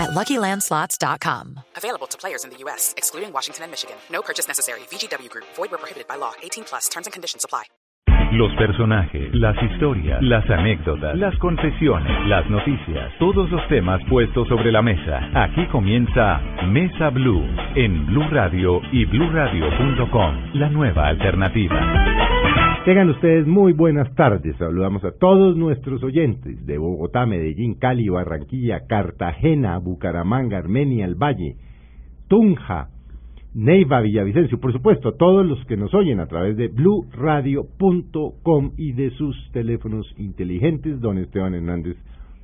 at LuckyLandSlots.com. Available to players in the U.S., excluding Washington and Michigan. No purchase necessary. VGW Group. Void where prohibited by law. 18 plus. Terms and conditions apply. Los personajes, las historias, las anécdotas, las confesiones, las noticias, todos los temas puestos sobre la mesa. Aquí comienza Mesa Blue en Blue Radio y BlueRadio.com, la nueva alternativa. Tengan ustedes muy buenas tardes. Saludamos a todos nuestros oyentes de Bogotá, Medellín, Cali, Barranquilla, Cartagena, Bucaramanga, Armenia, El Valle, Tunja, Neiva, Villavicencio, por supuesto, todos los que nos oyen a través de bluradio.com y de sus teléfonos inteligentes. Don Esteban Hernández,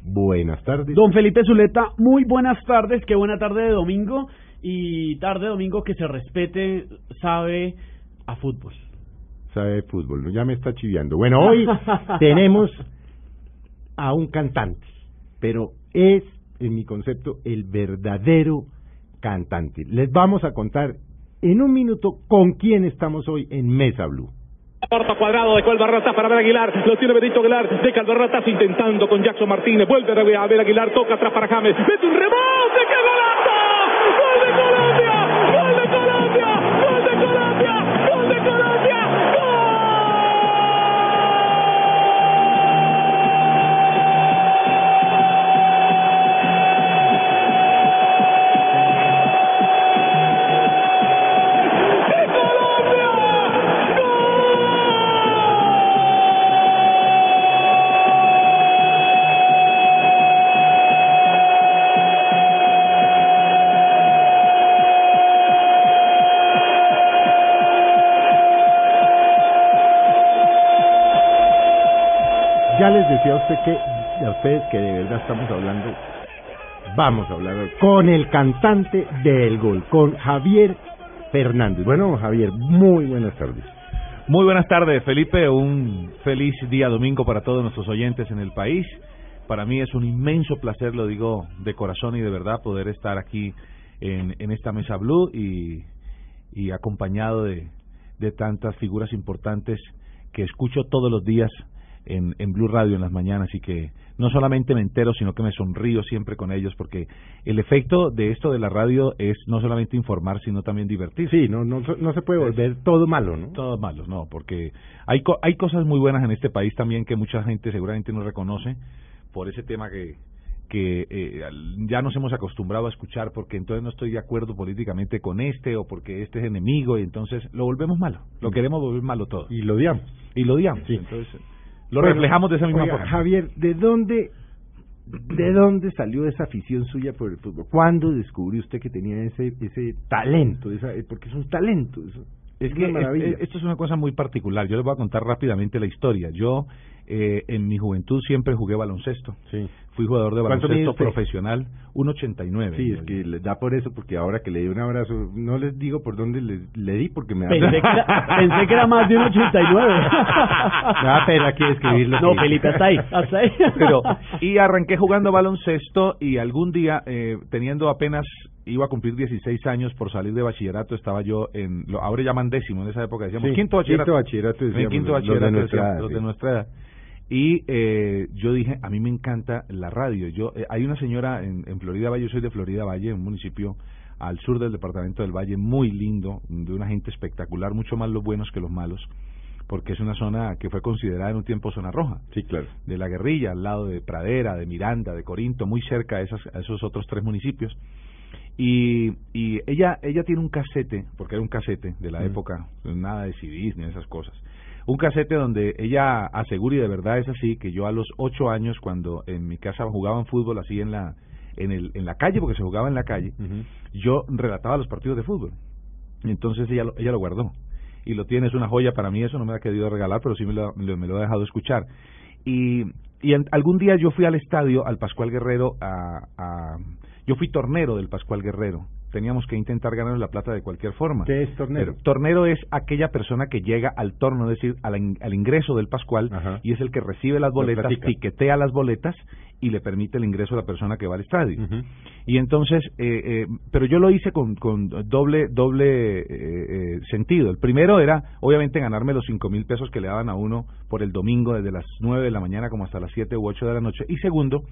buenas tardes. Don Felipe Zuleta, muy buenas tardes, qué buena tarde de domingo y tarde de domingo que se respete, sabe a fútbol. Sabe de fútbol, ¿no? ya me está chiviando. Bueno, hoy tenemos a un cantante, pero es, en mi concepto, el verdadero cantante. Les vamos a contar en un minuto con quién estamos hoy en Mesa Blue. Porta cuadrado, dejó el Barratas para ver Aguilar, lo tiene Benito Aguilar, deja el Barratas intentando con Jackson Martínez, vuelve a ver Aguilar, toca atrás para James, mete un rebote, ¡qué golazo! ¡Gol de Colombia! Decía usted que a ustedes que de verdad estamos hablando, vamos a hablar con el cantante del gol, con Javier Fernández. Bueno, Javier, muy buenas tardes. Muy buenas tardes, Felipe. Un feliz día domingo para todos nuestros oyentes en el país. Para mí es un inmenso placer, lo digo de corazón y de verdad, poder estar aquí en, en esta mesa blue y, y acompañado de, de tantas figuras importantes que escucho todos los días en, en Blue Radio en las mañanas y que no solamente me entero, sino que me sonrío siempre con ellos, porque el efecto de esto de la radio es no solamente informar, sino también divertirse. Sí, no, no, no se puede volver todo malo, ¿no? Todo malo, no, porque hay, co- hay cosas muy buenas en este país también que mucha gente seguramente no reconoce por ese tema que que eh, ya nos hemos acostumbrado a escuchar porque entonces no estoy de acuerdo políticamente con este o porque este es enemigo y entonces lo volvemos malo, lo queremos volver malo todo Y lo odiamos. y lo odiamos. Sí. Entonces lo Bueno, reflejamos de esa misma oiga, forma. Javier, ¿de dónde, ¿de dónde salió esa afición suya por el fútbol? ¿Cuándo descubrió usted que tenía ese ese talento? Esa, eh, porque es un talento. Eso, Es que maravilla. es- esto es una cosa muy particular. Yo les voy a contar rápidamente la historia. Yo eh, en mi juventud siempre jugué baloncesto. sí. Fui jugador de ¿Cuánto mide baloncesto profesional, 1.89. Sí, es que da por eso, porque ahora que le di un abrazo, no les digo por dónde le, le di, porque me da Pensé que era, pensé que era más de un 89. Me da pena aquí escribirlo. No, Sí. Felipe, hasta ahí, hasta ahí. Pero, y arranqué jugando baloncesto y algún día, eh, teniendo apenas, iba a cumplir 16 años por salir de bachillerato, estaba yo en, lo, ahora llaman décimo, en esa época decíamos Sí, quinto bachillerato. quinto bachillerato, decíamos, quinto los de bachillerato, nuestra edad, los sí. de nuestra edad. Y eh, yo dije, a mí me encanta la radio. Yo eh, Hay una señora en, en Florida Valle, yo soy de Florida Valle, un municipio al sur del departamento del Valle, muy lindo, de una gente espectacular, mucho más los buenos que los malos, porque es una zona que fue considerada en un tiempo zona roja Sí, claro. de la guerrilla, al lado de Pradera, de Miranda, de Corinto, muy cerca a, esas, a esos otros tres municipios. Y, y ella ella tiene un casete, porque era un casete de la Mm. época, nada de CDs ni de esas cosas. Un casete donde ella asegura, y de verdad es así, que yo a los ocho años, cuando en mi casa jugaban fútbol así en la, en, el, en la calle, porque se jugaba en la calle, yo relataba los partidos de fútbol. Y entonces ella lo, ella lo guardó. Y lo tiene, es una joya para mí, eso no me ha querido regalar, pero sí me lo, me lo- me lo ha dejado escuchar. Y, y en- algún día yo fui al estadio, al Pascual Guerrero, a, a- yo fui tornero del Pascual Guerrero, teníamos que intentar ganar la plata de cualquier forma. ¿Qué es tornero? Pero tornero es aquella persona que llega al torno, es decir, al, in- al ingreso del Pascual, Ajá. y es el que recibe las boletas, platica. tiquetea las boletas y le permite el ingreso a la persona que va al estadio. Y entonces, eh, eh, pero yo lo hice con, con doble doble eh, eh, sentido. El primero era, obviamente, ganarme los cinco mil pesos que le daban a uno por el domingo desde las nueve de la mañana como hasta las siete u ocho de la noche. Y segundo,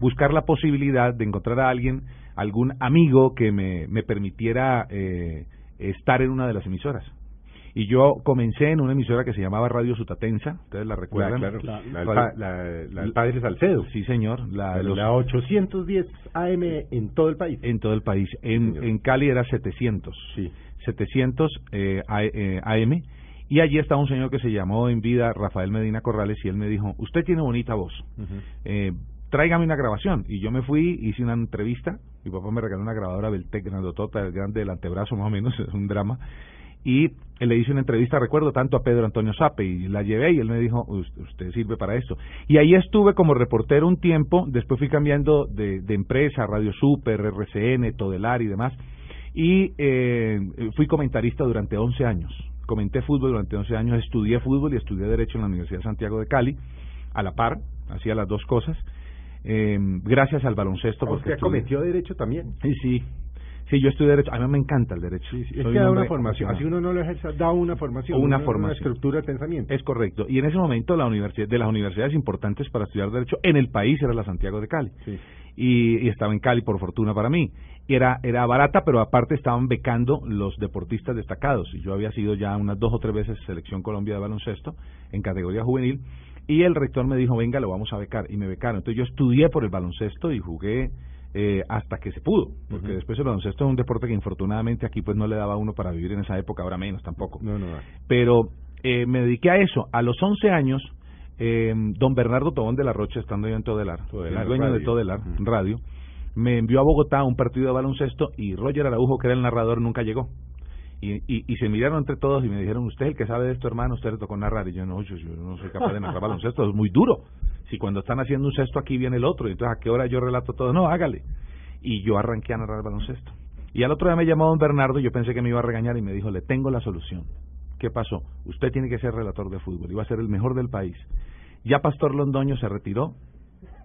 buscar la posibilidad de encontrar a alguien, algún amigo que me, me permitiera eh, estar en una de las emisoras. Y yo comencé en una emisora que se llamaba Radio Sutatensa, ustedes la recuerdan. claro, La- pa- la- la- el padre Salcedo. Sí, señor. La, los- la 810 AM en todo el país. en todo el país. En, en Cali era 700. Sí. 700 eh, A- eh, AM. Y allí estaba un señor que se llamó en vida Rafael Medina Corrales y él me dijo, usted tiene bonita voz, Ujú. eh, tráigame una grabación. Y yo me fui, hice una entrevista, mi papá me regaló una grabadora Beltec grandotota, el grande del antebrazo más o menos, es un drama. Y le hice una entrevista, recuerdo tanto a Pedro Antonio Sape, y la llevé y él me dijo, "Us- usted sirve para esto. Y ahí estuve como reportero un tiempo, después fui cambiando de, de empresa, Radio Super, RCN, Todelar y demás, y eh, fui comentarista durante 11 años. Comenté fútbol durante 11 años, estudié fútbol y estudié Derecho en la Universidad de Santiago de Cali, a la par, hacía las dos cosas, eh, gracias al baloncesto. porque Usted estudié- cometió derecho también. Sí, sí. Sí, yo estudié Derecho. A mí me encanta el Derecho. Es Soy que un da una formación. Así uno no lo ejerce, da una formación. Una Una formación. estructura de pensamiento. Es correcto. Y en ese momento la universidad, de las universidades importantes para estudiar Derecho en el país era la Santiago de Cali. Sí. Y, y estaba en Cali por fortuna para mí. Y era, era barata, pero aparte estaban becando los deportistas destacados. Y yo había sido ya unas dos o tres veces selección Colombia de baloncesto en categoría juvenil. Y el rector me dijo, venga, lo vamos a becar. Y me becaron. Entonces yo estudié por el baloncesto y jugué eh, hasta que se pudo. Porque después el baloncesto es un deporte que infortunadamente aquí pues no le daba a uno para vivir en esa época, ahora menos tampoco No, no. pero eh, me dediqué a eso. A los 11 años, eh, don Bernardo Tobón de la Rocha, estando yo en Todelar, Todelar el dueño de Radio. Todelar Ujú. Radio, me envió a Bogotá a un partido de baloncesto y Roger Araujo, que era el narrador, nunca llegó. Y, y, y se miraron entre todos y me dijeron, usted el que sabe de esto, hermano, usted le tocó narrar. Y yo, no, yo, yo no soy capaz de narrar baloncesto, es muy duro. Si cuando están haciendo un cesto aquí viene el otro, y entonces a qué hora yo relato todo, no, hágale. Y yo arranqué a narrar baloncesto. Y al otro día me llamó don Bernardo y yo pensé que me iba a regañar y me dijo, le tengo la solución. ¿Qué pasó? Usted tiene que ser relator de fútbol, iba a ser el mejor del país. Ya Pastor Londoño se retiró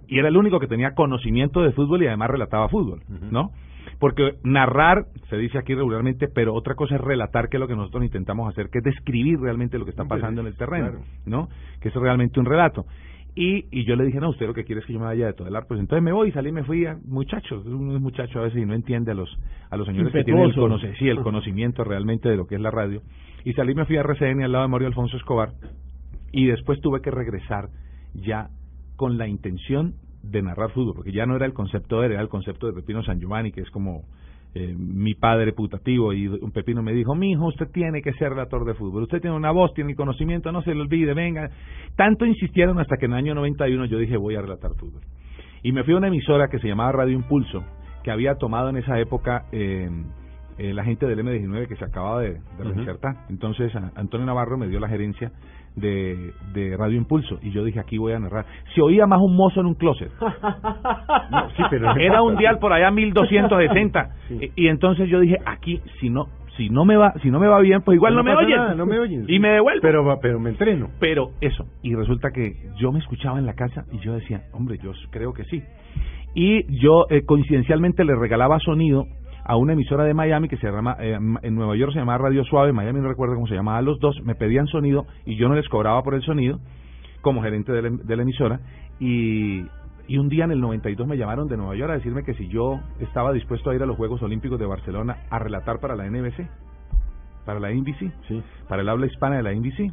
y era el único que tenía conocimiento de fútbol y además relataba fútbol. ¿no? Porque narrar, se dice aquí regularmente, pero otra cosa es relatar, que es lo que nosotros intentamos hacer, que es describir realmente lo que está pasando en el terreno, claro. ¿no? Que es realmente un relato. Y, y yo le dije, no, usted lo que quiere es que yo me vaya de Todelar, pues entonces me voy y salí y me fui a muchachos, uno es muchacho a veces y no entiende a los, a los señores que tienen el, conoce- sí, el conocimiento realmente de lo que es la radio. Y salí y me fui a RCN al lado de Mario Alfonso Escobar y después tuve que regresar ya con la intención de narrar fútbol, porque ya no era el concepto de él, era el concepto de Pepino San Giovanni, que es como eh, mi padre putativo, y un Pepino me dijo, mi hijo, usted tiene que ser relator de fútbol, usted tiene una voz, tiene el conocimiento, no se le olvide, venga. Tanto insistieron hasta que en el año 91 yo dije, voy a relatar fútbol. Y me fui a una emisora que se llamaba Radio Impulso, que había tomado en esa época eh, eh, la gente del M19 que se acababa de, de reinsertar. Entonces a- Antonio Navarro me dio la gerencia de, de Radio Impulso y yo dije, aquí voy a narrar. Se oía más un mozo en un closet. No, sí, pero no Era un dial por allá 1260 Sí. y, y entonces yo dije, aquí si no si no me va si no me va bien, pues igual no, me oyen. nada, no me oyen. Y me devuelvo. Pero, va- pero me entreno. Pero eso, y resulta que yo me escuchaba en la casa y yo decía, hombre, yo creo que sí. Y yo eh, coincidencialmente le regalaba sonido a una emisora de Miami que se llama, eh, en Nueva York se llamaba Radio Suave, en Miami no recuerdo cómo se llamaba, los dos me pedían sonido y yo no les cobraba por el sonido como gerente de la, de la emisora y, y un día en el 92 me llamaron de Nueva York a decirme que si yo estaba dispuesto a ir a los Juegos Olímpicos de Barcelona a relatar para la NBC, para la NBC, Sí. para el habla hispana de la NBC.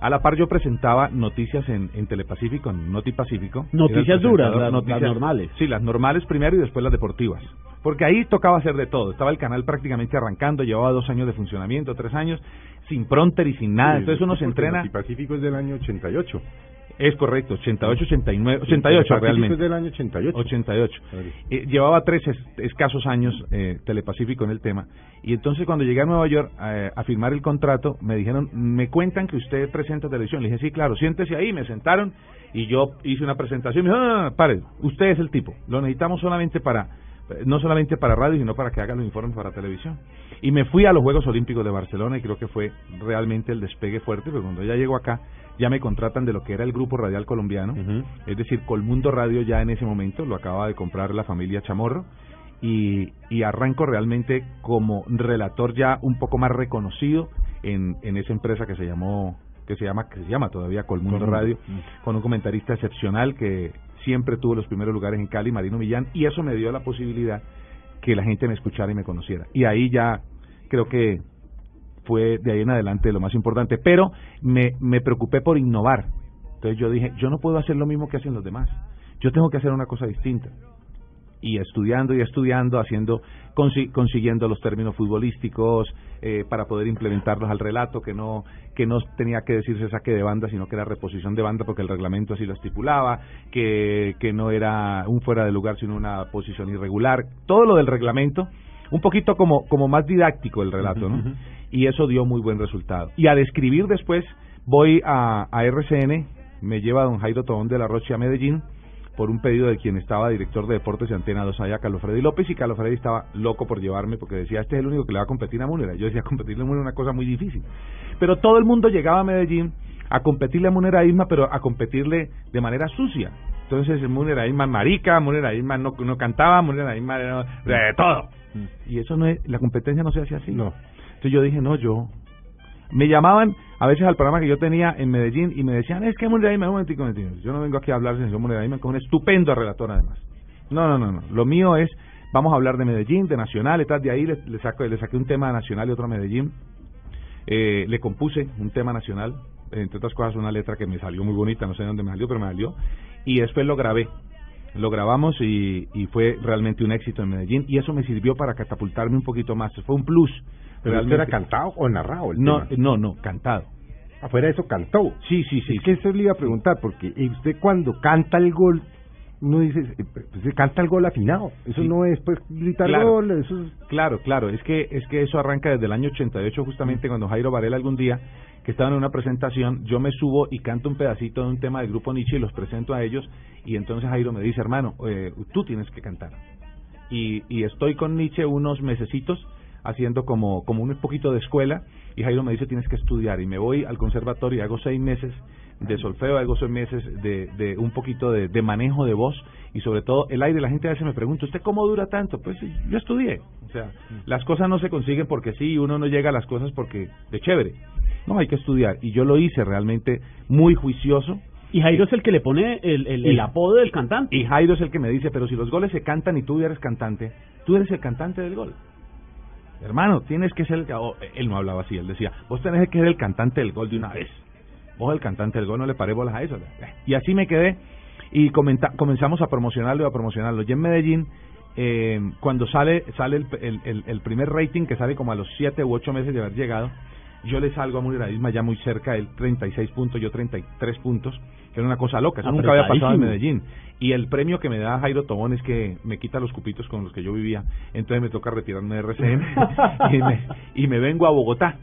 A la par yo presentaba noticias en, en Telepacífico, en Noti Pacífico. Noticias duras, las- las normales. Sí, las normales primero y después las deportivas. Porque ahí tocaba hacer de todo. Estaba el canal prácticamente arrancando, llevaba dos años de funcionamiento, tres años, sin pronter y sin nada. Sí, Entonces uno se entrena. el Pacífico es del año 88. Es correcto, 88, 89, 88 Pacífico realmente. es del año 88. 88. Claro. Eh, llevaba tres es- escasos años eh, Telepacífico en el tema. Y entonces cuando llegué a Nueva York eh, a firmar el contrato, me dijeron, me cuentan que usted presenta televisión. Le dije, sí, claro, siéntese ahí. Me sentaron y yo hice una presentación. Me dijo, ah, pare, usted es el tipo. Lo necesitamos solamente para no solamente para radio, sino para que haga los informes para televisión. Y me fui a los Juegos Olímpicos de Barcelona y creo que fue realmente el despegue fuerte, porque cuando ya llego acá, ya me contratan de lo que era el grupo radial colombiano, es decir, Colmundo Radio ya en ese momento lo acaba de comprar la familia Chamorro, y, y arranco realmente como relator ya un poco más reconocido en, en esa empresa que se llamó que se llama que se llama todavía Colmundo Radio con un comentarista excepcional que siempre tuvo los primeros lugares en Cali Marino Millán y eso me dio la posibilidad que la gente me escuchara y me conociera. Y ahí ya creo que fue de ahí en adelante lo más importante pero me me preocupé por innovar. Entonces yo dije yo no puedo hacer lo mismo que hacen los demás. Yo tengo que hacer una cosa distinta. Y estudiando y estudiando, haciendo, consiguiendo los términos futbolísticos eh, para poder implementarlos al relato, que no, que no tenía que decirse saque de banda, sino que era reposición de banda porque el reglamento así lo estipulaba, que, que no era un fuera de lugar, sino una posición irregular, todo lo del reglamento, un poquito como, como más didáctico el relato, ¿no? Y eso dio muy buen resultado. Y al escribir después, voy a, a RCN, me lleva don Jairo Tobón de la Rocha a Medellín, por un pedido de quien estaba director de deportes de Antena 2 allá, Carlos Freddy López, y Carlos Freddy estaba loco por llevarme porque decía, este es el único que le va a competir a Munera. Yo decía, competirle a Munera es una cosa muy difícil. Pero todo el mundo llegaba a Medellín a competirle a Munera Isma, pero a competirle de manera sucia. Entonces Munera Isma marica, Munera Isma no, no cantaba, Munera Isma de todo. Y eso no es, la competencia no se hace así. No. Entonces yo dije, no, yo me llamaban a veces al programa que yo tenía en Medellín y me decían, es que Muneraima, un momentico, un momentico. Yo no vengo aquí a hablar de que es un estupendo relator además. No, no, no, no. Lo mío es, vamos a hablar de Medellín, de Nacional, detrás de ahí le, le, saco, le saqué un tema nacional y otro a Medellín. Eh, le compuse un tema nacional, entre otras cosas una letra que me salió muy bonita, no sé de dónde me salió, pero me salió. Y después lo grabé. Lo grabamos y, y fue realmente un éxito en Medellín y eso me sirvió para catapultarme un poquito más. Fue un plus ¿Pero era cantado o narrado? El no, tema? no, no, cantado. Afuera de eso cantó. Sí, sí, sí. Es que eso le iba a preguntar, porque usted cuando canta el gol, uno dice, eh, pues, se canta el gol afinado. Eso Sí. no es, pues, gritar Claro. gol, eso es... Claro, claro, es que es que eso arranca desde el año 88 justamente cuando Jairo Varela algún día que estaban en una presentación, yo me subo y canto un pedacito de un tema del grupo Nietzsche y los presento a ellos y entonces Jairo me dice, hermano, eh, tú tienes que cantar. Y, y estoy con Nietzsche unos mesecitos haciendo como, como un poquito de escuela y Jairo me dice tienes que estudiar y me voy al conservatorio y hago seis meses de solfeo, hago seis meses de, de un poquito de, de manejo de voz y sobre todo el aire. La gente a veces me pregunta, ¿usted cómo dura tanto? Pues yo estudié. O sea, las cosas no se consiguen porque sí, uno no llega a las cosas porque de chévere. No, hay que estudiar. Y yo lo hice realmente muy juicioso. Y Jairo es el que le pone el, el, apodo del cantante. Y Jairo es el que me dice, pero si los goles se cantan y tú eres cantante, tú eres el cantante del gol. Hermano, tienes que ser el... oh, él no hablaba así, él decía, vos tenés que ser el cantante del gol de una vez. Vos el cantante del gol, no le paré bolas a eso. Y así me quedé y comenta- comenzamos a promocionarlo y a promocionarlo. Y en Medellín, eh, cuando sale sale el, el, el- el primer rating, que sale como a los 7 u 8 meses de haber llegado, yo le salgo a Isma ya muy cerca, él 36 puntos, yo 33 puntos, que era una cosa loca, eso nunca había pasado en. Medellín. Y el premio que me da Jairo Tobón es que me quita los cupitos con los que yo vivía, entonces me toca retirarme de RCN y, me, y me vengo a Bogotá.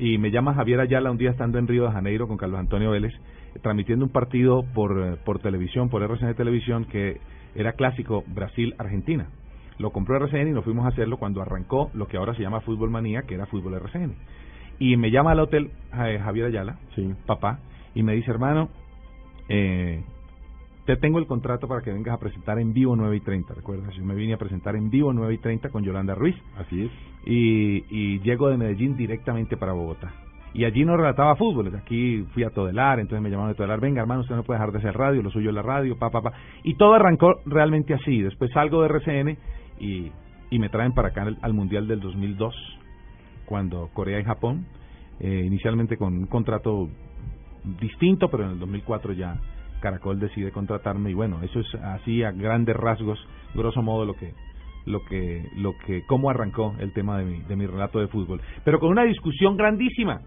Y me llama Javier Ayala un día estando en Río de Janeiro con Carlos Antonio Vélez, transmitiendo un partido por, eh, por televisión, por RCN Televisión, que era clásico Brasil-Argentina. Lo compró RCN y nos fuimos a hacerlo cuando arrancó lo que ahora se llama Fútbol Manía, que era Fútbol RCN. Y me llama al hotel eh, Javier Ayala, papá, y me dice, hermano, eh, te tengo el contrato para que vengas a presentar en vivo 9 y 30, ¿recuerdas? Yo me vine a presentar en vivo 9 y 30 con Yolanda Ruiz. Así es. Y, y llego de Medellín directamente para Bogotá. Y allí no relataba fútbol, aquí fui a Todelar, entonces me llamaron de Todelar, venga hermano, usted no puede dejar de hacer radio, lo suyo es la radio, pa, pa, pa. Y todo arrancó realmente así, después salgo de RCN y, y me traen para acá al, al Mundial del 2002, cuando Corea y Japón, eh, inicialmente con un contrato distinto, pero en el 2004 ya Caracol decide contratarme y bueno, eso es así a grandes rasgos, grosso modo lo que lo que lo que cómo arrancó el tema de mi de mi relato de fútbol, pero con una discusión grandísima.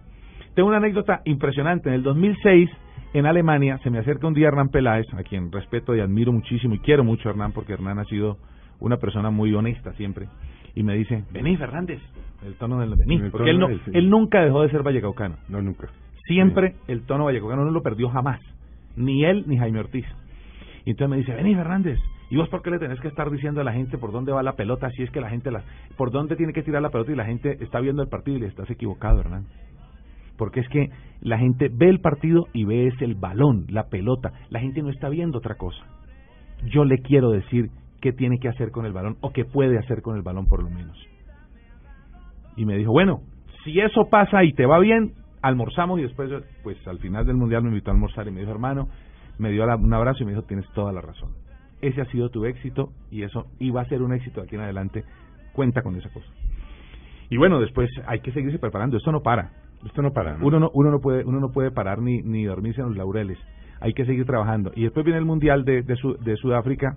Tengo una anécdota impresionante. En el 2006 en Alemania se me acerca un día Hernán Peláez, a quien respeto y admiro muchísimo y quiero mucho a Hernán porque Hernán ha sido una persona muy honesta siempre y me dice, "Vení Fernández." El tono del vení, porque él no él nunca dejó de ser vallecaucano. No, nunca. Siempre el tono vallecaucano no lo perdió jamás. Ni él ni Jaime Ortiz. Y entonces me dice, vení Fernández. ¿Y vos por qué le tenés que estar diciendo a la gente por dónde va la pelota si es que la gente la, por dónde tiene que tirar la pelota y la gente está viendo el partido y le estás equivocado, Hernán? Porque es que la gente ve el partido y ve es el balón, la pelota. La gente no está viendo otra cosa. Yo le quiero decir qué tiene que hacer con el balón o qué puede hacer con el balón por lo menos. Y me dijo, bueno, si eso pasa y te va bien, almorzamos y después, pues al final del mundial me invitó a almorzar y me dijo, hermano, me dio un abrazo y me dijo, tienes toda la razón. Ese ha sido tu éxito y eso iba a ser un éxito de aquí en adelante. Cuenta con esa cosa. Y bueno, después hay que seguirse preparando. Esto no para. Esto no para. Uno no uno no puede uno no puede parar ni ni dormirse en los laureles. Hay que seguir trabajando. Y después viene el mundial de de, de Sudáfrica,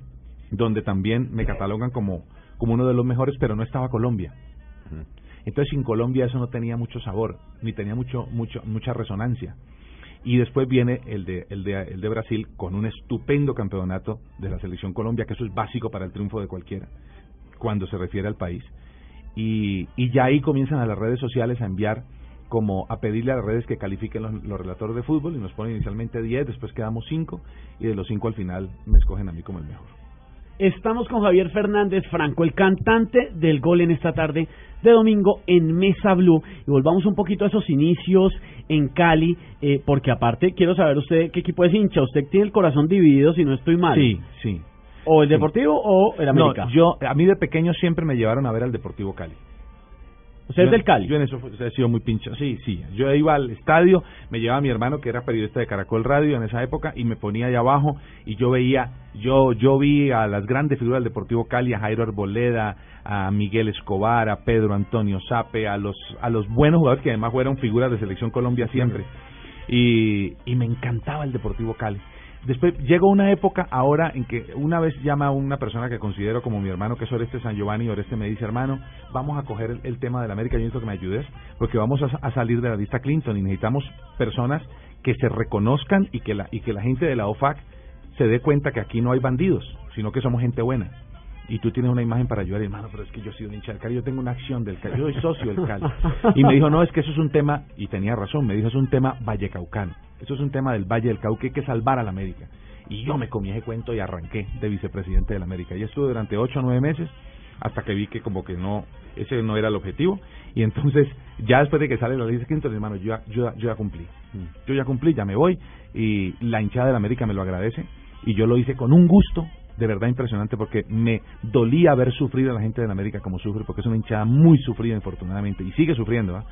donde también me catalogan como como uno de los mejores, pero no estaba Colombia. Entonces sin Colombia eso no tenía mucho sabor, ni tenía mucho mucho mucha resonancia. Y después viene el de, el de el de Brasil con un estupendo campeonato de la selección Colombia, que eso es básico para el triunfo de cualquiera cuando se refiere al país. Y, y ya ahí comienzan a las redes sociales a enviar como a pedirle a las redes que califiquen los, los relatores de fútbol y nos ponen inicialmente 10, después quedamos 5 y de los 5 al final me escogen a mí como el mejor. Estamos con Javier Fernández Franco, el cantante del gol en esta tarde de domingo en Mesa Blue. Y volvamos un poquito a esos inicios en Cali, eh, porque aparte quiero saber usted qué equipo es hincha. Usted tiene el corazón dividido, si no estoy mal. Sí, sí. ¿O el Deportivo o el América? No, yo, a mí de pequeño siempre me llevaron a ver al Deportivo Cali. ¿Usted es del Cali? Yo en eso he sido muy pincho. Sí, sí. Yo iba al estadio, me llevaba a mi hermano que era periodista de Caracol Radio en esa época y me ponía allá abajo y yo veía, yo yo vi a las grandes figuras del Deportivo Cali, a Jairo Arboleda, a Miguel Escobar, a Pedro Antonio Sape, a los a los buenos jugadores que además fueron figuras de selección Colombia siempre. Y, y me encantaba el Deportivo Cali. Después llegó una época ahora en que una vez llama a una persona que considero como mi hermano, que es Oreste San Giovanni, y Oreste me dice, hermano, vamos a coger el, tema de la América, yo necesito que me ayudes, porque vamos a, a, salir de la lista Clinton y necesitamos personas que se reconozcan y que la, y que la gente de la OFAC se dé cuenta que aquí no hay bandidos, sino que somos gente buena y tú tienes una imagen para ayudar, hermano, pero es que yo soy un hincha del Cali, yo tengo una acción del Cali, yo soy socio del Cali. Y me dijo, no, es que eso es un tema, y tenía razón, me dijo, es un tema vallecaucano, eso es un tema del Valle del Cauca, hay que salvar a la América. Y yo me comí ese cuento y arranqué de vicepresidente de la América. Y estuve durante ocho o nueve meses hasta que vi que como que no, ese no era el objetivo. Y entonces, ya después de que sale la ley de quinto, hermano, yo, yo, yo ya cumplí. Yo ya cumplí, ya me voy. Y la hinchada de la América me lo agradece. Y yo lo hice con un gusto, de verdad impresionante porque me dolía ver sufrir a la gente de la América como sufre porque es una hinchada muy sufrida infortunadamente y sigue sufriendo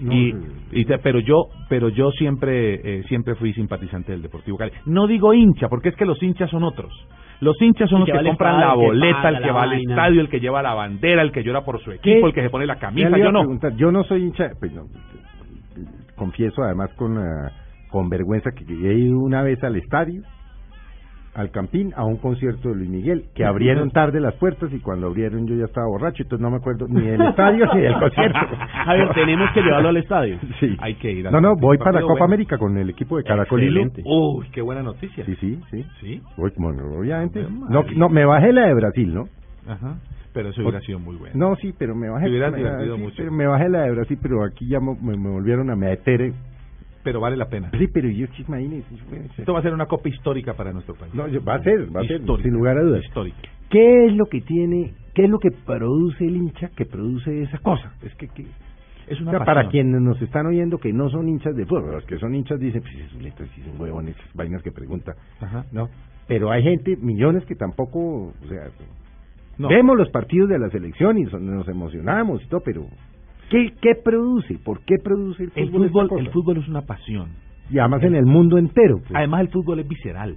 no, y, pero yo pero yo siempre eh, siempre fui simpatizante del Deportivo Cali. No digo hincha porque es que los hinchas son otros. Los hinchas son los que, que compran la boleta, el que va al estadio, el que lleva la bandera, el que llora por su equipo, el que se pone la camisa. Yo no. yo no soy hincha, pues no, confieso además con, uh, con vergüenza que he ido una vez al estadio al Campín a un concierto de Luis Miguel, que abrieron tarde las puertas y cuando abrieron yo ya estaba borracho, entonces no me acuerdo ni del estadio ni del concierto. A ver, tenemos que llevarlo al estadio. Sí. Hay que ir. No, no, voy para Copa bueno. América con el equipo de Caracol Excelente. Uy, qué buena noticia. Sí, sí, sí. Sí. Voy, bueno, obviamente. No, no, me bajé la de Brasil, ¿no? Ajá. Pero eso hubiera sido muy bueno. No, sí, pero me bajé. Me, divertido sí, mucho. pero me bajé la de Brasil, pero aquí ya me, me volvieron a meter pero vale la pena. Sí, pero yo imagínese. Esto va a ser una copa histórica para nuestro país. No, va a ser, va a ser, sin lugar a dudas. Histórica. ¿Qué es lo que tiene, qué es lo que produce el hincha que produce esa cosa? Es que, que es una o sea, para quienes nos están oyendo que no son hinchas de fútbol, los que son hinchas dicen, pues es letras, si son huevones, esas vainas que pregunta, Ajá. ¿no? Pero hay gente, millones que tampoco, o sea, No. vemos los partidos de la selección y son- nos emocionamos y todo, pero ¿qué, qué produce? ¿Por qué produce el fútbol? el fútbol es una pasión. Y además en el mundo entero. pues. Además, el fútbol es visceral.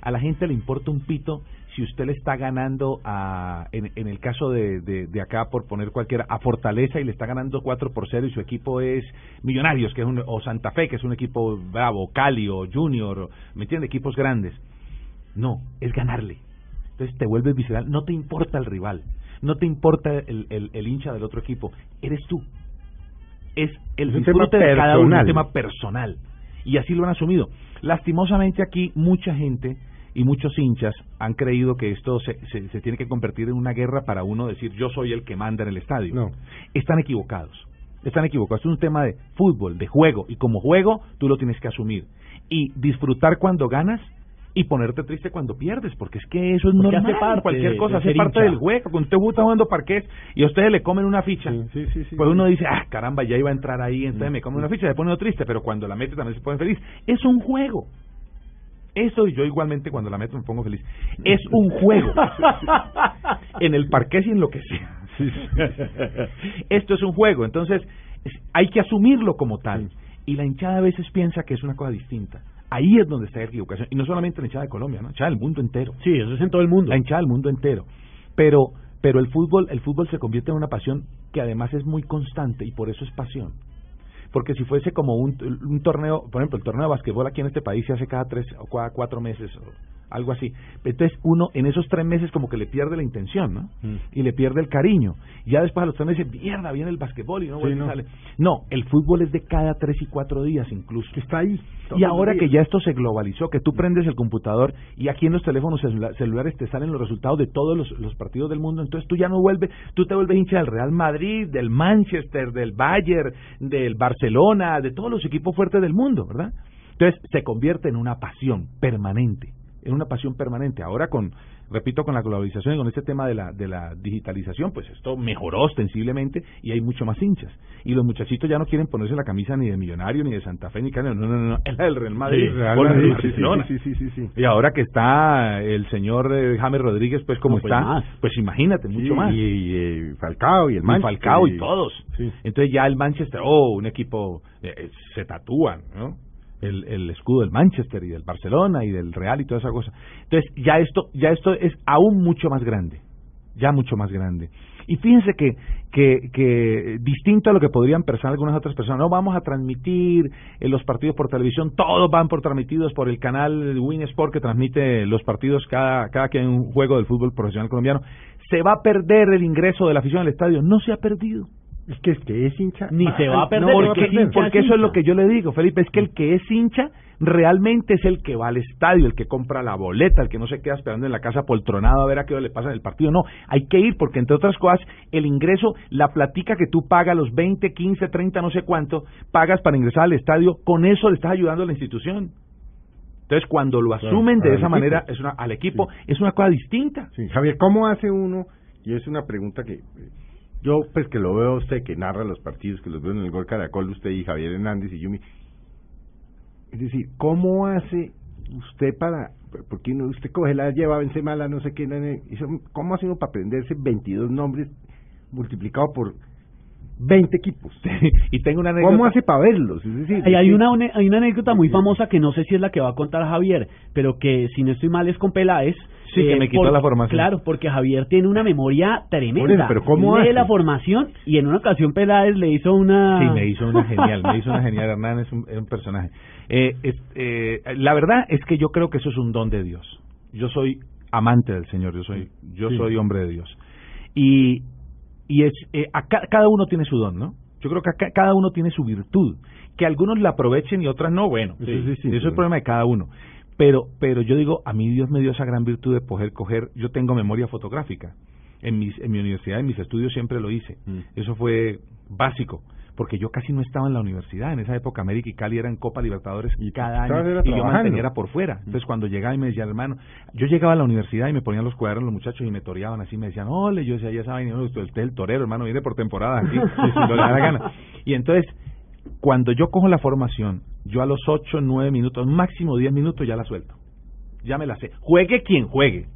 A la gente le importa un pito si usted le está ganando a, en, en el caso de, de, de acá, por poner cualquiera, a Fortaleza y le está ganando 4 por 0 y su equipo es Millonarios, que es un, o Santa Fe, que es un equipo bravo, Cali o Junior, ¿me entiende? Equipos grandes. No, es ganarle. Entonces te vuelves visceral, no te importa el rival, no te importa el, el, el hincha del otro equipo, eres tú. Es el Es disfrute de cada uno, un personal. tema personal. Y así lo han asumido. Lastimosamente aquí mucha gente y muchos hinchas han creído que esto se, se, se tiene que convertir en una guerra para uno decir yo soy el que manda en el estadio. No. Están equivocados. Están equivocados. Esto es un tema de fútbol, de juego. Y como juego, tú lo tienes que asumir. Y disfrutar cuando ganas y ponerte triste cuando pierdes, porque es que eso es Porque normal. hace parte cualquier cosa hace parte hincha. del juego. Cuando usted está jugando parqués y a ustedes le comen una ficha, Sí, sí, sí. pues uno dice, ah, caramba, ya iba a entrar ahí, entonces me come una ficha, se pone uno triste, pero cuando la mete también se pone feliz. Es un juego. Eso y yo igualmente cuando la meto me pongo feliz. Es un juego. en el parqués y en lo que sea. Esto es un juego, entonces es- hay que asumirlo como tal. Y la hinchada a veces piensa que es una cosa distinta. Ahí es donde está la equivocación. Y no solamente la hinchada de Colombia, ¿no? la hinchada del mundo entero. Sí, eso es en todo el mundo. La hinchada del mundo entero. Pero, pero el fútbol, el fútbol se convierte en una pasión que además es muy constante y por eso es pasión. Porque si fuese como un, un torneo, por ejemplo, el torneo de basquetbol aquí en este país se hace cada tres o cada cuatro meses algo así. Entonces uno en esos tres meses como que le pierde la intención, ¿no? Mm. Y le pierde el cariño. Y ya después a los tres meses, mierda, viene el basquetbol y no, Sí, vuelve y no. sale. No, el fútbol es de cada tres y cuatro días incluso. Está ahí. Y ahora que ya esto se globalizó, que tú prendes el computador y aquí en los teléfonos celula- celulares te salen los resultados de todos los, los partidos del mundo, entonces tú ya no vuelves, tú te vuelves hincha del Real Madrid, del Manchester, del Bayern, del Barcelona, de todos los equipos fuertes del mundo, ¿verdad? Entonces se convierte en una pasión permanente, en una pasión permanente. Ahora con, repito, con la globalización y con este tema de la, de la digitalización, pues esto mejoró ostensiblemente y hay mucho más hinchas. Y los muchachitos ya no quieren ponerse la camisa ni de Millonario, ni de Santa Fe, ni Canelo, no, no, no, es la del Real Madrid, Sí, Real Madrid, sí, sí, sí, sí, sí, sí. Y ahora que está el señor eh, James Rodríguez, pues como No, pues está, más. pues imagínate, mucho más. Y, y, eh, Falcao y el Y Manchester. Falcao y todos. Entonces ya el Manchester, oh, un equipo, eh, eh, se tatúan, ¿no? El, el escudo del Manchester y del Barcelona y del Real y toda esa cosa. Entonces ya esto, ya esto es aún mucho más grande, ya mucho más grande. Y fíjense que, que, que distinto a lo que podrían pensar algunas otras personas, no vamos a transmitir eh, los partidos por televisión, todos van por transmitidos por el canal Win Sport que transmite los partidos cada, cada que hay un juego del fútbol profesional colombiano. Se va a perder el ingreso de la afición al estadio, no se ha perdido. Es que es que es hincha. Ni se va a perder, No, Porque, es que hincha porque es eso es lo que yo le digo, Felipe, es que el que es hincha realmente es el que va al estadio, el que compra la boleta, el que no se queda esperando en la casa poltronado a ver a qué hora le pasa en el partido. No, hay que ir porque entre otras cosas el ingreso, la platica que tú pagas, los 20, 15, 30, no sé cuánto, pagas para ingresar al estadio, con eso le estás ayudando a la institución. Entonces cuando lo Claro, asumen de esa equipo. manera, es una, al equipo, es una cosa distinta. Sí, Javier, ¿cómo hace uno? Y es una pregunta que eh, yo, pues que lo veo a usted, que narra los partidos, que los veo en el Gol Caracol, usted y Javier Hernández y Yumi. Es decir, ¿cómo hace usted para, porque usted coge la lleva, vence mala, no sé qué, ¿cómo hace uno para aprenderse 22 nombres multiplicado por 20 equipos? y tengo una anécdota. ¿Cómo hace para verlos? Es decir, Hay, una, hay una anécdota muy famosa que no sé si es la que va a contar Javier, pero que si no estoy mal es con Peláez. Sí, que me quitó la formación. Claro, porque Javier tiene una memoria tremenda. eso, pero ¿cómo Lee hace? la formación y en una ocasión Peláez le hizo una... Sí, me hizo una genial, me hizo una genial. Hernán es un, es un personaje. Eh, es- eh, la verdad es que yo creo que eso es un don de Dios. Yo soy amante del Señor, yo soy, yo Sí. soy hombre de Dios. Y, y es, eh, a ca- cada uno tiene su don, ¿no? Yo creo que acá cada uno tiene su virtud. Que algunos la aprovechen y otras no, bueno, sí, distinto, eso es el problema de cada uno. Pero, pero yo digo, a mí Dios me dio esa gran virtud de poder coger, yo tengo memoria fotográfica. En, mis, en mi universidad, en mis estudios siempre lo hice. Mm. Eso fue básico, porque yo casi no estaba en la universidad. En esa época América y Cali eran Copa Libertadores Y cada año y yo mantenía era por fuera. Entonces cuando llegaba y me decía, hermano, yo llegaba a la universidad y me ponían los cuadernos los muchachos y me toreaban así, me decían, ole, yo decía, ya saben, usted es el torero, hermano, viene por temporada aquí, si no le da la gana. Y entonces, cuando yo cojo la formación, yo a los 8, 9 minutos, máximo 10 minutos ya la suelto. Ya me la sé. Juegue quien juegue.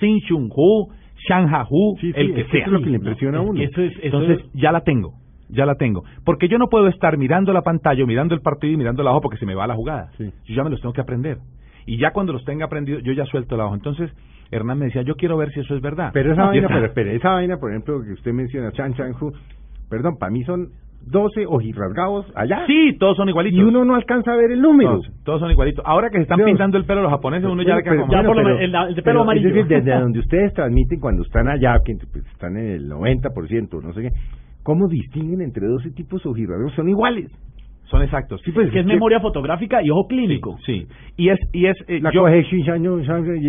Sin Chung Hu, Shang Ha Hu, Sí, sí, el que es sea. eso es lo que le impresiona a uno. que eso es- eso Entonces, es- ya la tengo, ya la tengo. Porque yo no puedo estar mirando la pantalla, mirando el partido y mirando la hoja porque se me va la jugada. Sí. Yo ya me los tengo que aprender. Y ya cuando los tenga aprendidos, yo ya suelto la hoja. Entonces, Hernán me decía, yo quiero ver si eso es verdad. Pero esa vaina, pero espere, esa vaina, por ejemplo, que usted menciona, Chan Chan Hu, perdón, para mí son 12 ojirrasgados allá. Sí, todos son igualitos. Y uno no alcanza a ver el número. todos, todos son igualitos. Ahora que se están Dios. pintando el pelo los japoneses, uno ya pero- como... ya por lo el- el de pelo amarillo. Es decir, desde donde ustedes transmiten cuando están allá, que pues, están en el 90%, no sé qué, ¿cómo distinguen entre 12 tipos ojirrasgados? Son iguales. Son exactos. Sí, pues, que es memoria fotográfica y ojo clínico. Sí, y es... Y es eh, La yo,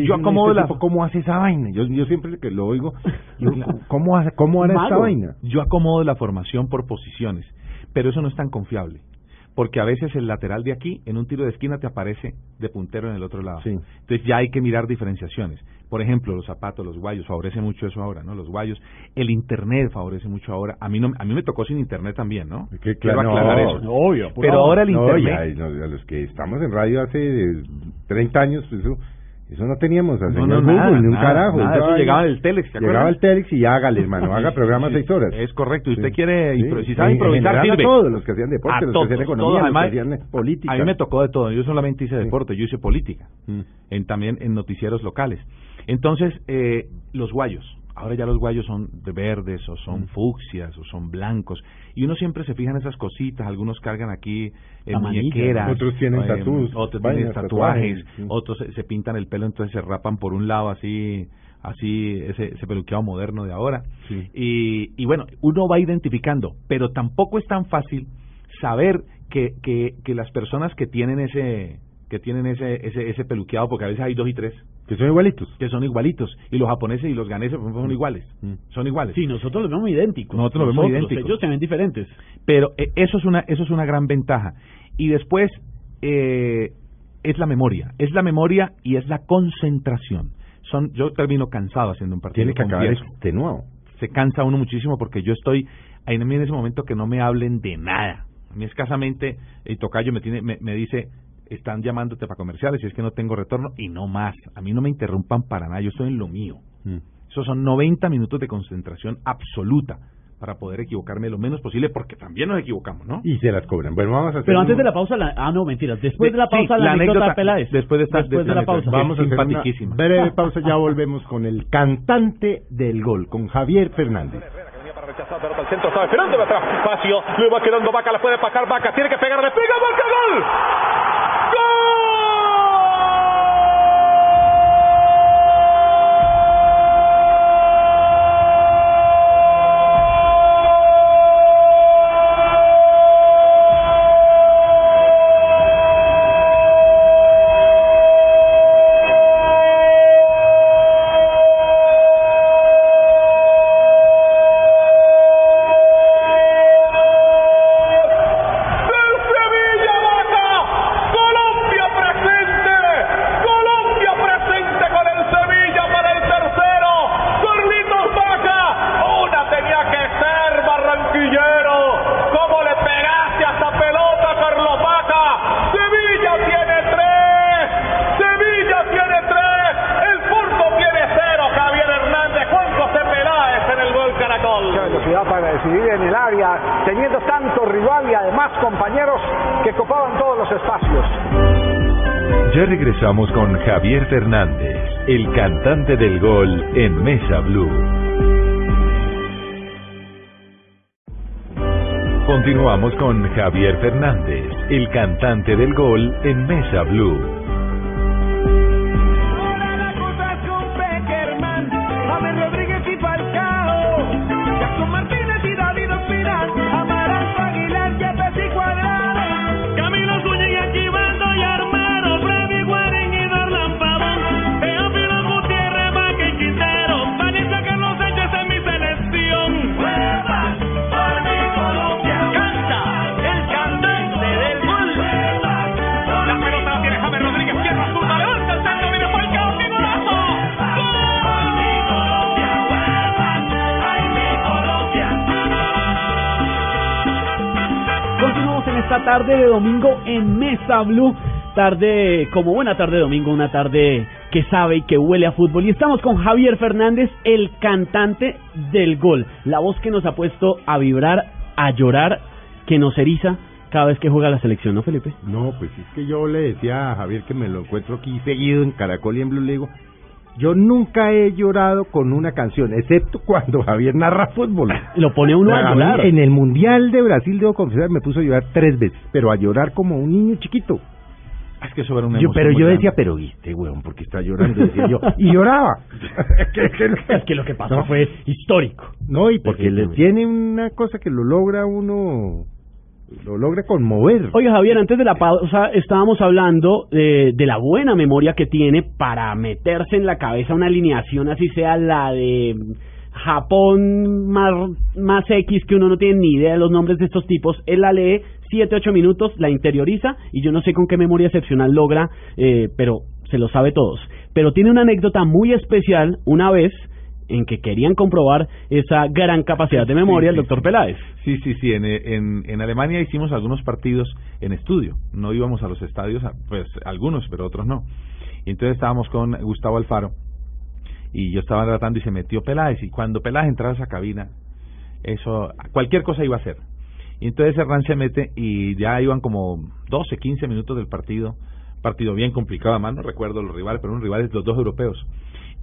yo acomodo este la- tipo, ¿Cómo hace esa vaina? Yo, yo siempre que lo oigo, yo, ¿cómo, hace, ¿cómo hará esta vaina? Yo acomodo la formación por posiciones, pero eso no es tan confiable. porque a veces el lateral de aquí, en un tiro de esquina, te aparece de puntero en el otro lado. Sí. Entonces ya hay que mirar diferenciaciones. Por ejemplo, los zapatos, los guayos, favorece mucho eso ahora, ¿no? Los guayos. El internet favorece mucho ahora. A mí no, a mí me tocó sin internet también, ¿no? Que, Quiero claro, aclarar no, eso. Obvio. por Pero ahora el No, internet... ya, no, a los que estamos en radio hace 30 años, eso, eso no teníamos a No, no, Google, nada, ni un nada, carajo. nada, eso llegaba del Telex, ¿te Llegaba el Telex y hágale, hermano, haga programas seis horas. Es correcto. Y usted Sí. quiere... Sí. Si sabe improvisar, general a sirve. todos, los que hacían deporte, A los todos, que hacían economía, todos, los además, que hacían política. A mí me tocó de todo. Yo solamente hice Sí. deporte, yo hice política. Mm. En, también en noticieros locales. Entonces, eh, los guayos. Ahora ya los guayos son de verdes o son Mm. fucsias o son blancos. Y uno siempre se fija en esas cositas. Algunos cargan aquí manilla, muñequeras. Otros tienen eh, tatús, Otros vainas, tienen tatuajes. tatuajes, sí. Otros se, se pintan el pelo, entonces se rapan por un lado así así ese, ese peluqueado moderno de ahora Sí. y, y bueno uno va identificando pero tampoco es tan fácil saber que, que, que las personas que tienen ese que tienen ese, ese ese peluqueado porque a veces hay dos y tres Que son igualitos. que son igualitos y los japoneses y los ganeses son iguales Mm. son iguales Sí, nosotros los vemos idénticos. Nosotros los vemos idénticos. Ellos se ven diferentes. pero eh, eso es una eso es una gran ventaja y después eh, es la memoria es la memoria y es la concentración son yo termino cansado haciendo un partido Tiene que acabar confieso. extenuado. se cansa uno muchísimo porque yo estoy ahí en ese momento que no me hablen de nada a mí escasamente el tocayo me tiene me, me dice están llamándote para comerciales y es que no tengo retorno y no más a mí no me interrumpan para nada yo estoy en lo mío Mm. esos son 90 minutos de concentración absoluta para poder equivocarme lo menos posible porque también nos equivocamos ¿no? Y se las cobran. Bueno, vamos a hacer Pero antes un- de la pausa, la... ah, no, mentiras. Después de la Sí, pausa, la, la anécdota, anécdota, Peláez. después de esta- Después de de la pausa. Vamos a hacer una breve pausa, ya volvemos con el cantante del gol, con Javier Fernández. Rechazar, pelota al centro, estaba esperando atrás. Espacio, le va quedando Vaca, la puede pasar Vaca, tiene que pegarle, pega Vaca, gol. El cantante del gol en Mesa Blue. Continuamos con Javier Fernández, el cantante del gol en Mesa Blue. Domingo en Mesa Blue. Tarde, como buena tarde de domingo, una tarde que sabe y que huele a fútbol. Y estamos con Javier Fernández, el cantante del gol. La voz que nos ha puesto a vibrar, a llorar, que nos eriza cada vez que juega la selección, ¿no, Felipe? No, pues es que yo le decía a Javier que me lo encuentro aquí seguido en Caracol y en Blue, le digo, yo nunca he llorado con una canción, excepto cuando Javier narra fútbol. Lo pone uno a A mí, llorar. en el Mundial de Brasil, debo confesar, me puso a llorar tres veces, pero a llorar como un niño chiquito. es que eso era una Yo, pero yo grande. decía, pero viste, weón, porque está llorando, decía yo, y lloraba. Que- Es que lo que pasó No. fue histórico. No, y porque le tiene una cosa que lo logra uno, lo logra conmover. Oye, Javier, antes de la pausa estábamos hablando de, de la buena memoria que tiene para meterse en la cabeza una alineación, así sea la de Japón más, más X, que uno no tiene ni idea de los nombres de estos tipos. Él la lee, 7, 8 minutos, la interioriza y yo no sé con qué memoria excepcional logra, eh, pero se lo sabe todos. Pero tiene una anécdota muy especial una vez en que querían comprobar esa gran capacidad de memoria el Sí, doctor. Peláez. Sí, sí, sí. En, en, en Alemania hicimos algunos partidos en estudio. No íbamos a los estadios, pues algunos, pero otros no. Y entonces estábamos con Gustavo Alfaro y yo estaba tratando y se metió Peláez. Y cuando Peláez entraba a esa cabina, eso, cualquier cosa iba a hacer. Y entonces Hernán se mete y ya iban como 12, 15 minutos del partido. Partido bien complicado, además no recuerdo los rivales, pero unos rivales, los dos europeos.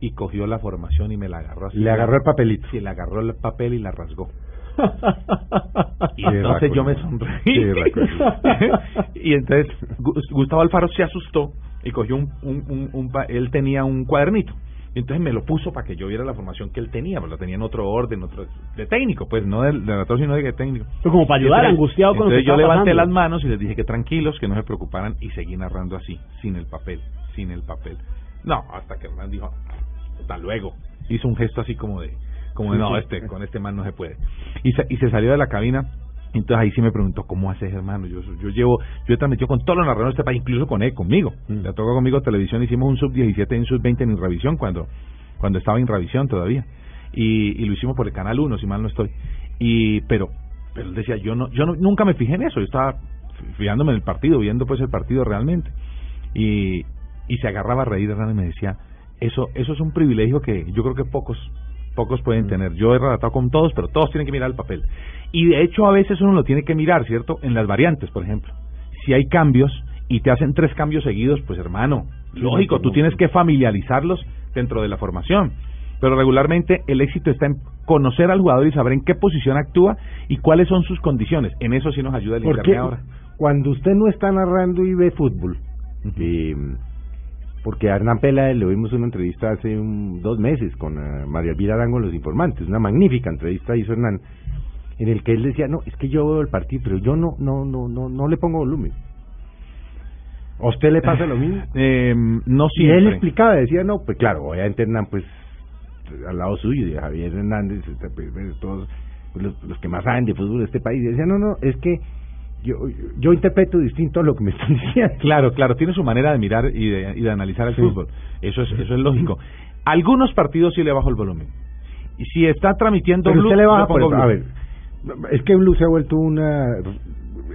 Y cogió la formación y me la agarró así. Le agarró el papelito. Sí, le agarró el papel y la rasgó. Y entonces yo me sonreí. Y entonces Gu- Gustavo Alfaro se asustó y cogió un, un, un- un él tenía un cuadernito. Y entonces me lo puso para que yo viera la formación que él tenía, pues lo tenía en otro orden, otro de técnico, pues no del de relator, sino de técnico. Pero como para ayudar, entonces- angustiado con entonces yo levanté pasando. las manos y les dije que tranquilos, que no se preocuparan y seguí narrando así, sin el papel, sin el papel. No, hasta que Hernán dijo, hasta luego. Hizo un gesto así como de, como de, no, este, con este man no se puede. Y se, y se salió de la cabina. Entonces ahí sí me preguntó, ¿cómo haces, hermano? Yo, yo llevo, yo he transmitido con todos los narradores de este país, incluso con él, conmigo. Mm. Le tocó conmigo televisión, hicimos un sub-17 y un sub-20 en Irrevisión cuando, cuando estaba en Irrevisión todavía. Y, y lo hicimos por el Canal 1, si mal no estoy. Y, pero, pero él decía, yo no, yo no, nunca me fijé en eso, yo estaba fijándome en el partido, viendo pues el partido realmente. Y, y se agarraba a reír Hernán y me decía, eso, eso es un privilegio que yo creo que pocos, pocos pueden tener. Yo he relatado con todos, pero todos tienen que mirar el papel. Y de hecho a veces uno lo tiene que mirar, ¿cierto? En las variantes, por ejemplo. Si hay cambios y te hacen tres cambios seguidos, pues hermano, lógico, tú tienes que familiarizarlos dentro de la formación. Pero regularmente el éxito está en conocer al jugador y saber en qué posición actúa y cuáles son sus condiciones. En eso sí nos ayuda el internet ahora. cuando usted no está narrando y ve fútbol, eh, porque a Hernán Peláez le oímos una entrevista hace un- dos meses con eh, María Elvira Arango en Los Informantes, una magnífica entrevista hizo Hernán, en el que él decía, no, es que yo veo el partido, pero yo no, no, no, no, no le pongo volumen. ¿A usted le pasa lo mismo? Eh, no Y él siempre. explicaba, decía, no, pues claro, obviamente Hernán, pues, al lado suyo, de Javier Hernández, este, pues, pues, todos los, los que más saben de fútbol de este país, decía, no, no, es que yo, yo interpreto distinto a lo que me están diciendo. Claro, claro, tiene su manera de mirar y de, y de analizar el Sí. fútbol. Eso es, eso es lógico. Algunos partidos sí le bajo el volumen. Y si está transmitiendo Pero Blue, usted le baja, por, a Blue. ver, es que Blue se ha vuelto un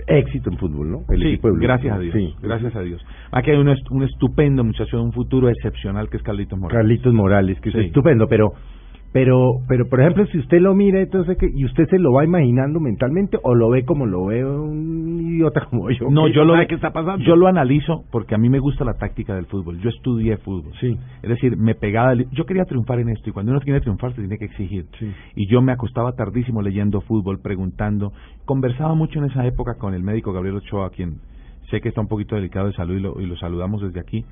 éxito en fútbol, ¿no? El Sí, equipo de Blue. gracias a Dios. Sí. Gracias a Dios. Aquí hay un, un estupendo muchacho de un futuro excepcional que es Carlitos Morales. Carlitos Morales, que es Sí. estupendo, pero pero pero por ejemplo, si usted lo mira, entonces ¿qué? y usted se lo va imaginando mentalmente o lo ve como lo ve un idiota como yo. No, que yo lo, qué está pasando. yo lo analizo porque a mí me gusta la táctica del fútbol. Yo estudié fútbol. Sí. Es decir, me pegaba. Yo quería triunfar en esto y cuando uno quiere triunfar se tiene que exigir. Sí. Y yo me acostaba tardísimo leyendo fútbol, preguntando. Conversaba mucho en esa época con el médico Gabriel Ochoa, quien sé que está un poquito delicado de salud y lo, y lo saludamos desde aquí.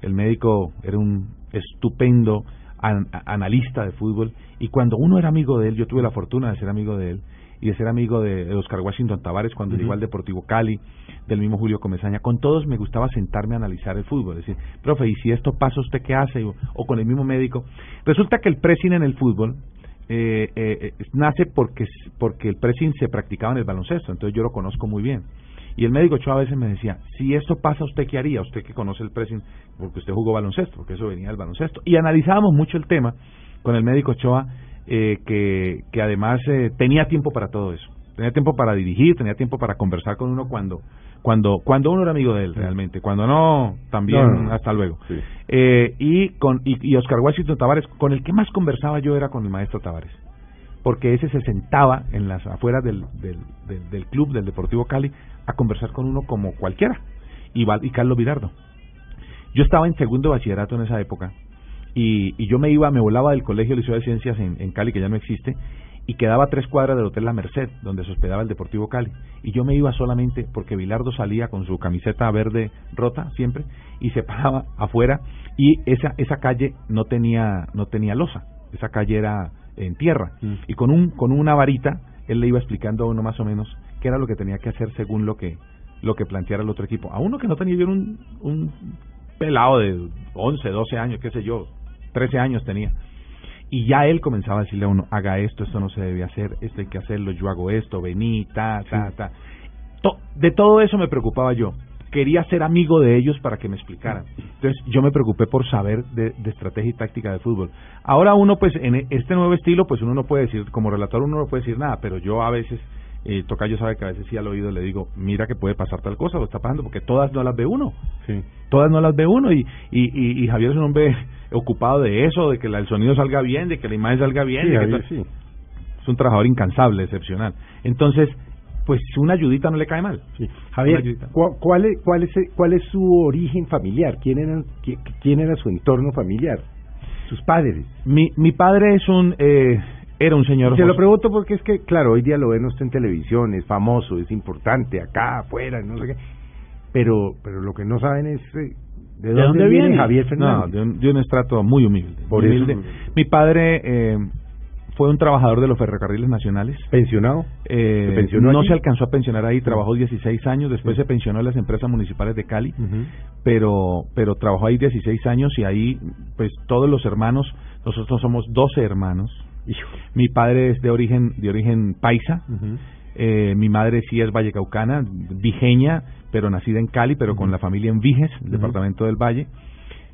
El médico era un estupendo an- analista de fútbol y cuando uno era amigo de él, yo tuve la fortuna de ser amigo de él y de ser amigo de, de Oscar Washington Tavares cuando llegó al Deportivo Cali, del mismo Julio Comesaña, con todos me gustaba sentarme a analizar el fútbol, decir, profe, ¿y si esto pasa usted qué hace? O, o con el mismo médico. Resulta que el pressing en el fútbol eh, eh, nace porque, porque el pressing se practicaba en el baloncesto, entonces yo lo conozco muy bien. Y el médico Ochoa a veces me decía, si esto pasa, ¿usted qué haría? Usted que conoce el pressing, porque usted jugó baloncesto, porque eso venía del baloncesto. Y analizábamos mucho el tema con el médico Ochoa, eh, que, que además eh, tenía tiempo para todo eso. Tenía tiempo para dirigir, tenía tiempo para conversar con uno cuando cuando cuando uno era amigo de él realmente, cuando no, también No, no, no. hasta luego. Sí. Eh, y con y, y Oscar Washington Tavares, con el que más conversaba yo era con el maestro Tavares porque ese se sentaba en las afueras del, del, del, club del Deportivo Cali a conversar con uno como cualquiera y, y Carlos Virardo yo estaba en segundo bachillerato en esa época y, y yo me iba me volaba del colegio Liceo de Ciencias en, en Cali que ya no existe y quedaba a tres cuadras del Hotel La Merced donde se hospedaba el Deportivo Cali. Y yo me iba solamente porque Vilardo salía con su camiseta verde rota siempre y se paraba afuera y esa esa calle no tenía no tenía losa. Esa calle era en tierra Mm. y con un con una varita él le iba explicando a uno más o menos qué era lo que tenía que hacer según lo que lo que planteara el otro equipo a uno que no tenía yo un un pelado de 11, 12 años, qué sé yo, 13 años tenía. Y ya él comenzaba a decirle a uno, haga esto, esto no se debe hacer, esto hay que hacerlo, yo hago esto, vení, ta, ta, ta. To- de todo eso me preocupaba yo. Quería ser amigo de ellos para que me explicaran. Entonces yo me preocupé por saber de, de estrategia y táctica de fútbol. Ahora uno, pues en este nuevo estilo, pues uno no puede decir, como relator uno no puede decir nada, pero yo a veces, eh, Tocayo sabe que a veces sí al oído le digo, mira que puede pasar tal cosa, lo está pasando, porque todas no las ve uno. Sí. Todas no las ve uno y, y, y, y Javier es un hombre ocupado de eso, de que la- el sonido salga bien, de que la imagen salga bien. Sí, de que Javier, sí. Es un trabajador incansable, excepcional. Entonces, pues una ayudita no le cae mal. Sí. Javier, Una ayudita. ¿cu- ¿cuál es, cuál, es, cuál es su origen familiar? ¿Quién era, qui- quién era su entorno familiar? Sus padres. Mi, mi padre es un, eh, era un señor. Se lo pregunto porque es que, claro, hoy día lo ven usted en televisión, es famoso, es importante, acá, afuera, no sé qué. Pero, pero lo que no saben es eh, de, ¿De dónde viene, viene? Javier No, Fernández. de un, de un estrato muy humilde. Por muy eso- humilde. Mi padre eh, fue un trabajador de los ferrocarriles nacionales. Pensionado. Eh, ¿Se pensionó no allí? se alcanzó a pensionar ahí, trabajó 16 años, después Sí. se pensionó en las empresas municipales de Cali, pero pero trabajó ahí 16 años y ahí pues todos los hermanos, nosotros somos 12 hermanos. Hijo. Mi padre es de origen de origen paisa, eh, mi madre sí es vallecaucana, vijeña, pero nacida en Cali, pero con la familia en Viges, el departamento del Valle.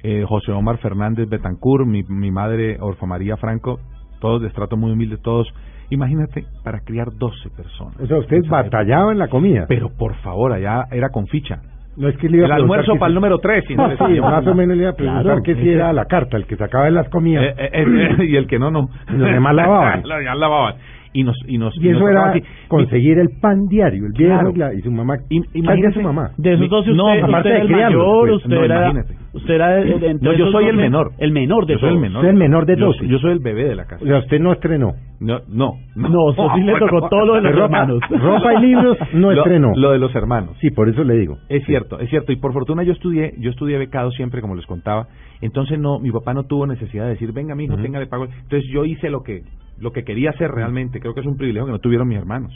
Eh, José Omar Fernández Betancur, mi, mi madre Orfa María Franco, todos de estrato muy humilde, todos. Imagínate, para criar 12 personas. O sea, usted batallaba en la comida. Pero por favor, allá era con ficha. no es que le iba a El almuerzo para el si- número 3. Sí, más o menos le iba a preguntar Claro, que si era a la carta, el que sacaba de las comidas. Eh, eh, eh, y el que no, no. Los demás lavaban. Los demás lavaban. Y nos, y nos, y eso era así. conseguir el pan diario, el viejo Claro. y, su mamá. Im- ¿Qué hacía imagínate- su mamá? De esos dos, usted, No, usted aparte era de el criarlos, mayor, pues, usted no, era... imagínate. Usted era... de- de- entre No, yo soy dos, el menor. El menor de Yo soy el menor. Usted es el menor de Yo- 12. Yo, soy el bebé de la casa. O sea, usted no estrenó. No, no. No, eso sí le tocó todo lo de los hermanos. ropa y libros no estrenó. Lo de los hermanos. Sí, por eso le digo. Es cierto, es cierto. Y por fortuna yo estudié, yo estudié becado siempre, como les contaba. Entonces no, mi papá no tuvo necesidad de decir, venga, mi hijo, tenga de pago. Entonces yo hice lo que, lo que quería hacer realmente. Creo que es un privilegio que no tuvieron mis hermanos.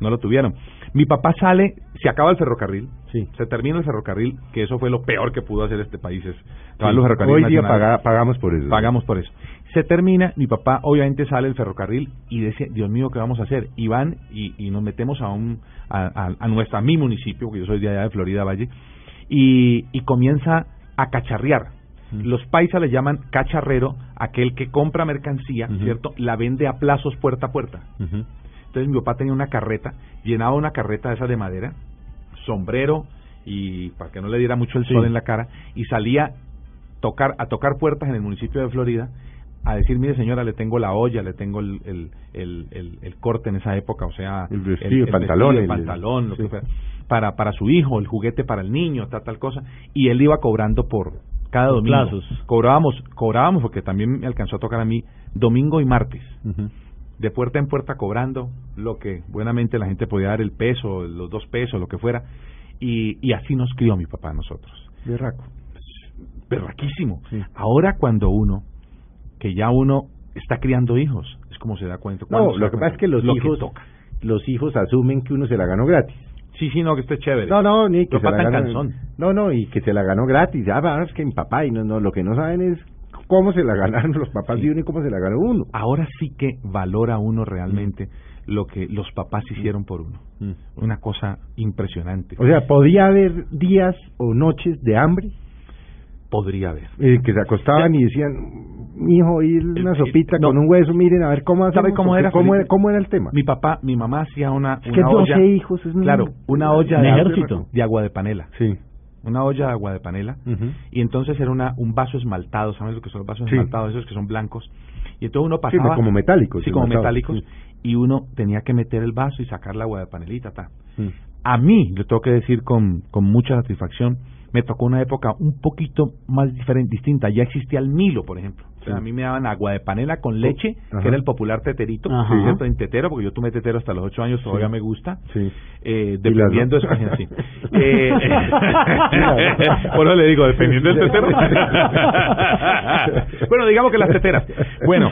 No lo tuvieron. Mi papá sale, se acaba el ferrocarril, Sí. se termina el ferrocarril, que eso fue lo peor que pudo hacer este país. Es, Sí. los ferrocarriles Hoy día paga- pagamos por eso. Pagamos por eso. Se termina, mi papá obviamente sale del ferrocarril y dice, Dios mío, ¿qué vamos a hacer? Y van y, y nos metemos a un a, a, a nuestra, a mi municipio, que yo soy de allá de Florida Valle, y, y comienza a cacharrear. Los paisas le llaman cacharrero, aquel que compra mercancía. ¿cierto? La vende a plazos puerta a puerta. Ujú. Entonces mi papá tenía una carreta, llenaba una carreta de esa de madera, sombrero y para que no le diera mucho el sol Sí. en la cara y salía tocar a tocar puertas en el municipio de Florida a decir mire señora le tengo la olla le tengo el el, el, el- el corte en esa época o sea El vestido, el pantalón, el el- pantalón lo sí. que fuera, para para su hijo el juguete para el niño tal tal cosa y él iba cobrando por cada domingo plazos. cobrábamos cobrábamos porque también me alcanzó a tocar a mí domingo y martes de puerta en puerta cobrando lo que buenamente la gente podía dar el peso, los dos pesos, lo que fuera. Y, y así nos crió mi papá a nosotros. Berraco. Berraquísimo. Sí. Ahora cuando uno, que ya uno está criando hijos, es como se da cuenta. No, se lo da que cuenta pasa es que los lo hijos, toca. los hijos asumen que uno se la ganó gratis. Sí, sí, no, que esté chévere. No, no, ni que se la ganó. No, no, y que se la ganó gratis. Ya, va, es que mi papá y no, no, lo que no saben es cómo se la ganaron los papás Sí. de uno y cómo se la ganó uno. Ahora sí que valora uno realmente lo que los papás hicieron por uno. Una cosa impresionante. O sea, podía haber días o noches de hambre podría haber. eh, que se acostaban y decían, mi hijo, ir una Eh, sopita no. con un hueso, miren, a ver cómo hacemos. ¿Sabe cómo era, ¿Cómo era, cómo era el tema? Mi papá, mi mamá hacía una, Es que una 12 olla. hijos es Claro, una olla de, ejército. de agua de panela. Sí. Una olla de agua de panela. Y entonces era una, un vaso esmaltado, ¿sabes lo que son los vasos Sí. esmaltados? Esos que son blancos. Y entonces uno Sí, pasaba... como metálicos, Sí, como metálicos. sí. Y uno tenía que meter el vaso y sacar la agua de panelita, ta. Mm. A mí, le tengo que decir con, con mucha satisfacción, me tocó una época un poquito más diferente, distinta. Ya existía el Milo, por ejemplo. O sea, Sí. a mí me daban agua de panela con leche, Ajá. que era el popular teterito. ¿cierto? En tetero, porque yo tomé tetero hasta los ocho años, todavía me gusta. Sí. Eh, dependiendo. Eh, bueno, le digo, dependiendo del tetero. bueno, digamos que las teteras. Bueno,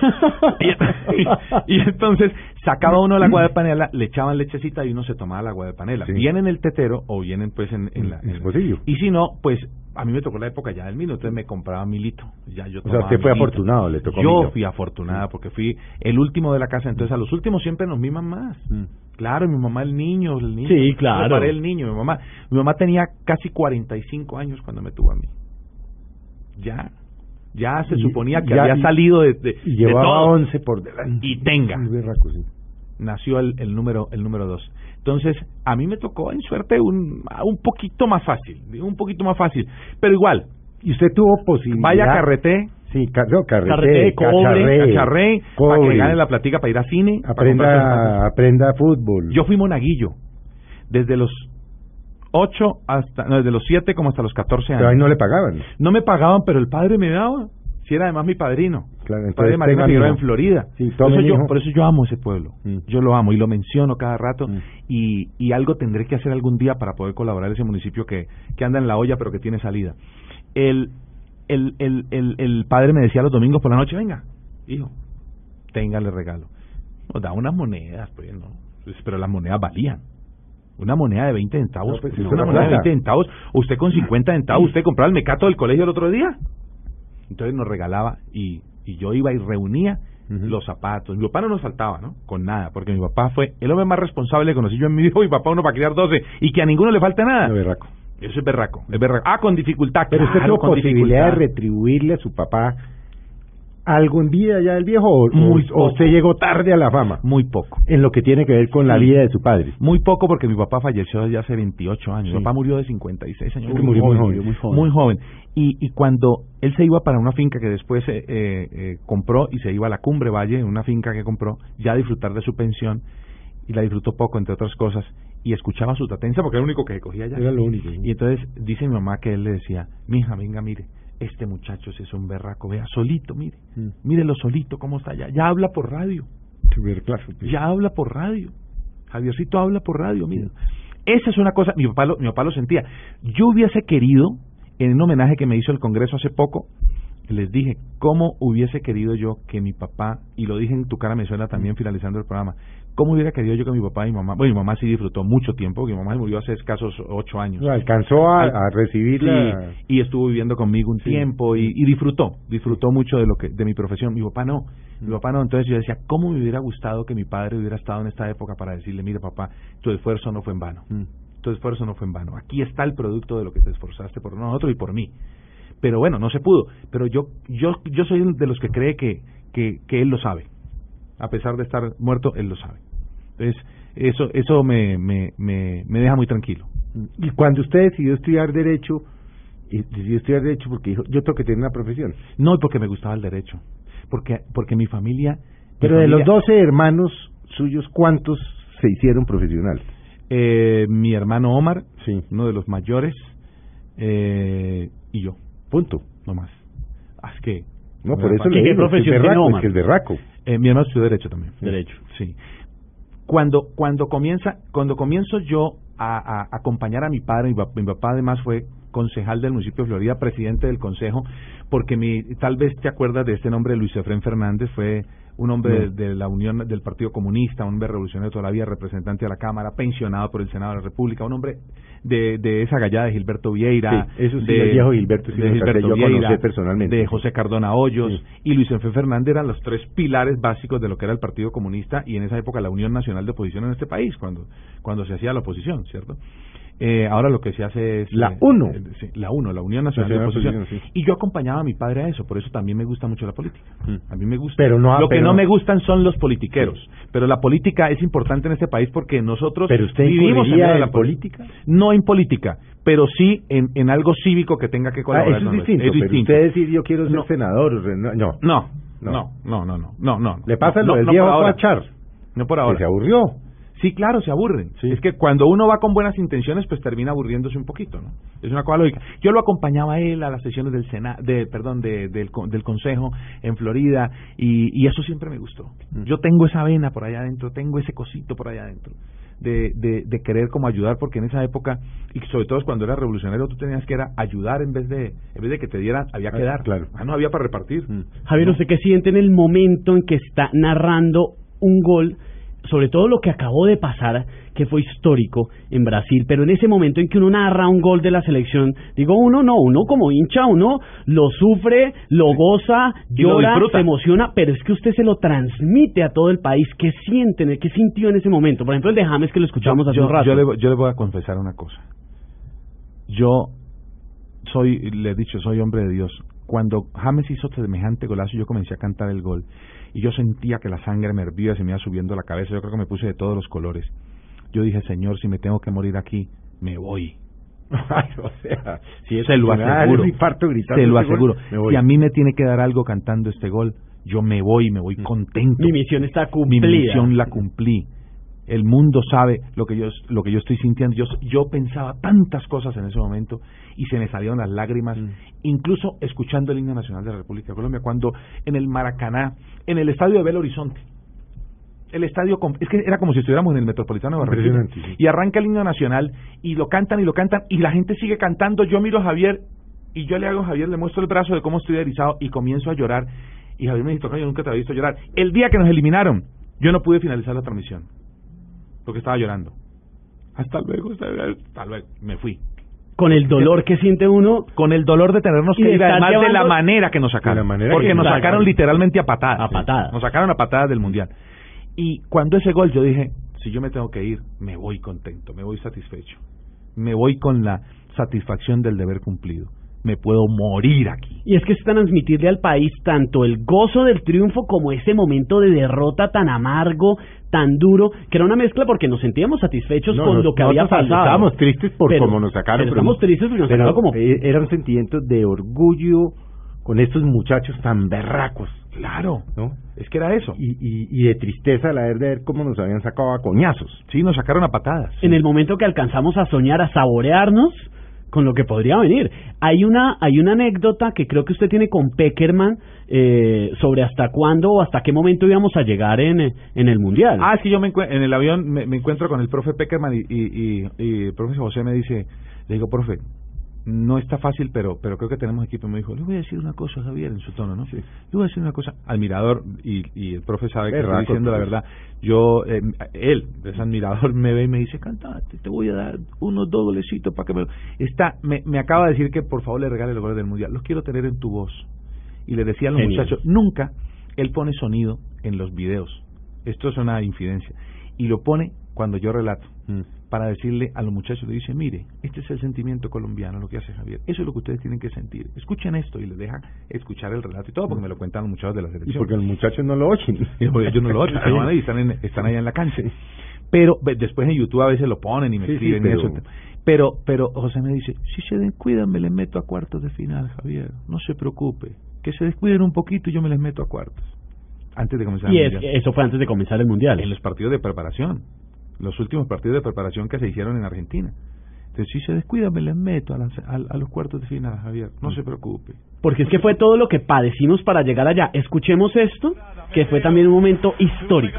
y, y entonces sacaba uno el agua de panela, le echaban lechecita y uno se tomaba el agua de panela. Sí. Vienen el tetero o vienen pues en, en la... En el en- bolsillo. y si no, pues a mí me tocó la época ya del Milo, entonces me compraba milito. Ya yo O sea, usted fue milito. afortunado, le tocó Yo fui afortunada porque fui el último de la casa, entonces a los últimos siempre nos miman más. Mm. Claro, mi mamá el niño, el niño. Sí, claro. Preparé el niño, mi mamá. Mi mamá tenía casi 45 años cuando me tuvo a mí. Ya. Ya se Y- suponía que ya- había y- salido de, de, Y de llevaba todo. 11 por delante. Y tenga. Nació el, el número el número dos. Entonces, a mí me tocó en suerte un, un poquito más fácil, un poquito más fácil. Pero igual, Y usted tuvo posibilidad... vaya carreté, Sí, ca- no, carreté, Carreté, cobre, cacharré, para que gane la platica para ir a cine. Aprenda, aprenda fútbol. Yo fui monaguillo desde los 8 hasta, no, desde los 7 como hasta los 14 Pero ahí años. no le pagaban. No me pagaban, pero el padre me daba. Si era además mi padrino. Claro, El padre de entonces Marina tenga Figueroa en Florida. Sí, por, eso yo, por eso yo amo ese pueblo. Mm. Yo lo amo y lo menciono cada rato. Mm. Y, y algo tendré que hacer algún día para poder colaborar ese municipio que, que anda en la olla pero que tiene salida. El, el, el, el, el padre me decía los domingos por la noche, venga, hijo, téngale regalo. Nos da unas monedas, pues, ¿no? Pues, pero las monedas valían. Una moneda de 20 centavos, No, pues, es una una moneda de plata. 20 centavos, usted con 50 centavos, usted compraba el mecato del colegio el otro día. Entonces nos regalaba y, y yo iba y reunía los zapatos. Mi papá no nos faltaba, ¿no? Con nada, porque mi papá fue el hombre más responsable que conocí yo en mi vida. Mi papá uno para criar 12 y que a ninguno le falte nada. No, berraco. Eso es berraco, es berraco. Ah, con dificultad. Pero usted claro, tuvo con posibilidad de dificultad. retribuirle a su papá algo en vida ya del viejo o, Muy o- o usted poco. llegó tarde a la fama Muy poco. en lo que tiene que ver con la vida de su padre. Muy poco porque mi papá falleció ya hace 28 años. Sí. Mi papá murió de 56 años. Sí, murió muy joven, muy joven. Muy joven. Y, y cuando él se iba para una finca que después eh, eh, eh, compró y se iba a la Cumbre Valle, una finca que compró, ya a disfrutar de su pensión, y la disfrutó poco, entre otras cosas, y escuchaba su tatenza porque era el único que cogía ya. Era lo único. ¿sí? Y entonces dice mi mamá que él le decía, mija, venga, mire, este muchacho es un berraco, vea, solito, mire, Mm. mírelo solito, cómo está ya, ya habla por radio, ya habla por radio, Javiercito habla por radio, mire. Esa es una cosa, mi papá lo, mi papá lo sentía. Yo hubiese querido, en un homenaje que me hizo el Congreso hace poco, les dije, ¿cómo hubiese querido yo que mi papá, y lo dije en tu cara me suena también finalizando el programa, ¿cómo hubiera querido yo que mi papá y mi mamá, bueno, mi mamá sí disfrutó mucho tiempo, porque mi mamá murió hace escasos ocho años. Alcanzó a, a recibir Sí, la... y estuvo viviendo conmigo un Sí. tiempo y, y disfrutó, disfrutó mucho de lo que de mi profesión. Mi papá no, mi Mm. papá no. Entonces yo decía, ¿cómo me hubiera gustado que mi padre hubiera estado en esta época para decirle, mira papá, tu esfuerzo no fue en vano, Mm. tu esfuerzo no fue en vano. Aquí está el producto de lo que te esforzaste por nosotros y por mí. Pero bueno, no se pudo. Pero yo yo yo soy de los que cree que que, que él lo sabe. A pesar de estar muerto, él lo sabe. Entonces eso eso me me me, me deja muy tranquilo. Y cuando usted decidió estudiar Derecho, y decidió estudiar Derecho porque dijo, yo tengo que tener una profesión. No, porque me gustaba el derecho. Porque, porque mi familia. mi Pero de los familia- 12 hermanos suyos, ¿cuántos se hicieron profesionales? Eh, mi hermano Omar, Sí. uno de los mayores, eh, y yo, Punto. no más. Ah, es que. No, por eso le ¿Qué digo, es que berraco, es que el berraco. Eh, mi hermano estudió Derecho también. Derecho. Sí. Cuando, cuando, comienza, cuando comienzo yo a, a acompañar a mi padre, mi, mi papá además fue concejal del municipio de Florida, presidente del consejo, porque mi, tal vez te acuerdas de este nombre, Luis Efrén Fernández, fue un hombre No. de, de la Unión del Partido Comunista, un hombre revolucionario toda la vida, representante de la Cámara, pensionado por el Senado de la República, un hombre de, de esa gallada de Gilberto Vieira, Sí, eso sí, de, el viejo Gilberto sí de Gilberto yo Vieira, personalmente. de José Cardona Hoyos Sí. y Luis Efrén Fernández eran los tres pilares básicos de lo que era el Partido Comunista y en esa época la Unión Nacional de Oposición en este país, cuando, cuando se hacía la oposición, ¿cierto? Eh, ahora lo que se hace es... La eh, UNO. eh, sí, la UNO, la Unión Nacional, de Oposición. Sí. Y yo acompañaba a mi padre a eso, por eso también me gusta mucho la política. Mm. A mí me gusta. Pero no- lo que no no- me gustan son los politiqueros. Pero la política es importante en este país porque nosotros Pero usted vivimos en la política. No en política, pero sí en, en algo cívico que tenga que Ah, colaborar. eso es con nuestro- distinto, pero usted decir yo quiero ser No. senador, no, no. No, No. no, no, no, no. Le pasa lo no, del no viejo por ahora. Pachar, No por que ahora. se aburrió. Sí, claro, se aburren. Sí. Es que cuando uno va con buenas intenciones, pues termina aburriéndose un poquito, ¿no? Es una cosa lógica. Yo lo acompañaba a él a las sesiones del Sena, de, perdón, de- del, con- del Consejo en Florida y, y eso siempre me gustó. Mm. Yo tengo esa vena por allá adentro, tengo ese cosito por allá adentro. De, de, de querer como ayudar porque en esa época y sobre todo cuando era revolucionario tú tenías que era ayudar en vez de en vez de que te dieran había que Ah, dar claro. ah no había para repartir Mm. Javier, ¿usted qué siente en el momento en que está narrando un gol? Sobre todo lo que acabó de pasar, que fue histórico en Brasil, pero en ese momento en que uno narra un gol de la selección, digo uno no, uno como hincha, uno lo sufre, lo goza, lo llora, se emociona, pero es que usted se lo transmite a todo el país. ¿Qué sienten? ¿Qué sintió en ese momento? Por ejemplo, el de James que lo escuchamos hace yo, un rato. yo le, yo le voy a confesar una cosa. Yo soy, le he dicho, soy hombre de Dios. Cuando James hizo semejante golazo, yo comencé a cantar el gol. Y yo sentía que la sangre me hervía, se me iba subiendo la cabeza. Yo creo que me puse de todos los colores. Yo dije, Señor, si me tengo que morir aquí, me voy. O sea, si es se lo aseguro. infarto gritando Se lo aseguro. me voy. Si a mí me tiene que dar algo cantando este gol, yo me voy, me voy contento. Mi misión está Mi cumplida. misión la cumplí. El mundo sabe lo que yo lo que yo estoy sintiendo. Yo yo pensaba tantas cosas en ese momento y se me salieron las lágrimas, incluso escuchando el himno nacional de la República de Colombia cuando en el Maracaná, en el estadio de Belo Horizonte. El estadio es que era como si estuviéramos en el Metropolitano de Barranquilla. Sí. Y arranca el himno nacional y lo cantan y lo cantan y la gente sigue cantando. Yo miro a Javier y yo le hago a Javier, le muestro el brazo de cómo estoy erizado y comienzo a llorar. Y Javier me dice, "Tocayo, yo nunca te había visto llorar. El día que nos eliminaron, yo no pude finalizar la transmisión porque estaba llorando. Hasta luego, hasta luego, hasta luego. Me fui. Con el dolor que siente uno, Con el dolor de tenernos que ir, además de la llevando- manera que nos sacaron. Porque que nos sacaron sacaron. literalmente a patadas. A patadas. Nos sacaron a patadas del Mundial. Y cuando ese gol yo dije, si yo me tengo que ir, me voy contento, me voy satisfecho. Me voy con la satisfacción del deber cumplido. Me puedo morir aquí. Y es que es transmitirle al país tanto el gozo del triunfo como ese momento de derrota tan amargo, tan duro, que era una mezcla porque nos sentíamos satisfechos No, con nos- lo que había pasado. Estábamos tristes por Pero- cómo nos sacaron. pero tristes porque nos pero, sacaron como- eh, Era un sentimiento de orgullo con estos muchachos tan berracos, Claro. ¿no? Es que era eso. Y, y, y de tristeza a la vez de ver cómo nos habían sacado a coñazos. Sí, nos sacaron a patadas. En el momento que alcanzamos a soñar, a saborearnos con lo que podría venir. Hay una hay una anécdota que creo que usted tiene con Peckerman eh, sobre hasta cuándo o hasta qué momento íbamos a llegar en, en el Mundial. Ah, sí, yo me en el avión me, me encuentro con el profe Peckerman y, y, y, y el profe José me dice, le digo, profe, no está fácil, pero pero creo que tenemos equipo. Me dijo, le voy a decir una cosa, Javier, en su tono, ¿no? Le voy a decir una cosa. Admirador, y, y el profe sabe que estoy diciendo la verdad. Yo, eh, él, es admirador, me ve y me dice, cantate, te voy a dar unos dos golecitos para que me... lo-". Está, me, me acaba de decir que por favor le regale los goles del Mundial. Los quiero tener en tu voz. Y le decía a los Genial. muchachos, nunca él pone sonido en los videos. Esto es una infidencia. Y lo pone cuando yo relato. Para decirle a los muchachos, le dice, mire, este es el sentimiento colombiano, lo que hace Javier. Eso es lo que ustedes tienen que sentir. Escuchen esto y les deja escuchar el relato y todo, porque me lo cuentan los muchachos de la Y selección. porque los muchachos no lo oyen. Y ellos no lo oyen, Sí. van ahí, están, en- están allá en la cancha. Pero después en YouTube a veces lo ponen y me Sí, sí, escriben y eso. Pero, pero José me dice, si se descuidan me les meto a cuartos de final, Javier. No se preocupe. Que se descuiden un poquito y yo me les meto a cuartos. Antes de comenzar y el es, Mundial. eso fue antes de comenzar el Mundial. En los partidos de preparación. Los últimos partidos de preparación que se hicieron en Argentina. Entonces, si se descuidan me les meto a, las- a- a los cuartos de final, Javier. No se preocupe. Porque es que fue todo lo que padecimos para llegar allá. Escuchemos esto, que fue también un momento histórico.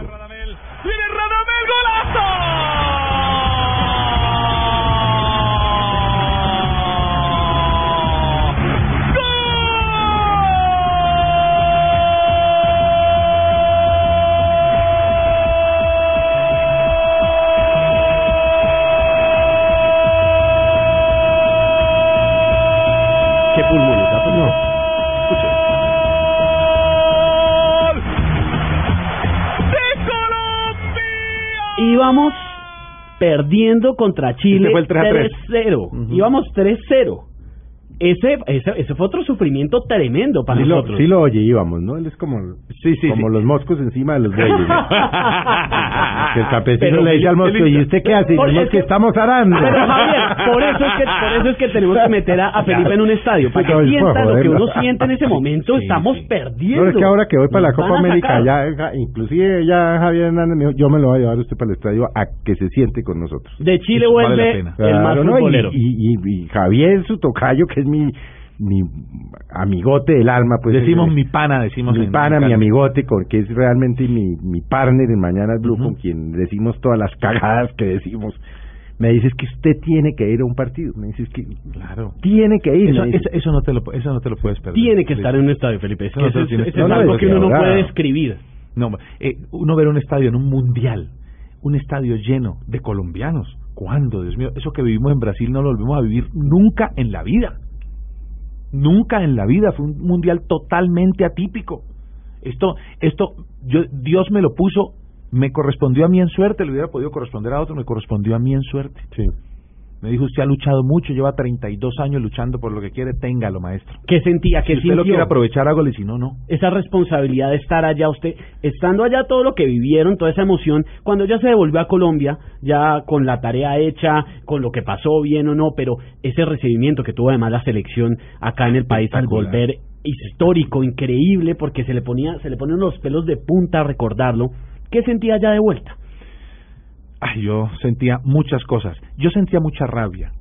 Perdiendo contra Chile Ese fue el 3 a 3. 3-0. Ujú. Íbamos 3-0. Ese, ese, ese fue otro sufrimiento tremendo para Sí lo, nosotros. sí lo oye, íbamos, ¿no? Él es como, Sí, sí, como sí. los moscos encima de los bueyes. ¿no? que el campesino le dice al mosco, ¿y usted qué hace? Por- es que- estamos arando. Pero Javier, por eso es que por eso es que tenemos que meter a, a Felipe en un estadio para que sienta lo que uno siente en ese momento. Sí, estamos sí. perdiendo. No, es que ahora que voy para la Copa América, ya, inclusive ya Javier Hernández me dijo, yo me lo voy a llevar a usted para el estadio a que se siente con nosotros. De Chile vale vuelve el más Claro, ¿no? Y- futbolero. Y, y- y Javier, su tocayo, que es mi, mi amigote del alma, pues. decimos eh, mi pana, decimos mi pana, mi amigote, con, que es realmente mi, mi partner en Mañana Blue, con quien decimos todas las cagadas que decimos. Me dices que usted tiene que ir a un partido. Me dices que Claro. tiene que ir. Eso, eso, eso no te lo, eso no te lo puedes perder. Tiene que estar en un estadio, Felipe. No, eso no es, eso es no, algo que uno no puede describir. No, eh, uno ver un estadio en un mundial un estadio lleno de colombianos. ¿Cuándo, Dios mío? Eso que vivimos en Brasil no lo volvemos a vivir nunca en la vida. Nunca en la vida. Fue un mundial totalmente atípico. Esto, esto, yo, Dios me lo puso, me correspondió a mí en suerte, le hubiera podido corresponder a otro, me correspondió a mí en suerte. Sí. Me dijo, usted ha luchado mucho, lleva 32 años luchando por lo que quiere, téngalo, maestro. ¿Qué sentía? ¿Qué Si usted lo quiere aprovechar, hágalo, y si no, no. esa responsabilidad de estar allá, usted, estando allá todo lo que vivieron, toda esa emoción, cuando ya se devolvió a Colombia, ya con la tarea hecha, con lo que pasó bien o no, pero ese recibimiento que tuvo además la selección acá en el país al volver histórico, increíble, porque se le ponía, se le ponen los pelos de punta a recordarlo, ¿qué sentía ya de vuelta? Ay, yo sentía muchas cosas. Yo sentía mucha rabia.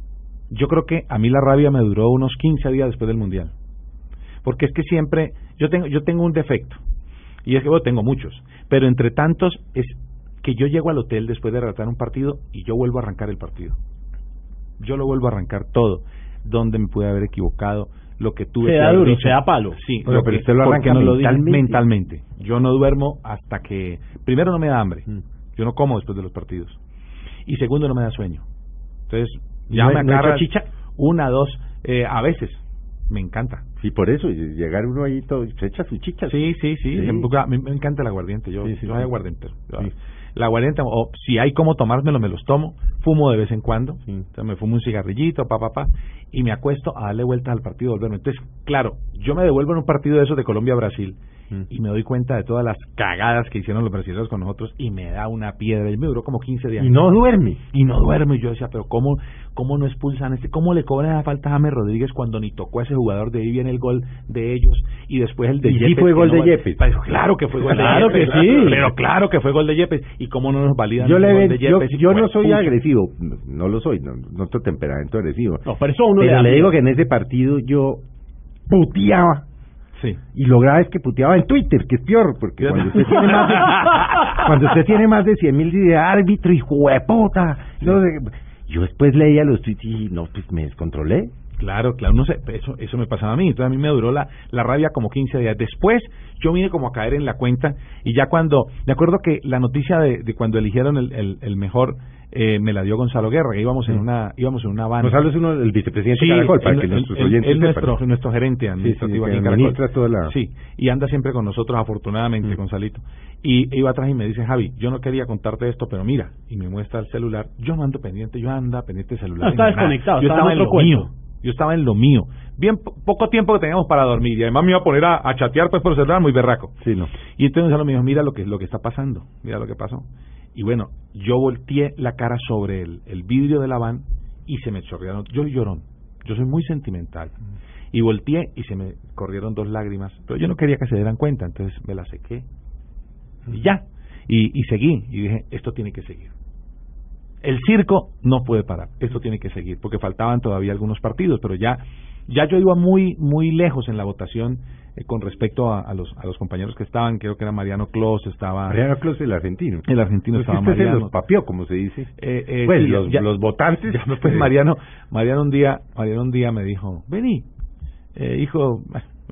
Yo creo que a mí la rabia me duró unos 15 días después del Mundial. Porque es que siempre, yo tengo, yo tengo un defecto. Y es que, bueno, tengo muchos. Pero entre tantos es que yo llego al hotel después de relatar un partido y yo vuelvo a arrancar el partido. Yo lo vuelvo a arrancar todo. Donde me pude haber equivocado, lo que tuve Se que da haber duro, dicho. se da palo. Sí, pero usted lo arranca mentalmente. Yo no duermo hasta que, primero no me da hambre. Mm. Yo no como después de los partidos. Y segundo, no me da sueño. Entonces, ya ¿No- me no chicha? una, dos, eh, a veces. Me encanta. Y por eso, llegar uno ahí todo, se echa su chicha. Sí, sí, sí. Sí. Me, me encanta el aguardiente. Yo, Sí, sí, yo sí. soy Sí. La aguardiente, o si hay como tomármelo, me los tomo. Fumo de vez en cuando. Sí. Entonces me fumo un cigarrillito, pa, pa, pa. Y me acuesto a darle vueltas al partido, volverme. Entonces, claro, yo me devuelvo en un partido de esos de Colombia-Brasil Y me doy cuenta de todas las cagadas que hicieron los brasileños con nosotros y me da una piedra. Y me duró como 15 días. Y no duerme. y no duermo. Y yo decía, pero ¿cómo, cómo no expulsan este? ¿Cómo le cobran la falta a James Rodríguez cuando ni tocó a ese jugador? De ahí viene el gol de ellos y después el de Y Yepes. fue que gol no de Yepes. Pero claro que fue gol Claro de Yepes. que sí. Pero claro que fue gol de Yepes. ¿Y cómo no nos validan Yo, el le gol de Yepes? yo no soy Pucha. agresivo, no, lo soy, no, no tengo temperamento agresivo. No, eso uno Pero da le miedo. digo que en ese partido yo puteaba. Sí. Y lo grave es que puteaba en Twitter, que es peor, porque cuando usted tiene más de, cuando usted tiene más de 100 mil de árbitro, hijo de puta. no sé, yo después leía los tweets y no, pues me descontrolé. Claro, claro, no sé, eso, eso me pasaba a mí, entonces a mí me duró la, la rabia como 15 días. Después yo vine como a caer en la cuenta y ya cuando, de acuerdo que la noticia de, de cuando eligieron el, el, el mejor eh, me la dio Gonzalo Guerra, que íbamos en Mm. una, íbamos en una van. Gonzalo es uno del vicepresidente Sí, de Caracol, para que nuestros él- oyentes sepan. nuestro, nuestro gerente Sí, sí, administrativo que aquí en Caracol. administra toda la... Sí, y anda siempre con nosotros, afortunadamente, Mm. Gonzalito. Y iba atrás y me dice, Javi, yo no quería contarte esto, pero mira, y me muestra el celular. Yo no ando pendiente, yo ando pendiente del celular. No, estaba desconectado, Yo estaba en lo mío. cuento. Yo estaba en lo mío. Bien po- poco tiempo que teníamos para dormir. Y además me iba a poner a, a chatear pues por el celular, muy berraco. Sí, no. Y entonces Gonzalo me dijo, mira lo que, lo que está pasando, mira lo que pasó. Y bueno, yo volteé la cara sobre el, el vidrio de la van y se me chorrearon. Yo soy llorón, yo soy muy sentimental. Y volteé y se me corrieron dos lágrimas. Pero yo no quería que se dieran cuenta, entonces me la sequé. Y ya. Y, y seguí. Y dije, esto tiene que seguir. El circo no puede parar, esto tiene que seguir, porque faltaban todavía algunos partidos, pero ya, ya yo iba muy, muy lejos en la votación eh, con respecto a, a los, a los compañeros que estaban, creo que era Mariano Clos, estaba Mariano Clos, el argentino. el argentino, Pues estaba este Mariano. los papió, como se dice. Eh, eh, pues sí, los, ya- los votantes. ya, pues Mariano, Mariano un día, Mariano un día me dijo, vení, eh, hijo,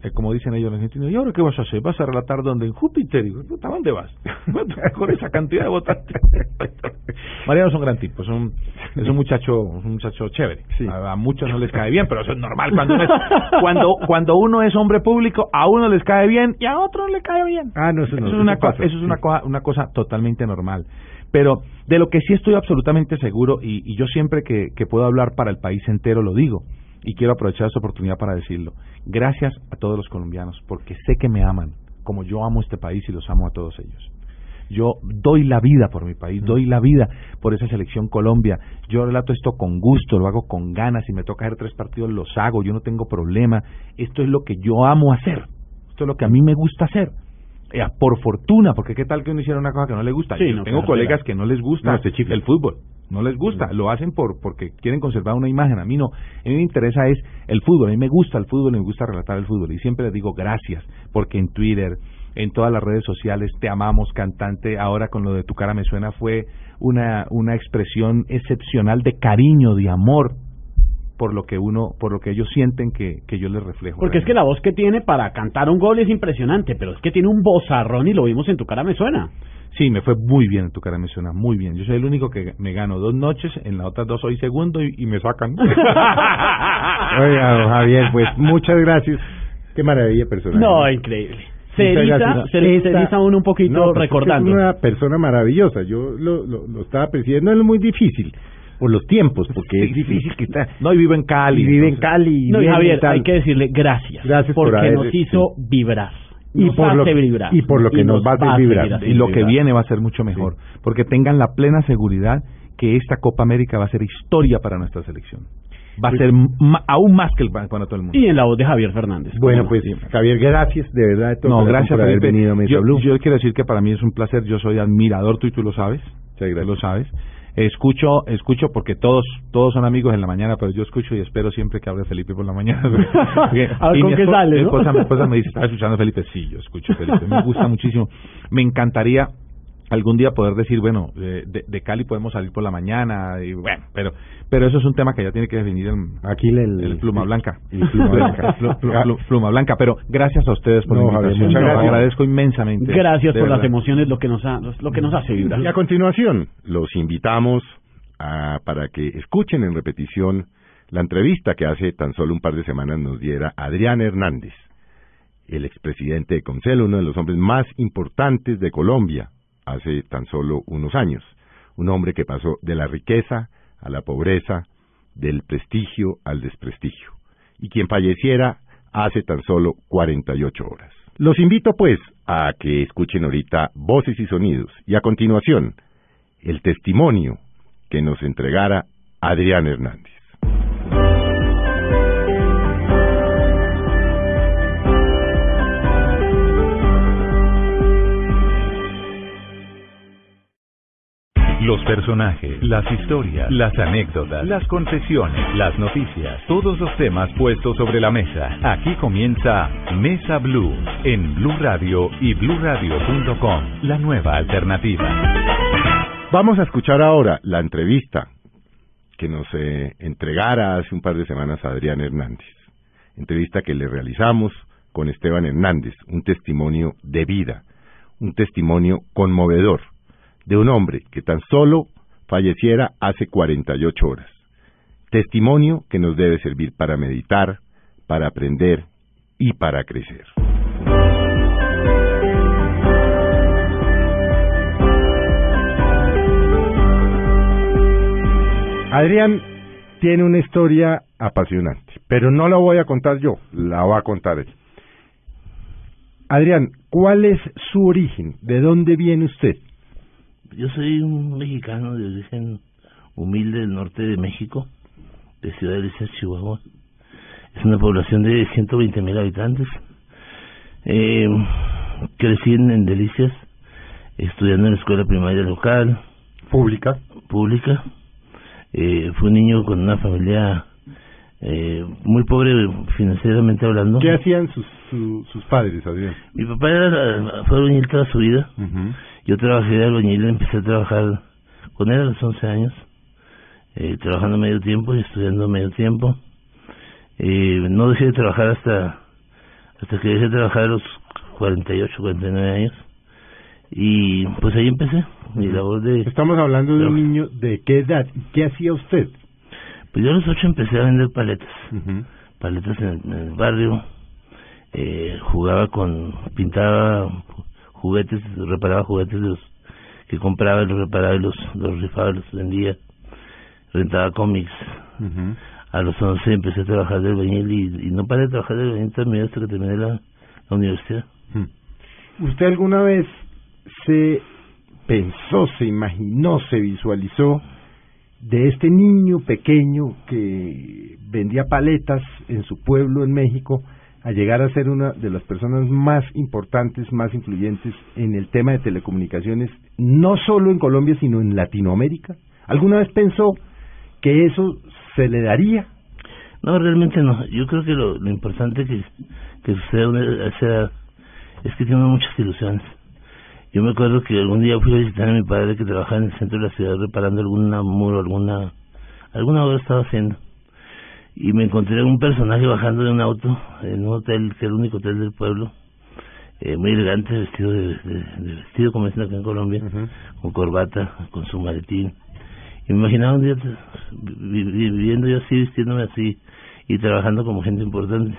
eh, como dicen ellos en Argentina, ¿y ahora qué vas a hacer? ¿Vas a relatar dónde? En Júpiter. Digo, puta, ¿a dónde vas? Con esa cantidad de votantes. Mariano es un gran tipo, es un, es un muchacho, es un muchacho chévere. Sí. A, a muchos no les cae bien, pero eso es normal. Cuando uno es, cuando, cuando uno es hombre público, a uno les cae bien y a otro no le cae bien. Ah, no, eso no. Eso es una, eso co- pasa, eso es una, cosa, una cosa totalmente normal. Pero de lo que sí estoy absolutamente seguro, y, y yo siempre que, que puedo hablar para el país entero lo digo, y quiero aprovechar esta oportunidad para decirlo. Gracias a todos los colombianos, porque sé que me aman, como yo amo este país y los amo a todos ellos. Yo doy la vida por mi país, doy la vida por esa selección Colombia. Yo relato esto con gusto, lo hago con ganas. Si me toca hacer tres partidos, los hago. Yo no tengo problema. Esto es lo que yo amo hacer. Esto es lo que a mí me gusta hacer. Eh, por fortuna, porque qué tal que uno hiciera una cosa que no le gusta. Sí, Yo no, tengo colegas que no les gusta No, chifla. el fútbol. No les gusta, lo hacen por porque quieren conservar una imagen. A mí no, a mí me interesa es el fútbol. A mí me gusta el fútbol y me gusta relatar el fútbol. Y siempre les digo gracias, porque en Twitter, en todas las redes sociales, te amamos, cantante. Ahora con lo de tu cara me suena fue una una expresión excepcional de cariño, de amor. Por lo que uno, por lo que ellos sienten que, que yo les reflejo. Porque es que la voz que tiene para cantar un gol es impresionante, pero es que tiene un vozarrón y lo vimos en tu cara me suena. Sí, me fue muy bien en tu cara, me suena muy bien. Yo soy el único que me gano dos noches, en las otras dos soy segundo y, y me sacan. Oiga, don Javier, pues muchas gracias. Qué maravilla personal. No, increíble. Se eriza, se, eriza uno un poquito No, pues, recordando. Es una persona maravillosa. Yo lo, lo, lo estaba presidiendo. Es muy difícil por los tiempos, porque es difícil que está. No, y vive en Cali. Y vive en Cali. No, y Javier, hay que decirle gracias. Gracias por porque haber, nos este, hizo vibrar. y Nos por lo- hace vibrar. y por lo que nos va a vibrar. y lo que viene va a ser mucho mejor, porque tengan la plena seguridad que esta Copa América va a ser historia para nuestra selección. Va a ser ma- aún más que el para todo el mundo. Y en la voz de Javier Fernández. Bueno, ¿cómo pues? Javier, gracias de verdad de todo No, gracias por haber venido yo, Blue. yo quiero decir que para mí es un placer. Yo soy admirador tú y tú lo sabes. Tú lo sabes. Escucho, escucho porque todos, todos son amigos en la mañana, pero yo escucho y espero siempre que hable Felipe por la mañana. Porque- A ver, y ¿con qué sale, Mi no? esposa, mi esposa me dice, ¿estás escuchando Felipe? Sí, yo escucho Felipe. Me gusta muchísimo. Me encantaría algún día poder decir, bueno, de, de, de Cali podemos salir por la mañana, y bueno, pero pero eso es un tema que ya tiene que definir el, Aquí el, el pluma blanca. el pluma blanca. Pluma pero gracias a ustedes por No, la Javier, invitación. muchas Lo gracias. agradezco inmensamente. Gracias por las emociones, lo que nos, ha- lo que nos hace vibrar. Y a continuación, los invitamos a, para que escuchen en repetición la entrevista que hace tan solo un par de semanas nos diera Adrián Hernández, el expresidente de Concel, uno de los hombres más importantes de Colombia hace tan solo unos años. Un hombre que pasó de la riqueza a la pobreza, del prestigio al desprestigio, y quien falleciera hace tan solo 48 horas. Los invito pues a que escuchen ahorita voces y sonidos y a continuación el testimonio que nos entregara Adrián Hernández. Los personajes, las historias, las anécdotas, las confesiones, las noticias, todos los temas puestos sobre la mesa. Aquí comienza Mesa Blue en Blue Radio y bluradio.com, la nueva alternativa. Vamos a escuchar ahora la entrevista que nos eh, entregara hace un par de semanas a Adrián Hernández. Entrevista que le realizamos con Esteban Hernández, un testimonio de vida, un testimonio conmovedor de un hombre que tan solo falleciera hace 48 horas. Testimonio que nos debe servir para meditar, para aprender y para crecer. Adrián tiene una historia apasionante, pero no la voy a contar yo, la va a contar él. Adrián, ¿cuál es su origen? ¿De dónde viene usted? Yo soy un mexicano de origen humilde del norte de México, de Ciudad de Delicias, Chihuahua. Es una población de 120 mil habitantes. Eh, crecí en, en Delicias, estudiando en la escuela primaria local. ¿Pública? Pública. Eh, fui un niño con una familia eh, muy pobre financieramente hablando. ¿Qué hacían sus, su- sus padres, Adrián? Mi papá era, fue albañil toda su vida. Yo trabajé de albañil, empecé a trabajar con él a los 11 años, eh, trabajando medio tiempo y estudiando medio tiempo. Eh, no dejé de trabajar hasta hasta que dejé de trabajar a los 48, 49 años. Y pues ahí empecé mi labor de... Estamos hablando de un niño de qué edad qué hacía usted. Pues yo a los 8 empecé a vender paletas. Paletas en el, en el barrio. Eh, jugaba con... Pintaba juguetes, reparaba juguetes de los que compraba, los reparaba y los, los rifaba, los vendía. Rentaba cómics. A los 11 empecé a trabajar de albañil y, y no paré de trabajar de albañil también hasta que terminé la, la universidad. ¿Usted alguna vez se pensó, se imaginó, se visualizó de este niño pequeño que vendía paletas en su pueblo en México a llegar a ser una de las personas más importantes, más influyentes en el tema de telecomunicaciones, no solo en Colombia, sino en Latinoamérica? ¿Alguna vez pensó que eso se le daría? No, realmente no. Yo creo que lo, importante que, que sucede a una- a esa edad es que tiene muchas ilusiones. Yo me acuerdo que algún día fui a visitar a mi padre que trabajaba en el centro de la ciudad reparando alguna muro, alguna alguna obra estaba haciendo. Y me encontré un personaje bajando de un auto en un hotel, que era el único hotel del pueblo, eh, muy elegante, vestido de, de, vestido como dicen acá en Colombia, con corbata, con su maletín. Y me imaginaba un día pues, viviendo yo así, vistiéndome así y trabajando como gente importante.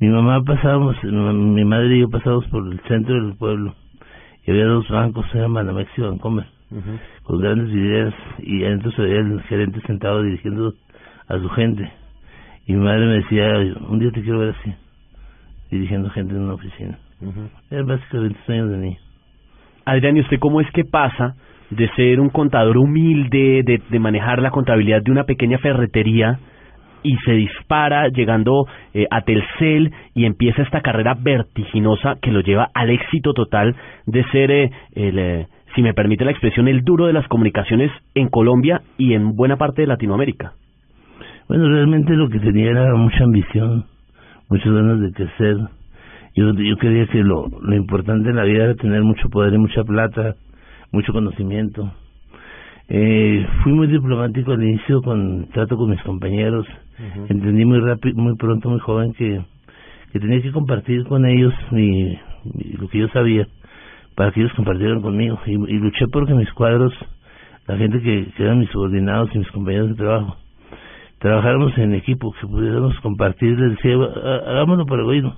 Mi mamá pasábamos, mi madre y yo pasábamos por el centro del pueblo y había dos bancos, se llaman Banamex y Bancomer, con grandes ideas y adentro se veía el gerente sentado dirigiendo a su gente. Y mi madre me decía, un día te quiero ver así, dirigiendo gente en una oficina. Era básicamente sueños de niño. Adrián, ¿y usted cómo es que pasa de ser un contador humilde, de, de manejar la contabilidad de una pequeña ferretería y se dispara llegando eh, a Telcel y empieza esta carrera vertiginosa que lo lleva al éxito total de ser eh, el, eh, si me permite la expresión, el duro de las comunicaciones en Colombia y en buena parte de Latinoamérica. Bueno, realmente lo que tenía era mucha ambición, muchas ganas de crecer. Yo, yo quería que lo, lo importante en la vida era tener mucho poder y mucha plata, mucho conocimiento. Eh, fui muy diplomático al inicio con trato con mis compañeros. Entendí muy rápido, muy pronto, muy joven que, que tenía que compartir con ellos mi, lo que yo sabía para que ellos compartieran conmigo y, y luché porque mis cuadros, la gente que, que eran mis subordinados y mis compañeros de trabajo, trabajáramos en equipo, que pudiéramos compartir, les decía, hagámoslo por egoísmo,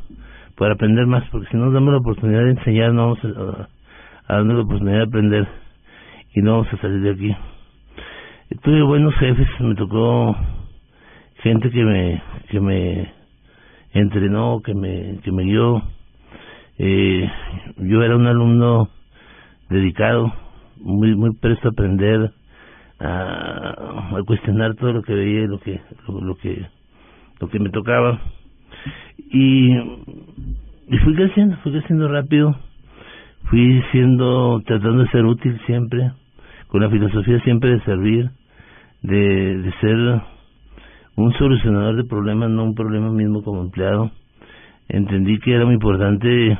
para aprender más, porque si no damos la oportunidad de enseñar, no vamos a, a darnos la oportunidad de aprender y no vamos a salir de aquí. Tuve buenos jefes, me tocó gente que me que me entrenó, que me que me guió. Eh, yo era un alumno dedicado, muy muy presto a aprender, a, cuestionar todo lo que veía, lo que lo, lo que lo que me tocaba y y fui creciendo, fui creciendo rápido fui siendo, tratando de ser útil siempre, con la filosofía siempre de servir, de, de ser un solucionador de problemas, no un problema mismo como empleado. Entendí que era muy importante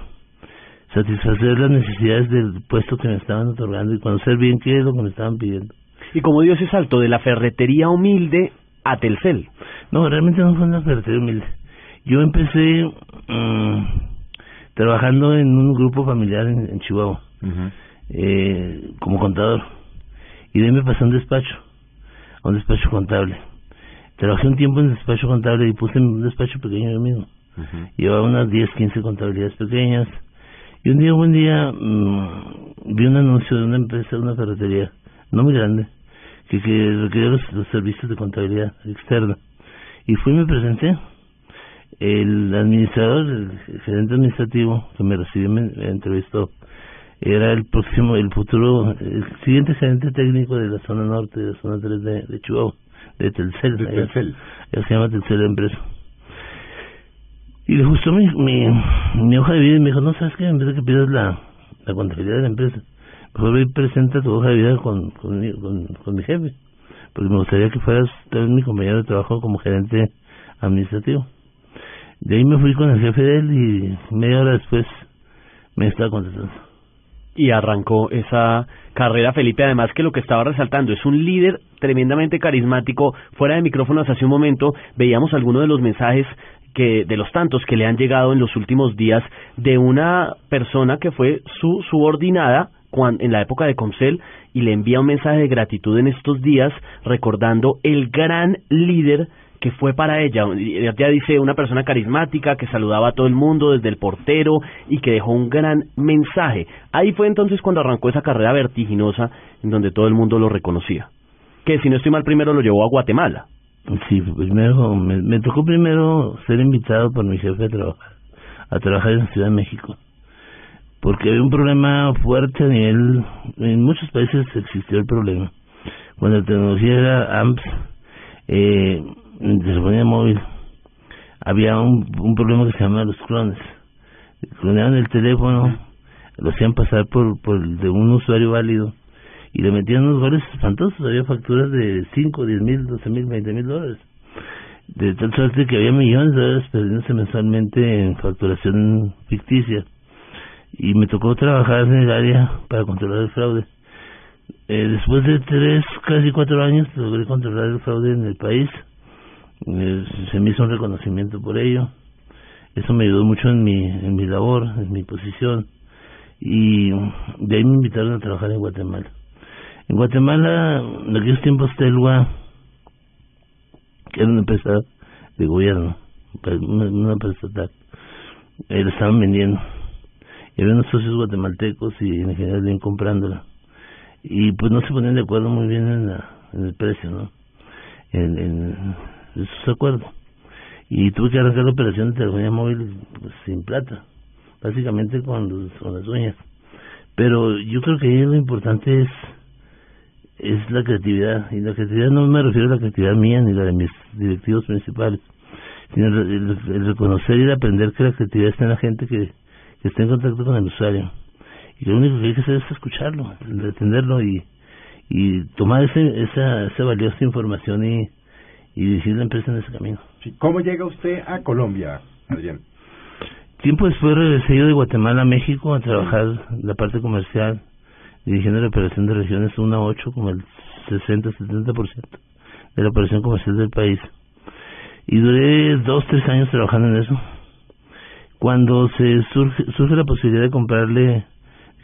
satisfacer las necesidades del puesto que me estaban otorgando y conocer bien qué es lo que me estaban pidiendo. ¿Y cómo dio ese salto de la ferretería humilde a Telcel? No, realmente no fue una ferretería humilde. Yo empecé... Mm, trabajando en un grupo familiar en, Chihuahua, eh, como contador. Y de ahí me pasé a un despacho, a un despacho contable. Trabajé un tiempo en despacho contable y puse un despacho pequeño yo mismo. Llevaba unas 10, 15 contabilidades pequeñas. Y un día, un buen día, mm, vi un anuncio de una empresa, de una ferretería, no muy grande, que, que requería los, los servicios de contabilidad externa. Y fui y me presenté el administrador, el gerente administrativo que me recibió, me, entrevistó, era el próximo, el futuro, el siguiente gerente técnico de la zona norte, de la zona 3 de, de Chihuahua, de Telcel. De Telcel. se llama Telcel Empresa. Y le gustó mi, mi, mi hoja de vida y me dijo, no, ¿sabes qué? En vez de que pidas la, la contabilidad de la empresa, mejor ve y presenta tu hoja de vida con, con mi jefe, porque me gustaría que fueras también mi compañero de trabajo como gerente administrativo. De ahí me fui con el jefe de él y media hora después me estaba contestando. Y arrancó esa carrera, Felipe. Además, que lo que estaba resaltando es un líder tremendamente carismático. Fuera de micrófonos, hace un momento veíamos algunos de los mensajes que de los tantos que le han llegado en los últimos días de una persona que fue su subordinada en la época de Comcel y le envía un mensaje de gratitud en estos días recordando el gran líder que fue para ella. Ya dice una persona carismática que saludaba a todo el mundo desde el portero y que dejó un gran mensaje. Ahí fue entonces cuando arrancó esa carrera vertiginosa en donde todo el mundo lo reconocía. Que si no estoy mal, primero lo llevó a Guatemala. Sí, primero me, tocó primero ser invitado por mi jefe a trabajar, a trabajar en Ciudad de México. Porque había un problema fuerte a nivel, en muchos países existió el problema. Cuando la tecnología era AMPS, eh, telefonía móvil había un, un problema que se llamaba los clones. Cloneaban el teléfono, lo hacían pasar por, por el de un usuario válido y le metían unos goles espantosos. Había facturas de 5, 10 mil, 12 mil, 20 mil dólares. De tal suerte que había millones de dólares perdiéndose mensualmente en facturación ficticia. Y me tocó trabajar en el área para controlar el fraude. Eh, después de tres, casi cuatro años, logré controlar el fraude en el país Eh, se me hizo un reconocimiento por ello. Eso me ayudó mucho en mi, en mi labor, en mi posición. Y de ahí me invitaron a trabajar en Guatemala. En Guatemala, en aquellos tiempos, Telua, que era una empresa de gobierno, una, una empresa estatal, eh, la estaban vendiendo. Y había unos socios guatemaltecos y en general bien comprándola. Y pues no se ponían de acuerdo muy bien en, la, en el precio, ¿no? En, en esos acuerdos. Y tuve que arrancar la operación de telefonía móvil pues, sin plata, básicamente con, los, con las uñas. Pero yo creo que ahí lo importante es es la creatividad. Y la creatividad no me refiero a la creatividad mía ni la de mis directivos principales, sino el, el reconocer y el aprender que la creatividad está en la gente que, que está en contacto con el usuario. Y lo único que hay que hacer es escucharlo, entenderlo y, y tomar ese, esa, esa valiosa información y, y dirigir la empresa en ese camino. Sí. ¿Cómo llega usted a Colombia, Adrián? Tiempo después regresé yo de Guatemala a México a trabajar la parte comercial, dirigiendo la operación de regiones 1 a 8, como el 60-70% de la operación comercial del país. Y duré dos, tres años trabajando en eso. Cuando se surge, surge la posibilidad de comprarle,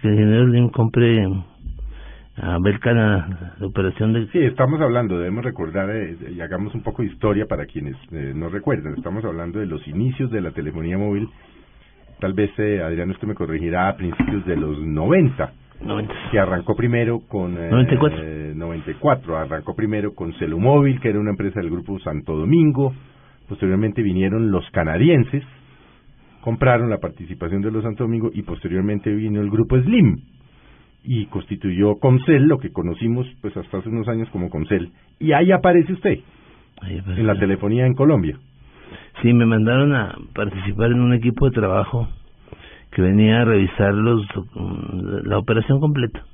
que el ingeniero Lim compre a Belcana la operación de... Sí, estamos hablando, debemos recordar eh, y hagamos un poco de historia para quienes eh, no recuerdan. Estamos hablando de los inicios de la telefonía móvil. Tal vez, eh, Adrián, usted me corregirá a principios de los 90. 90. Que arrancó primero con... Eh, 94. 94. Arrancó primero con Celumóvil, que era una empresa del grupo Santo Domingo. Posteriormente vinieron los canadienses, compraron la participación de los Santo Domingo y posteriormente vino el grupo Slim y constituyó Comcel, lo que conocimos pues hasta hace unos años como Comcel. Y ahí aparece usted, Ahí aparece. en la telefonía en Colombia. Sí, me mandaron a participar en un equipo de trabajo que venía a revisar los mm, la operación completa,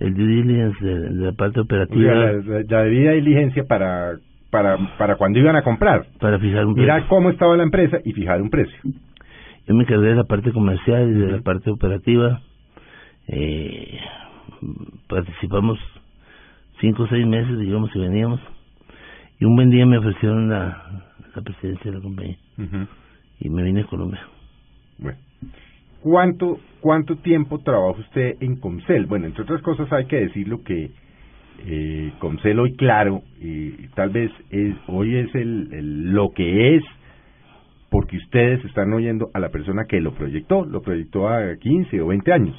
el due diligence de, de la parte O operativa sea, la, la debida diligencia para, para, para cuando iban a comprar. para fijar un precio. Mirar cómo estaba la empresa y fijar un precio. Yo me encargué de la parte comercial y de la parte operativa. Eh, participamos cinco o seis meses, digamos, y veníamos. Y un buen día me ofrecieron la, la presidencia de la compañía y me vine a Colombia. Bueno. ¿Cuánto, ¿Cuánto tiempo trabaja usted en Comcel? Bueno, entre otras cosas hay que decirlo que eh, Comcel hoy, claro, y tal vez es, hoy es el, el- lo que es porque ustedes están oyendo a la persona que lo proyectó, lo proyectó a 15 o 20 años.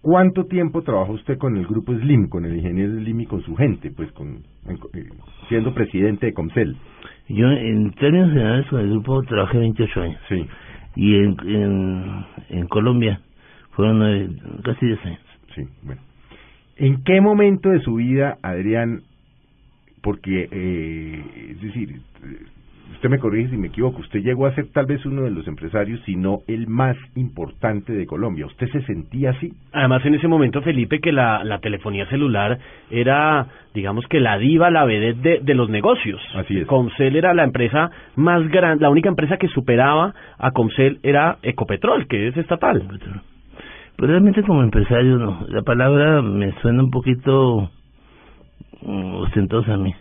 ¿Cuánto tiempo trabaja usted con el grupo Slim, con el ingeniero Slim y con su gente, pues con eh, siendo presidente de Comcel? Yo, en términos generales, con el grupo trabajé 28 años. Sí. Y en, en, en Colombia fueron casi 10 años. Sí, bueno. ¿En qué momento de su vida, Adrián, porque, eh, es decir, usted me corrige si me equivoco, usted llegó a ser tal vez uno de los empresarios, si no el más importante de Colombia. ¿Usted se sentía así? Además, en ese momento, Felipe, que la, la telefonía celular era, digamos que la diva, la vedette de, de los negocios. Así es. Comcel era la empresa más grande, la única empresa que superaba a Comcel era Ecopetrol, que es estatal. Pues realmente como empresario, no. La palabra me suena un poquito mm, ostentosa a mí.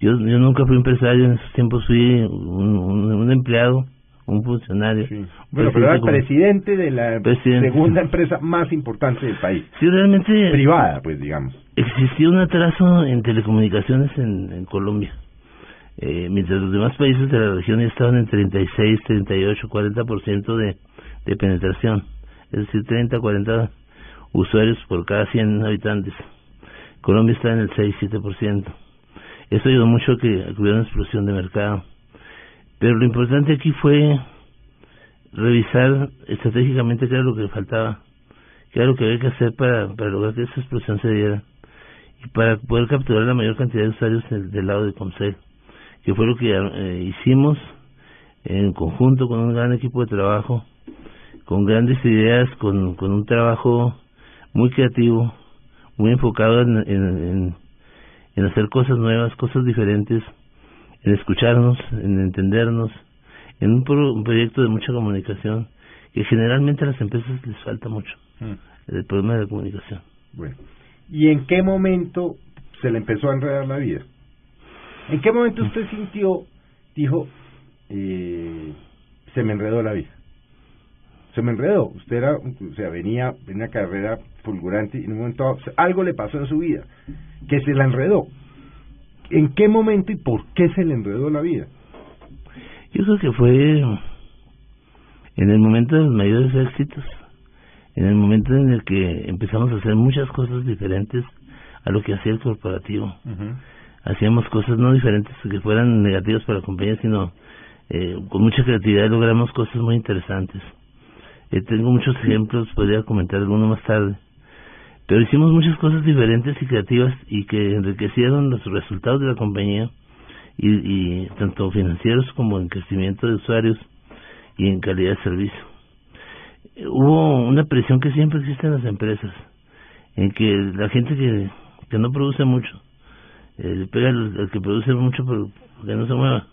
Yo, yo nunca fui empresario, en esos tiempos fui un, un, un empleado, un funcionario. Bueno, pero era el presidente de la Presidente. segunda empresa más importante del país. Sí, realmente Privada, pues, digamos. existía un atraso en telecomunicaciones en, en Colombia. Eh, mientras los demás países de la región ya estaban en 36, 38, 40% de, de penetración. Es decir, 30, 40 usuarios por cada 100 habitantes. Colombia está en el 6, 7%. Eso ayudó mucho a que, hubiera una explosión de mercado. Pero lo importante aquí fue revisar estratégicamente qué era lo que faltaba, qué era lo que había que hacer para, para lograr que esa explosión se diera y para poder capturar la mayor cantidad de usuarios del, del lado de Comcel, que fue lo que eh, hicimos en conjunto con un gran equipo de trabajo, con grandes ideas, con, con un trabajo muy creativo, muy enfocado en, en, en, en hacer cosas nuevas, cosas diferentes, en escucharnos, en entendernos, en un, pro- un proyecto de mucha comunicación que generalmente a las empresas les falta mucho, el problema de la comunicación. Bueno. ¿Y en qué momento se le empezó a enredar la vida? ¿En qué momento usted sintió dijo, eh, se me enredó la vida. Se me enredó. Usted era, o sea, venía en una carrera fulgurante y en un momento algo le pasó en su vida, que se la enredó. ¿En qué momento y por qué se le enredó la vida? Yo creo que fue en el momento de los mayores éxitos, en el momento en el que empezamos a hacer muchas cosas diferentes a lo que hacía el corporativo. Hacíamos cosas no diferentes que fueran negativas para la compañía, sino eh, con mucha creatividad logramos cosas muy interesantes. Eh, tengo muchos ejemplos, podría comentar alguno más tarde. Pero hicimos muchas cosas diferentes y creativas y que enriquecieron los resultados de la compañía y, y tanto financieros como en crecimiento de usuarios y en calidad de servicio. Eh, hubo una presión que siempre existe en las empresas, en que la gente que, que no produce mucho, eh, le pega al, que produce mucho pero que no se mueva,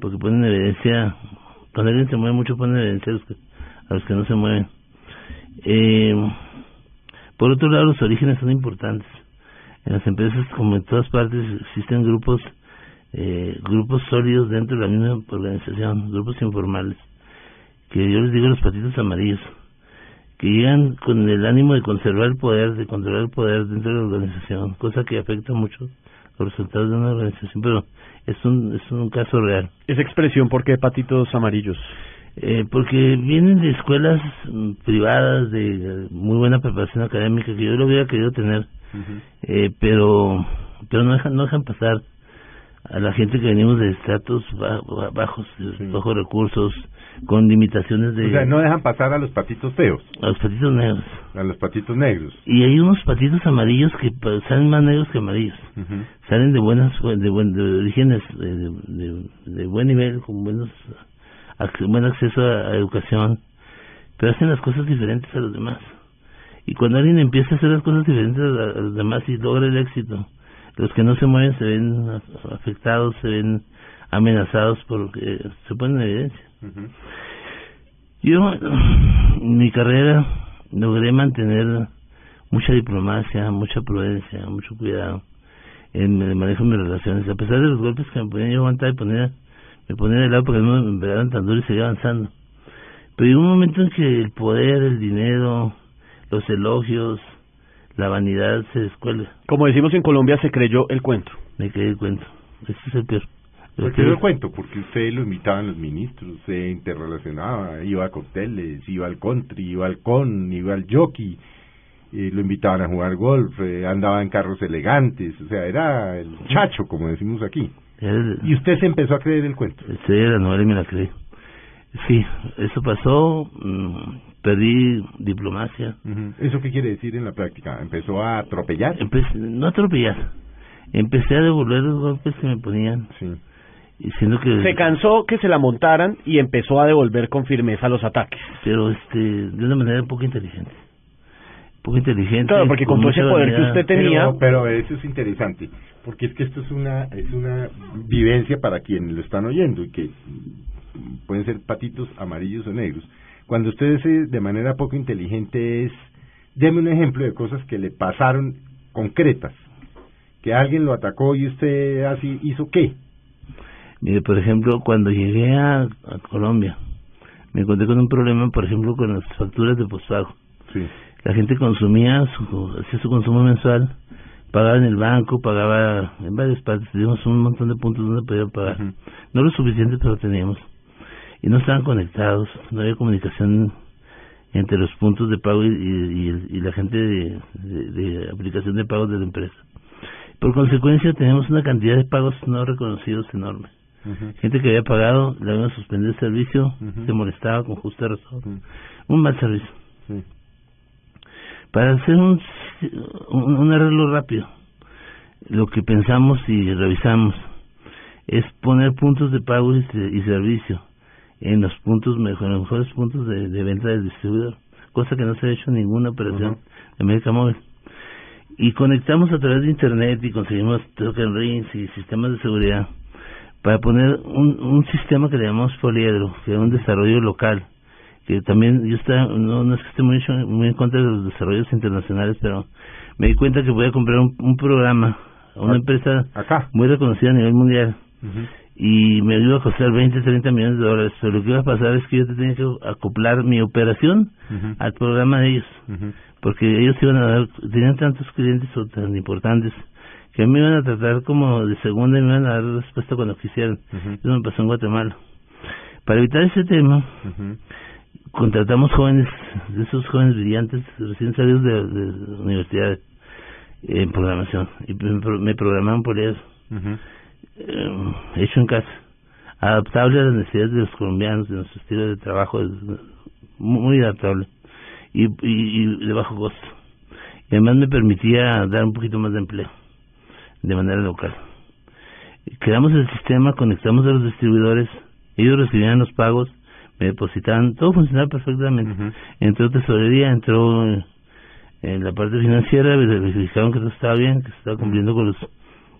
porque ponen evidencia, cuando alguien se mueve mucho ponen evidencia a los que, no se mueven. Eh, por otro lado, los orígenes son importantes. En las empresas, como en todas partes, existen grupos eh, grupos sólidos dentro de la misma organización, grupos informales, que yo les digo los patitos amarillos, que llegan con el ánimo de conservar el poder, de controlar el poder dentro de la organización, cosa que afecta mucho los resultados de una organización, pero es un, es un caso real. Esa expresión, ¿por qué patitos amarillos? Eh, porque vienen de escuelas mm, privadas de muy buena preparación académica que yo lo hubiera querido tener, eh, pero pero no dejan no dejan pasar a la gente que venimos de estratos bajos, bajos recursos, con limitaciones de... O sea, no dejan pasar a los patitos feos. A los patitos negros. A los patitos negros. Y hay unos patitos amarillos que salen más negros que amarillos. Salen de buenas, de, buen, de orígenes, de, de, buen nivel, con buenos, buen acceso a, educación, pero hacen las cosas diferentes a los demás. Y cuando alguien empieza a hacer las cosas diferentes a los demás y logra el éxito, los que no se mueven se ven afectados, se ven amenazados porque se ponen en evidencia. Yo, en mi carrera, logré mantener mucha diplomacia, mucha prudencia, mucho cuidado en el manejo de mis relaciones, a pesar de los golpes que me ponían yo aguantar y poner, me ponía de lado porque no me pegaban tan duro y seguía avanzando. Pero hay un momento en que el poder, el dinero, los elogios, la vanidad se descuelga. Como decimos en Colombia, se creyó el cuento. Me creí el cuento. Ese es el peor. ¿Por qué lo cuento? Porque usted lo invitaban los ministros, se interrelacionaba, iba a cócteles, iba al country, iba al con, iba al jockey, eh, lo invitaban a jugar golf, eh, andaba en carros elegantes, o sea, era el chacho, como decimos aquí. Y usted se empezó a creer el cuento. Sí, la novela y me la creí. Sí, eso pasó, mm, perdí diplomacia. ¿Eso qué quiere decir en la práctica? ¿Empezó a atropellar? no atropellar, empecé a devolver los golpes que me ponían. Sí. Diciendo que... Se cansó que se la montaran y empezó a devolver con firmeza los ataques. Pero este de una manera un poco inteligente. Poco inteligente. Claro, porque con, todo ese poder que usted tenía... Pero, pero, eso es interesante, porque es que esto es una, es una vivencia para quienes lo están oyendo y que pueden ser patitos amarillos o negros. Cuando usted dice de manera poco inteligente es, deme un ejemplo de cosas que le pasaron concretas, que alguien lo atacó y usted así hizo qué. Mire, por ejemplo, cuando llegué a, Colombia, me encontré con un problema, por ejemplo, con las facturas de postpago. Sí. La gente consumía, su, hacía su consumo mensual, pagaba en el banco, pagaba en varias partes, teníamos un montón de puntos donde podía pagar. No lo suficiente, pero teníamos y no estaban conectados, no había comunicación entre los puntos de pago y, y, la gente de, de, aplicación de pagos de la empresa. Por consecuencia, tenemos una cantidad de pagos no reconocidos enorme. Gente que había pagado, le habían suspendido el servicio, se molestaba con justa razón. Un mal servicio. Para hacer un, un arreglo rápido, lo que pensamos y revisamos es poner puntos de pago y, y servicio en los puntos los mejores puntos de, venta del distribuidor, cosa que no se ha hecho en ninguna operación de América Móvil. Y conectamos a través de internet y conseguimos token rings y sistemas de seguridad para poner un, un sistema que le llamamos poliedro, que es un desarrollo local, que también yo está, no, no es que esté muy, muy en contra de los desarrollos internacionales, pero me di cuenta que voy a comprar un, programa a una empresa acá muy reconocida a nivel mundial y me iba a costar 20, 30 millones de dólares. Pero lo que iba a pasar es que yo tenía que acoplar mi operación al programa de ellos, porque ellos iban a dar, tenían tantos clientes o tan importantes que me iban a tratar como de segunda y me iban a dar respuesta cuando quisieran. Eso me pasó en Guatemala. Para evitar ese tema. Contratamos jóvenes, de esos jóvenes brillantes, recién salidos de, de la universidad en programación, y me, pro- me programaron por ellos, eh, hecho en casa, adaptable a las necesidades de los colombianos, de nuestro estilo de trabajo, muy adaptable. Y, y, y de bajo costo. Y además me permitía dar un poquito más de empleo de manera local. Creamos el sistema, conectamos a los distribuidores, ellos recibían los pagos, me depositaban, todo funcionaba perfectamente. Ujú. Entró tesorería, entró eh, en la parte financiera, verificaron que todo estaba bien, que se estaba cumpliendo con los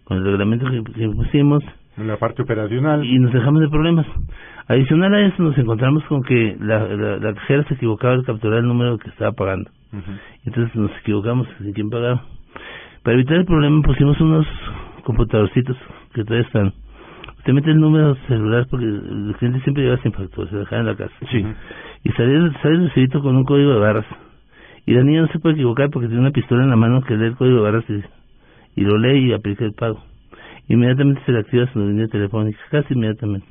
con el reglamento que, que pusimos En la parte operacional. y nos dejamos de problemas. Adicional a eso nos encontramos con que la, la, la cajera se equivocaba al capturar el número que estaba pagando. Entonces nos equivocamos de quién pagaba. Para evitar el problema pusimos unos computadorcitos que todavía están. Usted mete el número celular porque el cliente siempre lleva sin factura, se lo dejaba en la casa. Sí. Y sale, sale el recibito con un código de barras. Y la niña no se puede equivocar porque tiene una pistola en la mano que lee el código de barras y, y lo lee y aplica el pago. Inmediatamente se le activa su línea telefónica, casi inmediatamente.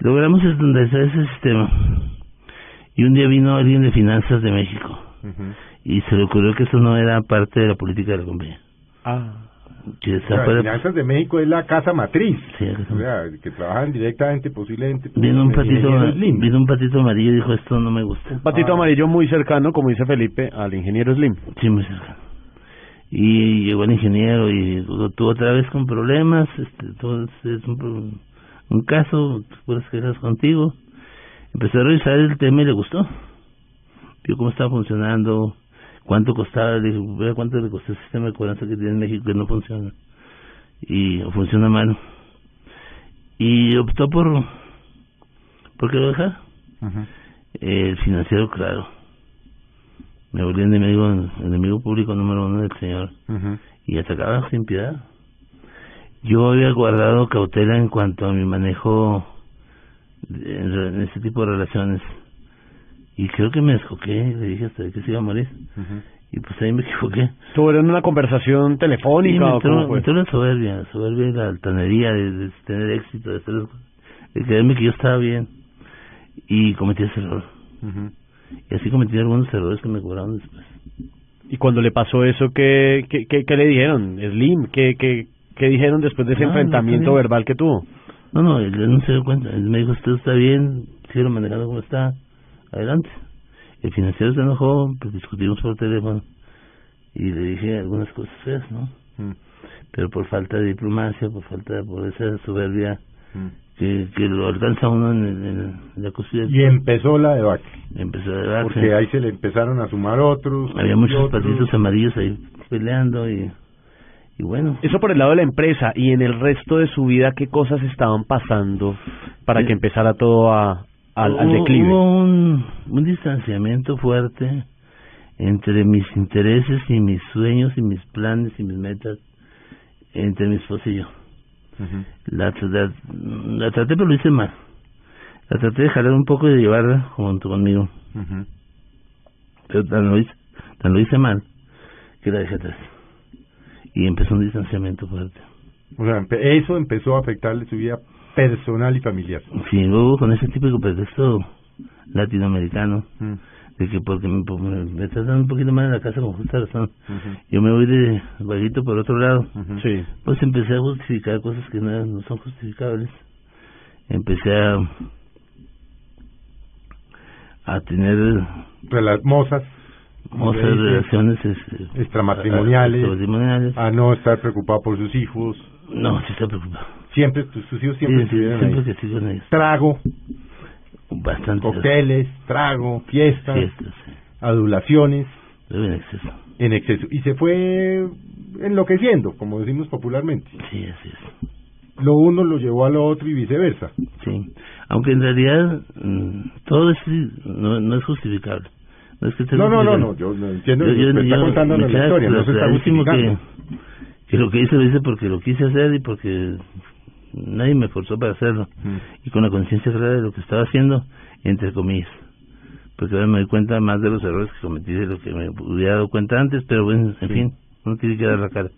Logramos estandarizar ese sistema. Y un día vino alguien de finanzas de México y se le ocurrió que eso no era parte de la política de la compañía. Ah. Que O esa sea, fuera- Finanzas de México es la casa matriz. Sí, la casa O sea, que trabajan directamente, posiblemente. vino un patito, vino un patito amarillo y dijo esto no me gusta. Patito Ah. amarillo muy cercano, como dice Felipe, al ingeniero Slim. Sí, muy cercano. Y llegó el ingeniero y lo tuvo otra vez con problemas, este, todo es un, un caso, puras quejas contigo. Empezó a revisar el tema y le gustó. Vio cómo estaba funcionando, cuánto costaba, le dije, vea cuánto le costó el sistema de cobranza que tiene en México que no funciona. Y o funciona mal. Y optó por, por que lo dejara. Ujú. El financiero, claro. Me volví enemigo, enemigo público número uno del señor. Y atacaba sin piedad. Yo había guardado cautela en cuanto a mi manejo en, en este tipo de relaciones. Y creo que me descoqué, le dije hasta que se iba a morir. Ujú. Y pues ahí me equivoqué. ¿Tuvieron una conversación telefónica me o entró, cómo me entró la soberbia, la soberbia y la altanería de, de tener éxito, de hacer de creerme que yo estaba bien. Y cometí ese error. Ujú. Y así cometí algunos errores que me cobraron después. Y cuando le pasó eso, ¿qué, qué, qué, qué le dijeron? Slim, ¿qué, qué, qué dijeron después de ese No, enfrentamiento verbal que tuvo? No, no, él, no se dio cuenta. Él me dijo, usted está bien, sigue manejando como está, adelante. El financiero se enojó, pues discutimos por teléfono y le dije algunas cosas feas, ¿no? Mm. Pero por falta de diplomacia, por falta de, por esa soberbia Mm. que, que lo alcanza uno en, el- en la cúspide, Y empezó la debacle. empezó a darse. Porque ahí se le empezaron a sumar otros. Había muchos otros. patitos amarillos ahí peleando y, y bueno. Eso por el lado de la empresa y en el resto de su vida, ¿qué cosas estaban pasando para Sí. que empezara todo a, al, declive? Hubo un, un distanciamiento fuerte entre mis intereses y mis sueños y mis planes y mis metas entre mi esposa y yo. La, la, la traté, pero lo hice mal. La traté de jalar un poco y de llevarla junto conmigo. Ujú. Pero tan lo hice, tan lo hice mal que la dejé atrás. Y empezó un distanciamiento fuerte. O sea, eso empezó a afectarle su vida personal y familiar. Sí, luego con ese típico pretexto latinoamericano, Mm. de que porque me, pues, me, me tratan un poquito mal en la casa con justa razón, yo me voy de vaguito por otro lado. Sí. pues empecé a justificar cosas que no, no son justificables. Empecé a a tener mozas. relaciones este, extramatrimoniales. extramatrimoniales. A no estar preocupado por sus hijos. No, sí está preocupado. Siempre, tus, tus hijos siempre Sí, estuvieron siempre ahí. con ellos. Trago, Bastante. cócteles, trago, fiestas, Fiestas, sí. adulaciones en exceso. en exceso. Y se fue enloqueciendo, como decimos popularmente. Sí, así es. Lo uno lo llevó a lo otro y viceversa. Sí, aunque en realidad mm, todo eso no, no es justificable. No, es que esté No, no, no, no, yo no entiendo, me está contando me la historia, no se está justificando. que, que lo que hice lo hice porque lo quise hacer y porque nadie me forzó para hacerlo. Y con la conciencia clara de lo que estaba haciendo, entre comillas. Porque ahora me doy cuenta más de los errores que cometí de lo que me hubiera dado cuenta antes, pero bueno, en fin, uno tiene que dar la cara.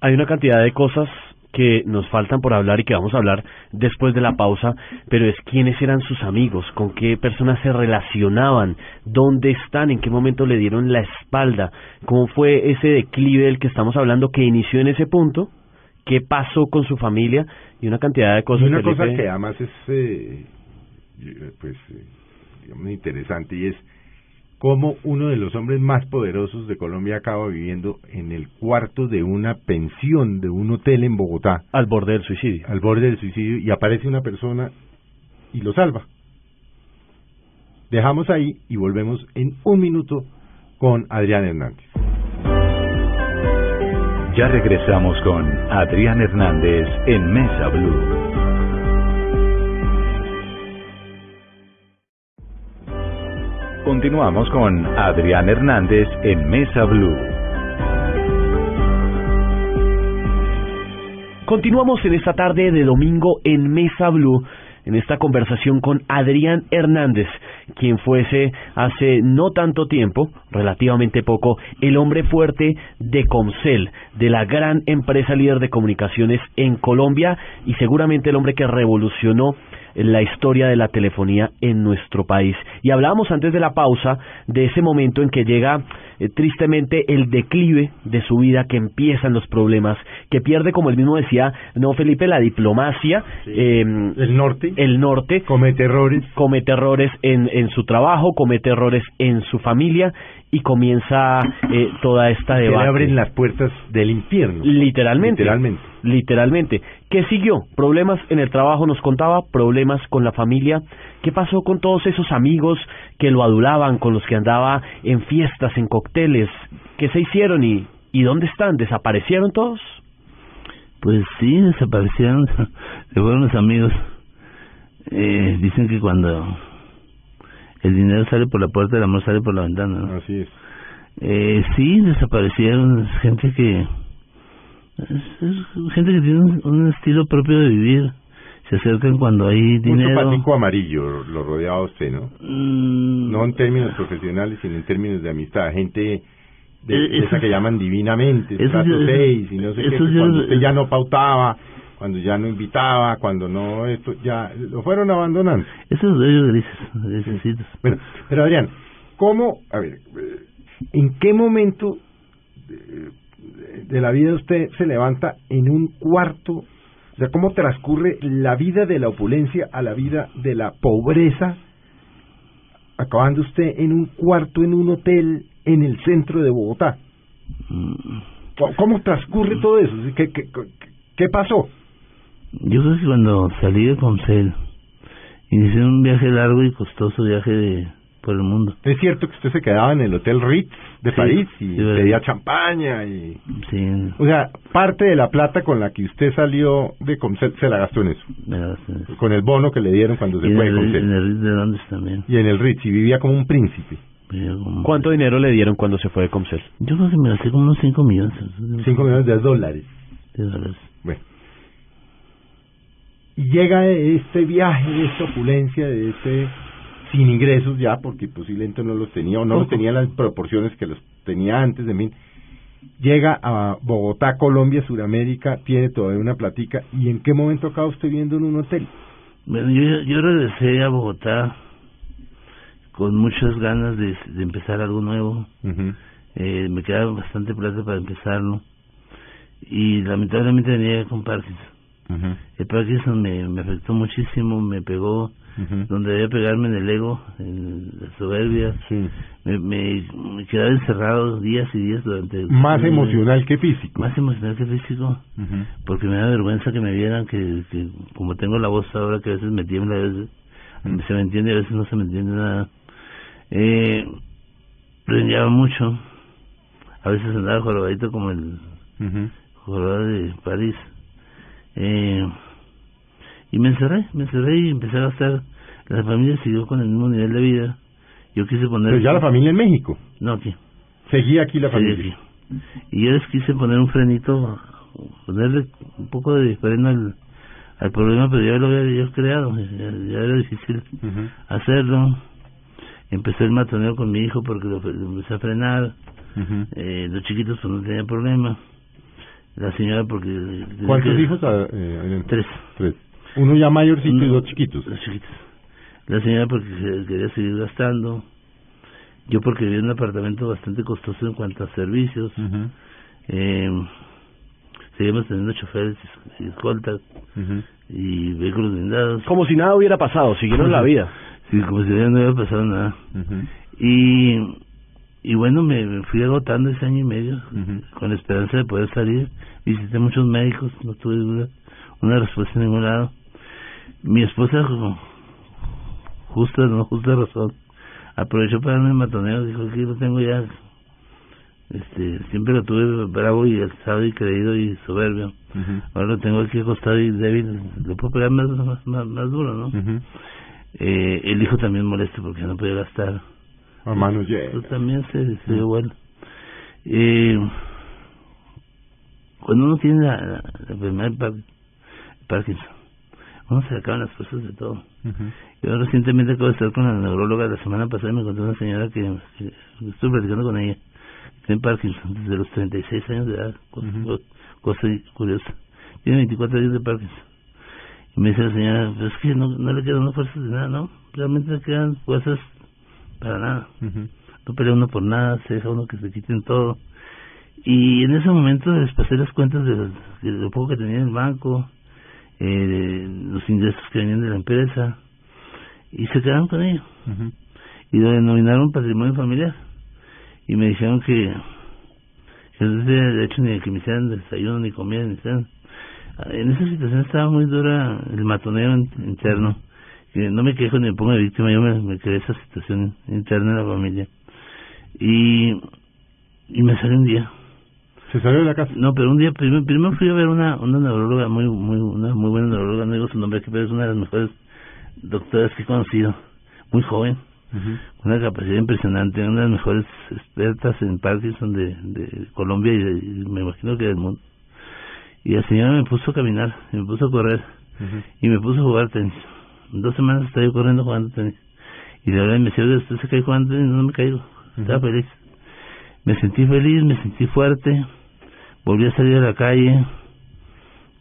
Hay una cantidad de cosas que nos faltan por hablar y que vamos a hablar después de la pausa, pero es quiénes eran sus amigos, con qué personas se relacionaban, dónde están, en qué momento le dieron la espalda, cómo fue ese declive del que estamos hablando que inició en ese punto, qué pasó con su familia y una cantidad de cosas. Y una Felipe. cosa que además es eh, pues eh, digamos interesante y es cómo uno de los hombres más poderosos de Colombia acaba viviendo en el cuarto de una pensión de un hotel en Bogotá al borde del suicidio. al borde del suicidio y aparece una persona y lo salva. Dejamos ahí y volvemos en un minuto con Adrián Hernández. Ya regresamos con Adrián Hernández en Mesa Blue. Continuamos con Adrián Hernández en Mesa Blue. Continuamos en esta tarde de domingo en Mesa Blue, en esta conversación con Adrián Hernández, quien fuese hace no tanto tiempo, relativamente poco, el hombre fuerte de Comcel, de la gran empresa líder de comunicaciones en Colombia y seguramente el hombre que revolucionó la historia de la telefonía en nuestro país. Y hablábamos antes de la pausa de ese momento en que llega eh, tristemente el declive de su vida, que empiezan los problemas, que pierde, como él mismo decía, no Felipe, la diplomacia, eh, el norte, el norte. Comete errores, comete errores en, en su trabajo, comete errores en su familia y comienza eh, toda esta debate. abren las puertas del infierno. Literalmente. Literalmente. Literalmente. ¿Qué siguió? Problemas en el trabajo, nos contaba, problemas con la familia. ¿Qué pasó con todos esos amigos que lo adulaban, con los que andaba en fiestas, en cócteles? ¿Qué se hicieron y, y dónde están? ¿Desaparecieron todos? Pues sí, desaparecieron, se fueron los amigos. Eh, dicen que cuando el dinero sale por la puerta, el amor sale por la ventana. ¿no? Así es. Eh, sí, desaparecieron gente que es, es gente que tiene un, un estilo propio de vivir. Se acercan cuando hay dinero. zapatico amarillo lo rodeaba usted, ¿no? Mm, No en términos profesionales, sino en términos de amistad. Gente de, Eh, esa que llaman divinamente, esos trato yo- seis y no sé qué, yo- cuando usted ya no pautaba, cuando ya no invitaba, cuando no esto, ya lo fueron abandonando. Esos rollos grises, grisecitos. Bueno, pero Adrián, ¿cómo, a ver, eh, en qué momento de, de la vida usted se levanta en un cuarto? O sea, ¿cómo transcurre la vida de la opulencia a la vida de la pobreza? Acabando usted en un cuarto en un hotel en el centro de Bogotá. Mm, ¿Cómo- ¿Cómo transcurre todo eso? ¿Qué, qué, qué, qué pasó? Yo creo que cuando salí de Comcel, inicié un viaje largo y costoso viaje de, por el mundo. Es cierto que usted se quedaba en el Hotel Ritz de Sí, París y sí, pedía champaña y... Sí, O sea, parte de la plata con la que usted salió de Comcel se la gastó en eso. me la gasté en eso. Con el bono que le dieron cuando se Y en fue de el, en Comcel. el Ritz de Londres también. Y en el Ritz, y vivía como un príncipe. Como- ¿Cuánto dinero le dieron cuando se fue de Comcel? Yo creo que me gasté como unos 5 millones. Cinco millones de dólares. de dólares. Bueno. Y llega este viaje, de esta opulencia, de este sin ingresos ya, porque posiblemente no los tenía o no los tenía en las proporciones que los tenía antes de mí. Llega a Bogotá, Colombia, Suramérica, tiene todavía una platica. ¿Y en qué momento acaba usted viendo en un hotel? Bueno, yo, yo regresé a Bogotá con muchas ganas de, de empezar algo nuevo. Eh, me quedaba bastante plata para empezarlo. Y lamentablemente venía con Parkinson. Ujú. El Parkinson me, me afectó muchísimo, me pegó donde debía pegarme en el ego, en la soberbia. Sí. Me, me, me quedaba encerrado días y días durante... Más emocional que físico. Más emocional que físico, porque me da vergüenza que me vieran que, que como tengo la voz ahora que a veces me tiembla, a veces Mm. se me entiende y a veces no se me entiende nada. Eh, brillaba mucho, a veces andaba jorobadito como el jorobado de París. Eh, y me encerré, me encerré y empecé a gastar. La familia siguió con el mismo nivel de vida. Yo quise poner... Pero ya la familia en México. No, aquí. Seguía aquí la familia. aquí. Y yo les quise poner un frenito, ponerle un poco de freno al, al problema, pero ya lo había yo creado, ya, ya era difícil hacerlo. Empecé el matoneo con mi hijo porque lo, lo empecé a frenar. eh, los chiquitos pues no tenían problema. La señora porque... ¿Cuántos que- hijos? eh, Tres. Tres. Uno ya mayorcito y dos chiquitos. Los chiquitos. La señora porque quería seguir gastando. Yo porque vivía en un apartamento bastante costoso en cuanto a servicios. eh, seguimos teniendo choferes y escoltas y vehículos blindados. Como si nada hubiera pasado, siguieron la vida. Sí, como si no hubiera pasado nada. Y, y bueno, me, me fui agotando ese año y medio con la esperanza de poder salir. Visité muchos médicos, no tuve duda, una respuesta en ningún lado. Mi esposa, como justa, no justa razón, aprovechó para darme el matoneo, dijo aquí lo tengo ya. Este, siempre lo tuve bravo y alzado y creído y soberbio. Ahora lo tengo aquí acostado y débil, lo puedo pegar más, más, más, más duro, ¿no? eh, el hijo también molesto porque no podía gastar. A manos llenas. Pues también se, se bueno. Eh, cuando uno tiene la, la, la enfermedad de Par- Parkinson, uno se le acaban las fuerzas de todo. Yo recientemente acabo de estar con la neuróloga la semana pasada y me encontré una señora que, que estuve platicando con ella, que tiene Parkinson desde los 36 años de edad, cosa, cosa curiosa. Tiene 24 años de Parkinson. Y me dice la señora, pues es que no, no le quedan fuerzas de nada, ¿no? Realmente le quedan fuerzas para nada. No pelea uno por nada, se deja uno que se quiten todo. Y en ese momento les pasé las cuentas de, de lo poco que tenía en el banco, eh, de los ingresos que venían de la empresa, y se quedaron con ello. Y lo denominaron patrimonio familiar. Y me dijeron que, que no tenía derecho ni a que me hicieran desayuno, ni comida, ni cena. En esa situación estaba muy dura el matoneo in- interno. Que no me quejo ni me pongo de víctima, yo me, me creé esa situación interna en la familia. Y, y me salió un día. ¿Se salió de la casa? No, pero un día primero, primero fui a ver una, una neuróloga muy, muy, una muy buena neuróloga, no digo su nombre aquí, pero es una de las mejores doctoras que he conocido, muy joven, una capacidad impresionante, una de las mejores expertas en Parkinson de, de Colombia y, de- y me imagino que del mundo. Y la señora me puso a caminar, me puso a correr y me puso a jugar tenis. Dos semanas estaba yo corriendo jugando tenis. Y de verdad me decía, "Oiga, usted se cae jugando tenis, no me caigo. Estaba feliz. Me sentí feliz, me sentí fuerte, volví a salir a la calle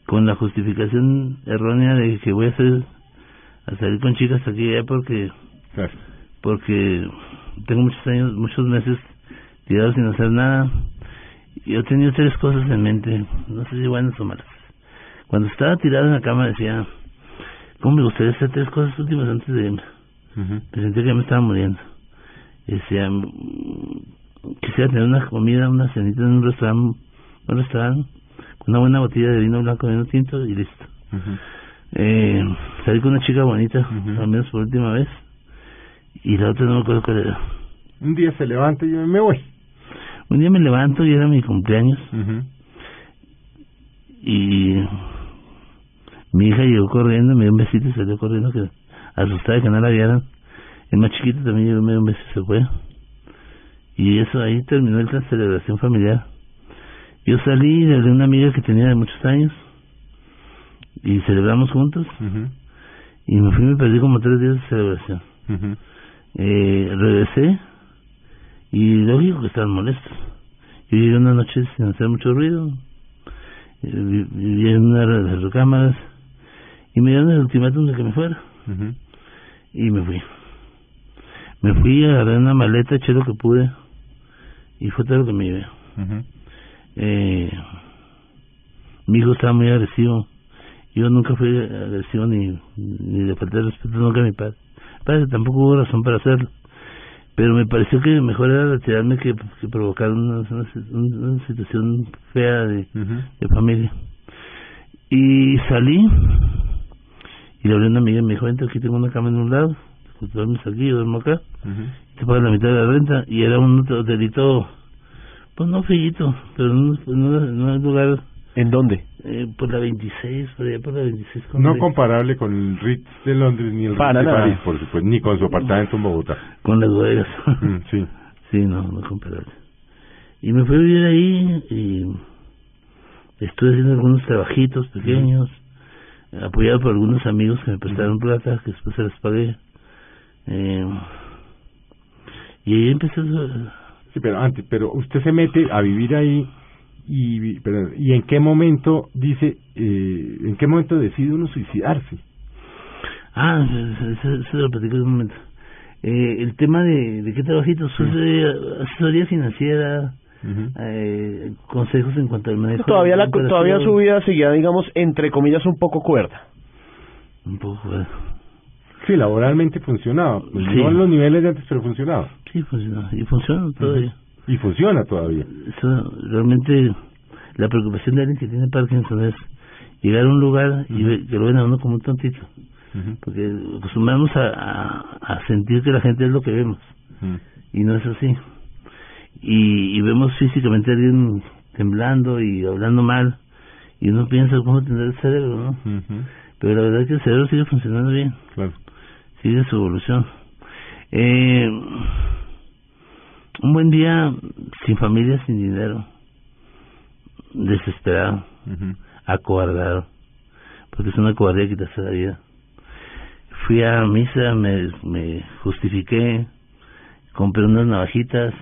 con la justificación errónea de que voy a hacer a salir con chicas aquí y allá porque porque tengo muchos años, muchos meses tirado sin hacer nada. Y Yo tenía tres cosas en mente, no sé si buenas o malas. Cuando estaba tirado en la cama decía, ¿cómo me gustaría hacer tres cosas últimas antes de irme? Me sentía que ya me estaba muriendo. Decía, mm, quisiera tener una comida, una cenita en un restaurante, un restaurante, con una buena botella de vino blanco, vino tinto y listo. Eh, salí con una chica bonita, al menos por última vez. Y la otra no me acuerdo cuál era. Un día se levanta y yo me voy. Un día me levanto y era mi cumpleaños. Y mi hija llegó corriendo, me dio un besito y salió corriendo, que asustada que no la vieran. El más chiquito también llegó, me dio un beso y se fue. Y eso ahí terminó la celebración familiar. Yo salí de una amiga que tenía de muchos años y celebramos juntos. Y me fui y me perdí como tres días de celebración. Eh, regresé y lógico que estaban molestos. Yo llegué una noche sin hacer mucho ruido, eh, vi- en una de las recámaras y me dieron el ultimátum de que me fuera. Y me fui. Me fui, agarré una maleta, eché lo que pude y fue todo lo que me llevé. Eh, mi hijo estaba muy agresivo. Yo nunca fui agresivo ni, ni le falté respeto nunca a mi padre. Padre, tampoco hubo razón para hacerlo. Pero me pareció que mejor era retirarme que, que provocar una, una, una situación fea de, de familia. Y salí y le hablé a una amiga y me dijo, vente, aquí tengo una cama en un lado, tú duermes aquí, yo duermo acá, te pagas la mitad de la renta. Y era un hotelito, pues no feíto, pero en un, en un- lugar... ¿En dónde? Eh, por la 26, por allá por la 26. con No comparable con el Ritz de Londres ni el Para Ritz de nada. París, por supuesto, ni con su apartamento en Bogotá. Con las bodegas. Mm, sí. Sí, no, no comparable. Y me fui a vivir ahí y estuve haciendo algunos trabajitos pequeños. Apoyado por algunos amigos que me prestaron plata, que después se les pagué. Eh, y ahí empecé a- Sí, pero antes, pero usted se mete a vivir ahí y, pero, ¿y en qué momento dice, eh, en qué momento decide uno suicidarse? Ah, se, se lo platico en un momento. Eh, el tema de, de qué trabajito, asesoría, asesoría financiera, eh, consejos en cuanto al manejo. Todavía, la, todavía su vida seguía, digamos, entre comillas, un poco cuerda. Un poco, bueno. Sí, laboralmente funcionaba. Pues Sí. No en los niveles de antes, pero funcionaba. Sí, funciona. Y funciona todavía. Y funciona todavía. Eso, realmente, la preocupación de alguien que tiene Parkinson es llegar a un lugar y ve- que lo ven a uno como un tontito. Porque acostumbramos a, a, a sentir que la gente es lo que vemos. Y no es así. Y, y vemos físicamente a alguien temblando y hablando mal. Y uno piensa cómo tendrá el cerebro, ¿no? Pero la verdad es que el cerebro sigue funcionando bien. Claro. Sigue su evolución. Eh, un buen día sin familia, sin dinero, desesperado, acobardado, porque es una cobardía quitarse la vida. Fui a misa, me, me justifiqué, compré unas navajitas,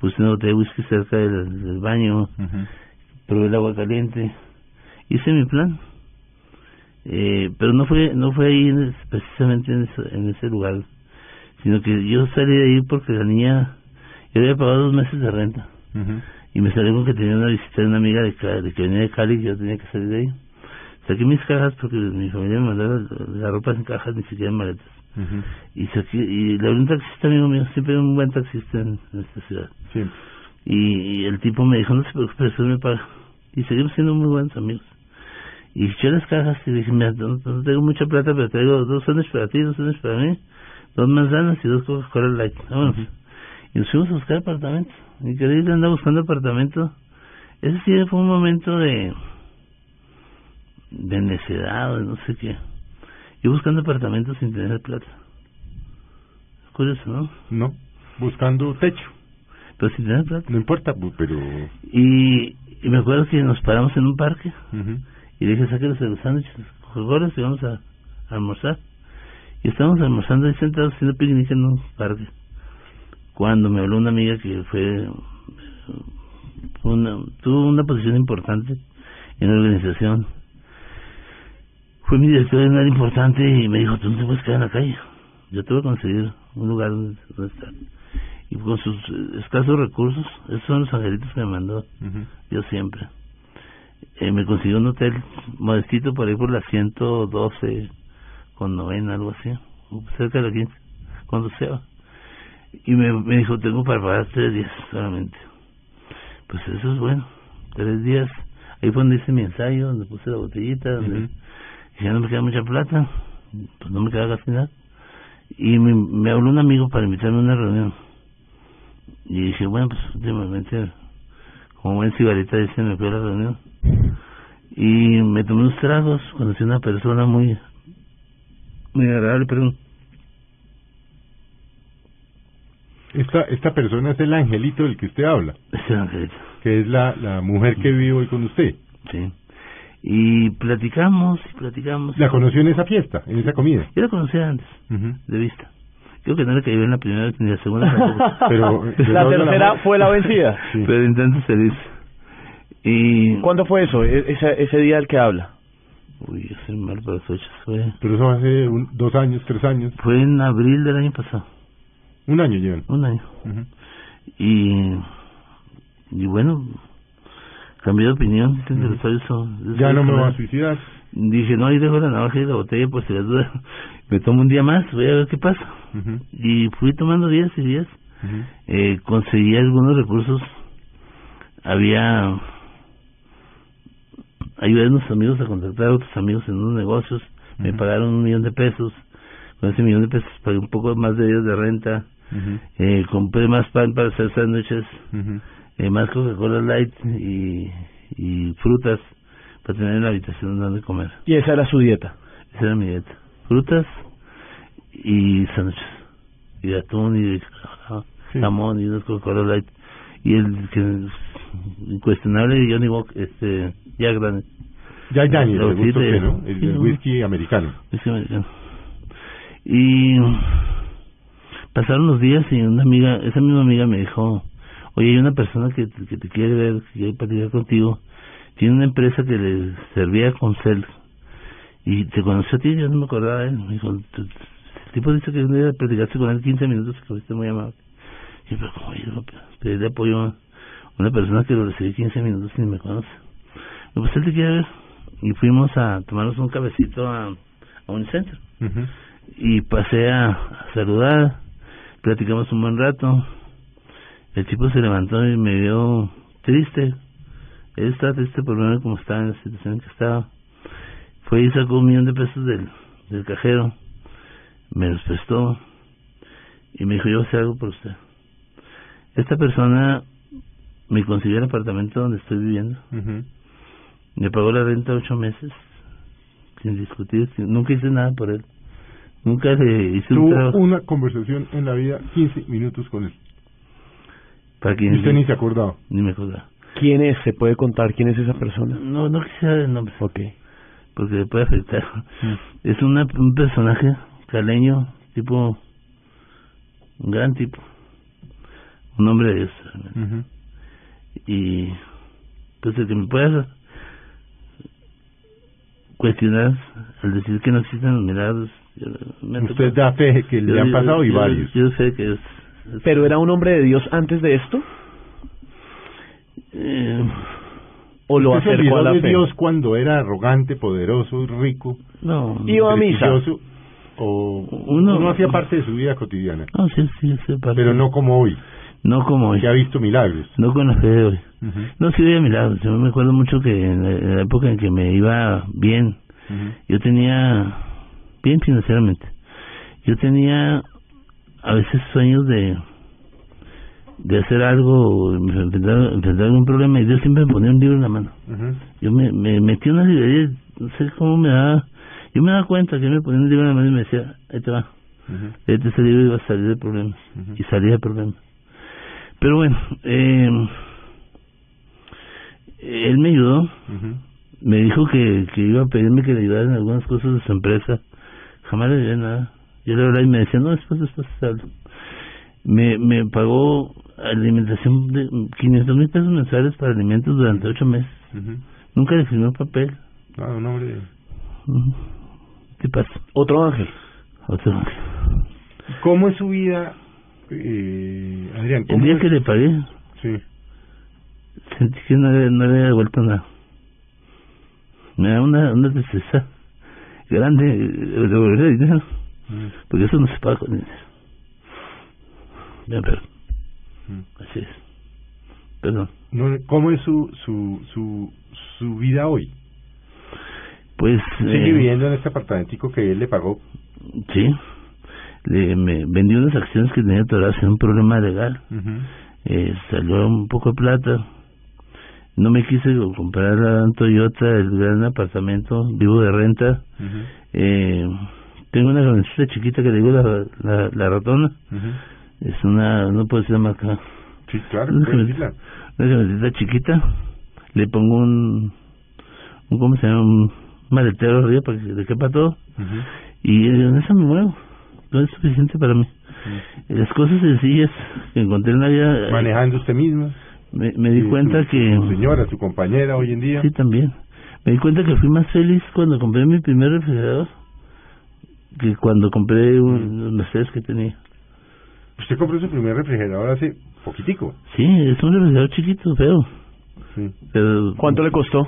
puse una botella de whisky cerca del, del baño, probé el agua caliente, hice mi plan. Eh, pero no fue no fue ahí en precisamente en ese, en ese lugar, sino que yo salí de ahí porque la niña, yo había pagado dos meses de renta y me salió con que tenía una visita de una amiga de, de que venía de Cali y yo tenía que salir de ahí. Saqué mis cajas porque mi familia me mandaba la, la ropa en cajas, ni siquiera en maletas. Y saqué, y le hablé un taxista amigo mío, siempre hay un buen taxista en, en esta ciudad. Sí. Y, y el tipo me dijo, no se preocupe, eso me paga. Y seguimos siendo muy buenos amigos. Y eché las cajas y dije, mira, no, no tengo mucha plata, pero traigo dos sándwiches para ti, dos sándwiches para mí, dos manzanas y dos Coca-Cola Light. Vámonos. Y nos fuimos a buscar apartamentos. Mi querido anda buscando apartamento. Ese sí fue un momento de de necedad, de no sé qué. Yo buscando apartamentos sin tener plata. Curioso, ¿no? No, buscando techo. Pero sin tener plata. No importa, pero... Y, y me acuerdo que nos paramos en un parque y le dije, sáquenos los sándwiches, y vamos a, a almorzar. Y estábamos almorzando ahí sentados haciendo picnic en un parque. Cuando me habló una amiga que fue, fue una, tuvo una posición importante en la organización. Fue mi director de un importante y me dijo, tú no te puedes quedar en la calle. Yo te voy a conseguir un lugar donde, donde estar. Y con sus eh, escasos recursos, esos son los angelitos que me mandó yo siempre. Eh, me consiguió un hotel modestito por ahí por la 112 con novena, algo así, cerca de la 15, cuando sea. Y me, me dijo, tengo para pagar tres días solamente. Pues eso es bueno, tres días. Ahí fue donde hice mi ensayo, donde puse la botellita, donde ya no me queda mucha plata, pues no me queda nada. Y me, me habló un amigo para invitarme a una reunión. Y dije, bueno, pues últimamente, como buen cigarrita, dice, me fui a la reunión. Y me tomé unos tragos, conocí a una persona muy, muy agradable, perdón. Esta, esta persona es el angelito del que usted habla. Es el angelito. Que es la, la mujer que vive hoy con usted. Sí. Y platicamos, y platicamos. ¿La conoció en esa fiesta, en esa comida? Yo la conocía antes, de vista. Creo que no le cayó en la primera ni la segunda tampoco. Pero- pero la la tercera fue la vencida. Sí. Pero intento feliz. Y... ¿Cuándo fue eso? E- Ese, ese día del que habla. Uy, yo soy mal para las fechas. Fue, Pero eso hace un- dos años, tres años. fue en abril del año pasado. Un año llevan. Un año. Y... Y bueno, cambié de opinión. Ya no me voy a suicidar. Dije, no, ahí dejo la navaja y la botella por si las dudas. Me tomo un día más, voy a ver qué pasa. Y fui tomando días y días. Eh, conseguí algunos recursos. Había... Ayudé a unos amigos a contactar a otros amigos en unos negocios. Me pagaron un millón de pesos. Con ese millón de pesos pagué un poco más de días de renta. Eh, compré más pan para hacer sándwiches. Eh, más Coca-Cola Light y, y frutas para tener en la habitación donde comer. Y esa era su dieta. Esa era mi dieta. Frutas y sándwiches. Y de atún y de ja- Sí. jamón y unos Coca-Cola Light. Y el que es incuestionable Johnny Walker, este, Jack Daniels. Jack Daniels, siete- usted, ¿no? El, el whisky americano. Whisky americano. Y pasaron los días y una amiga, esa misma amiga me dijo, oye, hay una persona que, que te quiere ver, que quiere platicar contigo, tiene una empresa que le servía con cel y te conoció a ti, yo no me acordaba de él, me dijo, "Tú- el tipo dice que un día platicaste con él 15 minutos y que fuiste muy amable. Y yo, pero como yo pedirle apoyo a una persona que lo recibí 15 minutos y ni me conoce. Y pues él te quiere ver. Y fuimos a tomarnos un cabecito a, a un centro y pasé a, a saludar, platicamos un buen rato. El tipo se levantó y me vio triste. Él estaba triste por verme como estaba en la situación en que estaba. Fue y sacó un millón de pesos del, del cajero, me los prestó y me dijo, yo hacer algo por usted. Esta persona me consiguió el apartamento donde estoy viviendo. Me pagó la renta ocho meses, sin discutir, sin- nunca hice nada por él. Nunca le hice un Tuvo trabajo una conversación en la vida 15 minutos con él. Para Y usted ni se acordaba. ni me acordaba. ¿Quién es? ¿Se puede contar quién es esa persona? No, no quisiera el nombre, Ok. porque le puede afectar. Mm. Es una, un personaje caleño, tipo, un gran tipo, un hombre de Dios. Ujú. Y, pues el que me pueda cuestionar al decir que no existen los milagros. Usted da fe que le Yo- han yo- pasado y yo- varios. Yo sé que es. ¿Pero era un hombre de Dios antes de esto? eh, ¿O lo ¿Usted se acercó a la de fe? Dios cuando era arrogante, poderoso, rico, no, Iba a misa. ¿O Uno- uno hacía parte de su vida cotidiana? no, sí, sí, sí, parte- Pero no como hoy, no como hoy, que ha visto milagros. no con la fe de hoy. Ujú. No, sí veía milagros. Yo me acuerdo mucho que en la, época en que me iba bien, Ujú. yo tenía bien financieramente. Yo tenía a veces sueños de de hacer algo, enfrentar, enfrentar algún problema y Dios siempre me ponía un libro en la mano. Yo me, me metí en una librería, no sé cómo me daba, yo me daba cuenta que él me ponía un libro en la mano y me decía, ahí te va, Ujú. este ese libro iba a salir de problemas, y salía de problemas. Pero bueno, eh, él me ayudó, me dijo que, que iba a pedirme que le ayudara en algunas cosas de su empresa, jamás le en nada. Yo le hablaba y me decía, no, después, después hablo. Me, me pagó alimentación de 500 mil pesos mensuales para alimentos durante ocho meses. Ujú. Nunca le firmó papel. Ah, un hombre. ¿Qué pasa? Otro ángel. Otro. ¿Cómo es su vida, eh, Adrián? El ¿Cómo día es? que le pagué, Sí. sentí que no, le- no le había devuelto nada. Me da una, una tristeza grande eh, devolverle dinero, Mm. porque eso no se paga con dinero. Ya, pero, Mm. así es. Perdón. No, ¿Cómo es su, su, su, su vida hoy? Pues. ¿Sigue eh, viviendo en este apartamentico que él le pagó? Sí. Le, me vendí unas acciones que tenía atoradas en un problema legal. Ujú. eh, salió un poco de plata. No me quise comprar la Toyota, el gran apartamento, vivo de renta. Eh, tengo una camioneta chiquita que le digo la, la, la ratona. Es una, no puedo decir la marca. Sí, claro, Una puede una camioneta chiquita. Le pongo un, un, ¿cómo se llama? Un maletero arriba para que le quepa todo. Y en eso me muevo. No es suficiente para mí. Las cosas sencillas que encontré en la vida. eh, Manejando usted mismo. Me, me di Sí, cuenta que... Su señora, su compañera hoy en día. Sí, también. Me di cuenta que fui más feliz cuando compré mi primer refrigerador que cuando compré un, los Mercedes que tenía. Usted compró su primer refrigerador hace poquitico. Sí, es un refrigerador chiquito, feo. Sí. Pero ¿Cuánto le costó?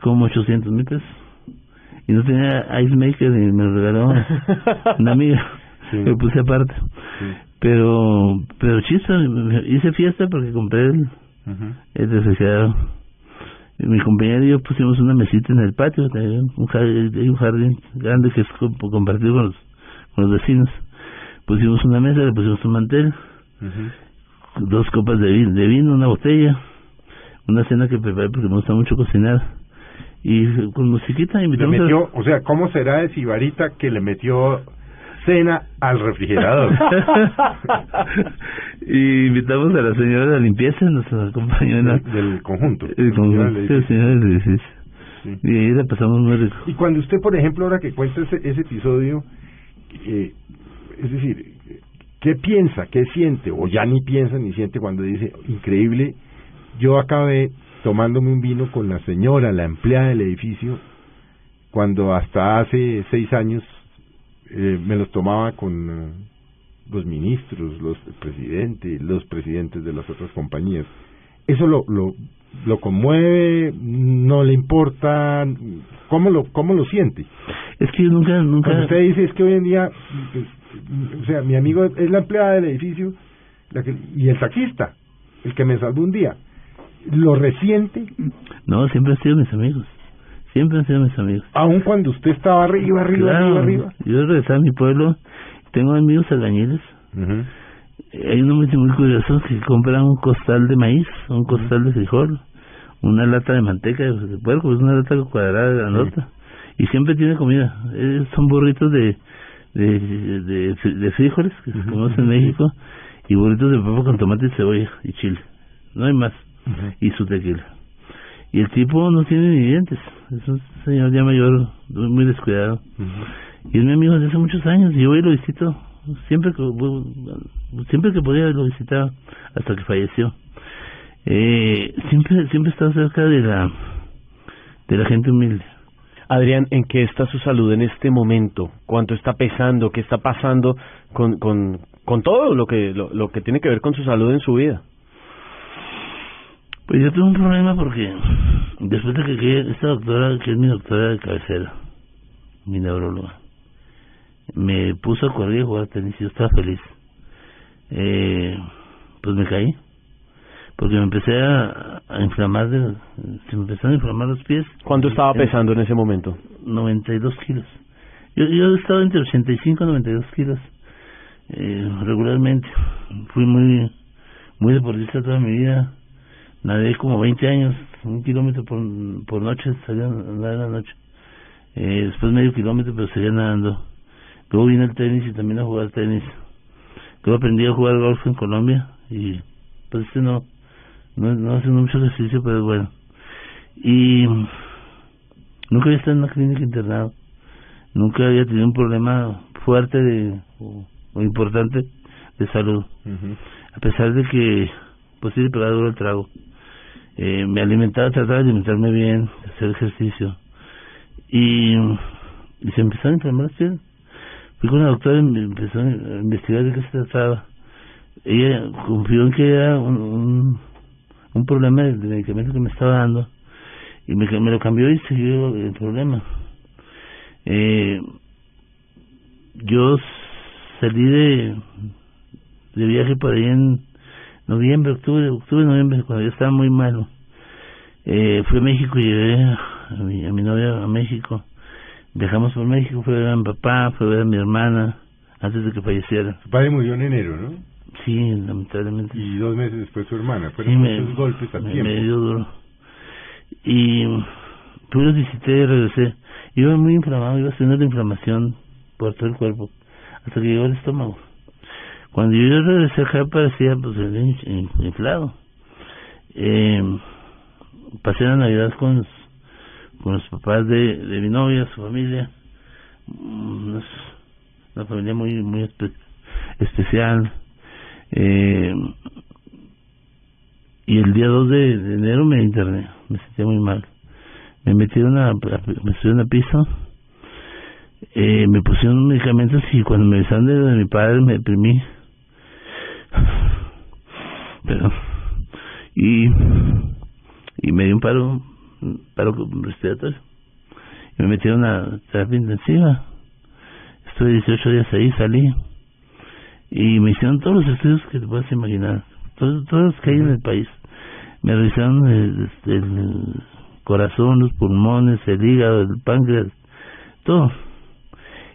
como 800 mil pesos. Y no tenía ice maker y me lo regaló una amiga. Sí. Me puse aparte. Sí. Pero, pero chiste, hice fiesta porque compré el, Ujú. el refrigerador. Mi compañero y yo pusimos una mesita en el patio, hay un jardín, un jardín grande que es co- compartido con los, con los vecinos. Pusimos una mesa, le pusimos un mantel, dos copas de vino, de vino, una botella, una cena que preparé porque me gusta mucho cocinar. Y con musiquita Le invitamos o sea, ¿cómo será de Sibarita que le metió cena al refrigerador? y invitamos a la señora de la limpieza, nos acompañó en la... del, conjunto. el conjunto, señora. Y ahí la pasamos muy rico. Y cuando usted, por ejemplo, ahora que cuenta ese, ese episodio, eh, es decir, ¿qué piensa, qué siente, o ya ni piensa ni siente cuando dice, increíble, yo acabé tomándome un vino con la señora, la empleada del edificio, cuando hasta hace seis años eh, me los tomaba con eh, los ministros, los presidentes, los presidentes de las otras compañías. Eso lo, lo, lo conmueve, no le importa, ¿cómo lo, cómo lo siente? Es que yo nunca, nunca... Cuando usted dice es que hoy en día, pues, o sea, mi amigo es la empleada del edificio la que, y el taxista, el que me salvó un día. ¿Lo resiente? No, siempre han sido mis amigos. Siempre han sido mis amigos. Aun cuando usted estaba arriba, arriba, Claro, arriba, arriba. Yo regresé a mi pueblo, tengo amigos albañiles. Eh, Hay un hombre muy curioso que compra un costal de maíz, un costal de frijol, una lata de manteca de puerco, es una lata cuadrada grandota. Y siempre tiene comida. Eh, son burritos de, de, de, de frijoles, que se conoce en México, y burritos de papa con tomate y cebolla y chile. No hay más. Y su tequila. Y el tipo no tiene ni dientes. Es un señor ya mayor, muy descuidado. Y es mi amigo desde hace muchos años. Y yo voy y lo visito. Siempre que, siempre que podía lo visitaba. Hasta que falleció. Eh, siempre, siempre he estado cerca de la, de la gente humilde. Adrián, ¿en qué está su salud en este momento? ¿Cuánto está pesando? ¿Qué está pasando con, con, con todo lo que, lo, lo que tiene que ver con su salud en su vida? Pues yo tuve un problema porque después de que quedé- esta doctora, que es mi doctora de cabecera, mi neuróloga, me puso a correr y a jugar tenis y yo estaba feliz. Eh, pues me caí, porque me empecé a, a inflamar, de, se me empezaron a inflamar los pies. ¿Cuánto estaba Eh, pesando en ese momento? 92 kilos. Yo, yo he estado entre 85 y 92 kilos eh, regularmente. Fui muy muy deportista toda mi vida. Nadé como 20 años, un kilómetro por, por noche, salía a nadar en la noche. Eh, después medio kilómetro, pero seguía nadando. Luego vine al tenis y también a jugar tenis. Luego aprendí a jugar golf en Colombia y pues este no, no, no haciendo mucho ejercicio, pero bueno. Y nunca había estado en una clínica internado. Nunca había tenido un problema fuerte de, o, o importante de salud. A pesar de que, pues sí, le pegaba duro el trago. Eh, me alimentaba, trataba de alimentarme bien, hacer ejercicio. Y, se empezaron a las piernas. Fui con la doctora y me empezó a investigar de qué se trataba. Ella confió en que era un, un, un problema de, de medicamento que me estaba dando y me, me lo cambió y siguió el problema. Eh, yo salí de, de viaje por ahí en noviembre, octubre, octubre, noviembre, cuando yo estaba muy malo. Eh, fui a México y llevé a mi, a mi novia a México. Viajamos por México, fui a ver a mi papá, fui a ver a mi hermana, antes de que falleciera. Su padre murió en enero, ¿no? Sí, lamentablemente. Y dos meses después su hermana. Sí, Fueron me, muchos golpes al me- tiempo. me dio duro. Y fui los visité y regresé. Iba muy inflamado, iba haciendo la inflamación por todo el cuerpo, hasta que llegó al estómago. Cuando yo regresé acá parecía pues inflado. Eh, pasé la Navidad con los, papás de, mi novia, su familia. Mm, Una, una familia muy muy espe- especial. Eh, y el día 2 de, enero me interné, me sentía muy mal. Me metieron a, me subieron a piso, eh, me pusieron medicamentos y cuando me besaron de mi padre me deprimí. Pero, y, y me dio un paro, paro respiratorio. Y me metieron a terapia intensiva. Estuve 18 días ahí, salí. Y me hicieron todos los estudios que te puedas imaginar. Todos, todos los que hay en el país. Me revisaron el, el corazón, los pulmones, el hígado, el páncreas, todo.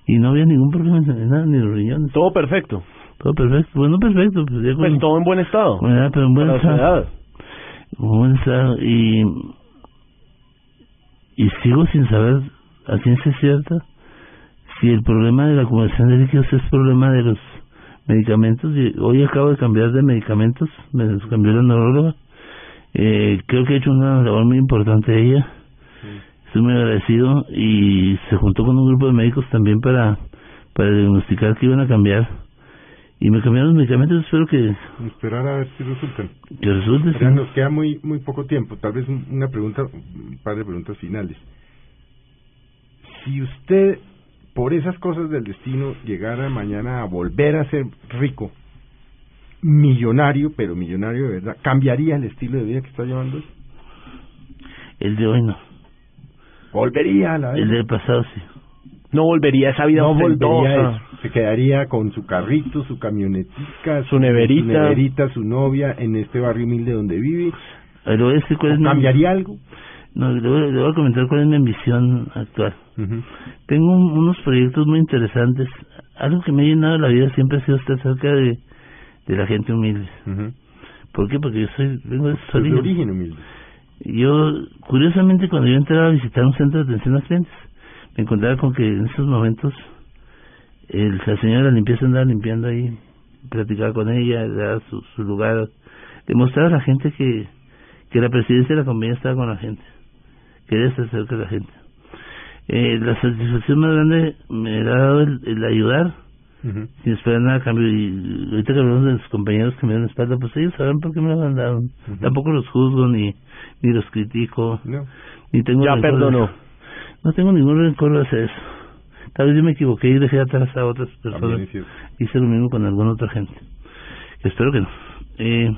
Y no había ningún problema en nada, ni los riñones. Todo perfecto. Todo perfecto. Bueno, perfecto. Pues, ya Pues con- todo en buen estado. Bueno, pero en buen estado. buen estado. Y, y sigo sin saber a ciencia cierta si el problema de la acumulación de líquidos es problema de los medicamentos. Y hoy acabo de cambiar de medicamentos, me los cambió la neuróloga. Eh, creo que ha hecho una labor muy importante ella. Estoy muy agradecido y se juntó con un grupo de médicos también para, para diagnosticar que iban a cambiar. Y me cambiaron los medicamentos, espero que, Esperar a ver si resultan. que resulte. sí. Nos queda muy muy poco tiempo. Tal vez un- una pregunta, un par de preguntas finales. Si usted, por esas cosas del destino, llegara mañana a volver a ser rico, millonario, pero millonario de verdad, ¿cambiaría el estilo de vida que está llevando? El de hoy no. ¿Volvería a la El del pasado sí. No volvería a esa vida no volvería eso. Se quedaría con su carrito, su camionetica, Su neverita. su, neverita, su novia en este barrio humilde donde vive. Decir cuál es mi- ¿Cambiaría algo? No, le voy, le voy a comentar cuál es mi ambición actual. Tengo un- unos proyectos muy interesantes. Algo que me ha llenado la vida siempre ha sido estar cerca de, de la gente humilde. ¿Por qué? Porque yo soy, vengo de de origen humilde. Yo, curiosamente, cuando yo entraba a visitar un centro de atención a clientes, me encontraba con que en esos momentos el, la señora de limpieza andaba limpiando ahí, platicaba con ella, le daba su, su lugar, demostraba a la gente que, que la presidencia de la compañía estaba con la gente, quería estar cerca de la gente. Eh, la satisfacción más grande me la ha dado el, el ayudar sin esperar nada a cambio. Y ahorita que hablamos de los compañeros que me dan la espalda, pues ellos saben por qué me la mandaron. Tampoco los juzgo ni, ni los critico. Ni tengo Ya de- perdonó. No tengo ningún rencor hacia eso. Tal vez yo me equivoqué y dejé atrás a otras personas. Hice lo mismo con alguna otra gente. Espero que no. Eh,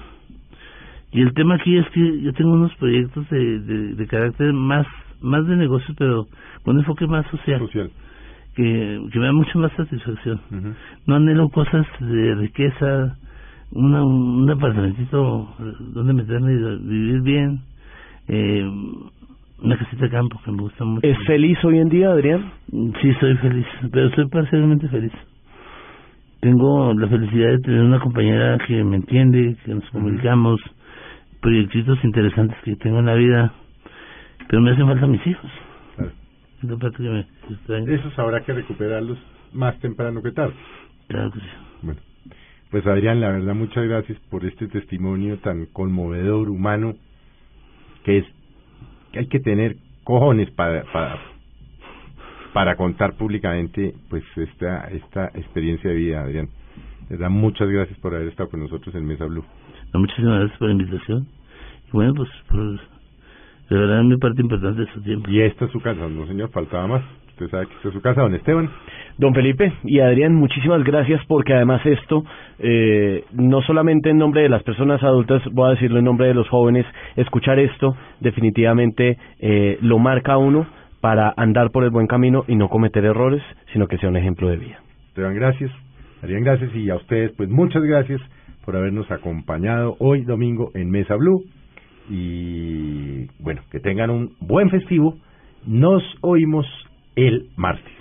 y el tema aquí es que yo tengo unos proyectos de, de, de carácter más más de negocio, pero con un enfoque más social. Que, que me da mucho más satisfacción. No anhelo cosas de riqueza, una, un apartamentito donde meterme y vivir bien, eh, una casita de campo que me gusta mucho. ¿Es feliz hoy en día, Adrián? Sí, soy feliz, pero soy parcialmente feliz. Tengo la felicidad de tener una compañera que me entiende, que nos comunicamos, proyectitos interesantes que tengo en la vida, pero me hacen falta mis hijos. Es la parte que me extraña. Esos habrá que recuperarlos más temprano que tarde. Claro que sí. Bueno, pues Adrián, la verdad, muchas gracias por este testimonio tan conmovedor, humano, que es hay que tener cojones para, para, para contar públicamente pues esta, esta experiencia de vida, Adrián. De verdad, muchas gracias por haber estado con nosotros en Mesa Blue. No, muchísimas gracias por la invitación. Y bueno, pues, por, de verdad, mi parte importante de su tiempo. Y esta es su casa, no señor, faltaba más. Usted sabe que esta es su casa, don Esteban. Don Felipe y Adrián, muchísimas gracias porque además esto, eh, no solamente en nombre de las personas adultas, voy a decirlo en nombre de los jóvenes, escuchar esto definitivamente eh, lo marca uno para andar por el buen camino y no cometer errores, sino que sea un ejemplo de vida. Esteban, gracias. Adrián, gracias. Y a ustedes, pues muchas gracias por habernos acompañado hoy domingo en Mesa Blue. Y bueno, que tengan un buen festivo. Nos oímos el martes.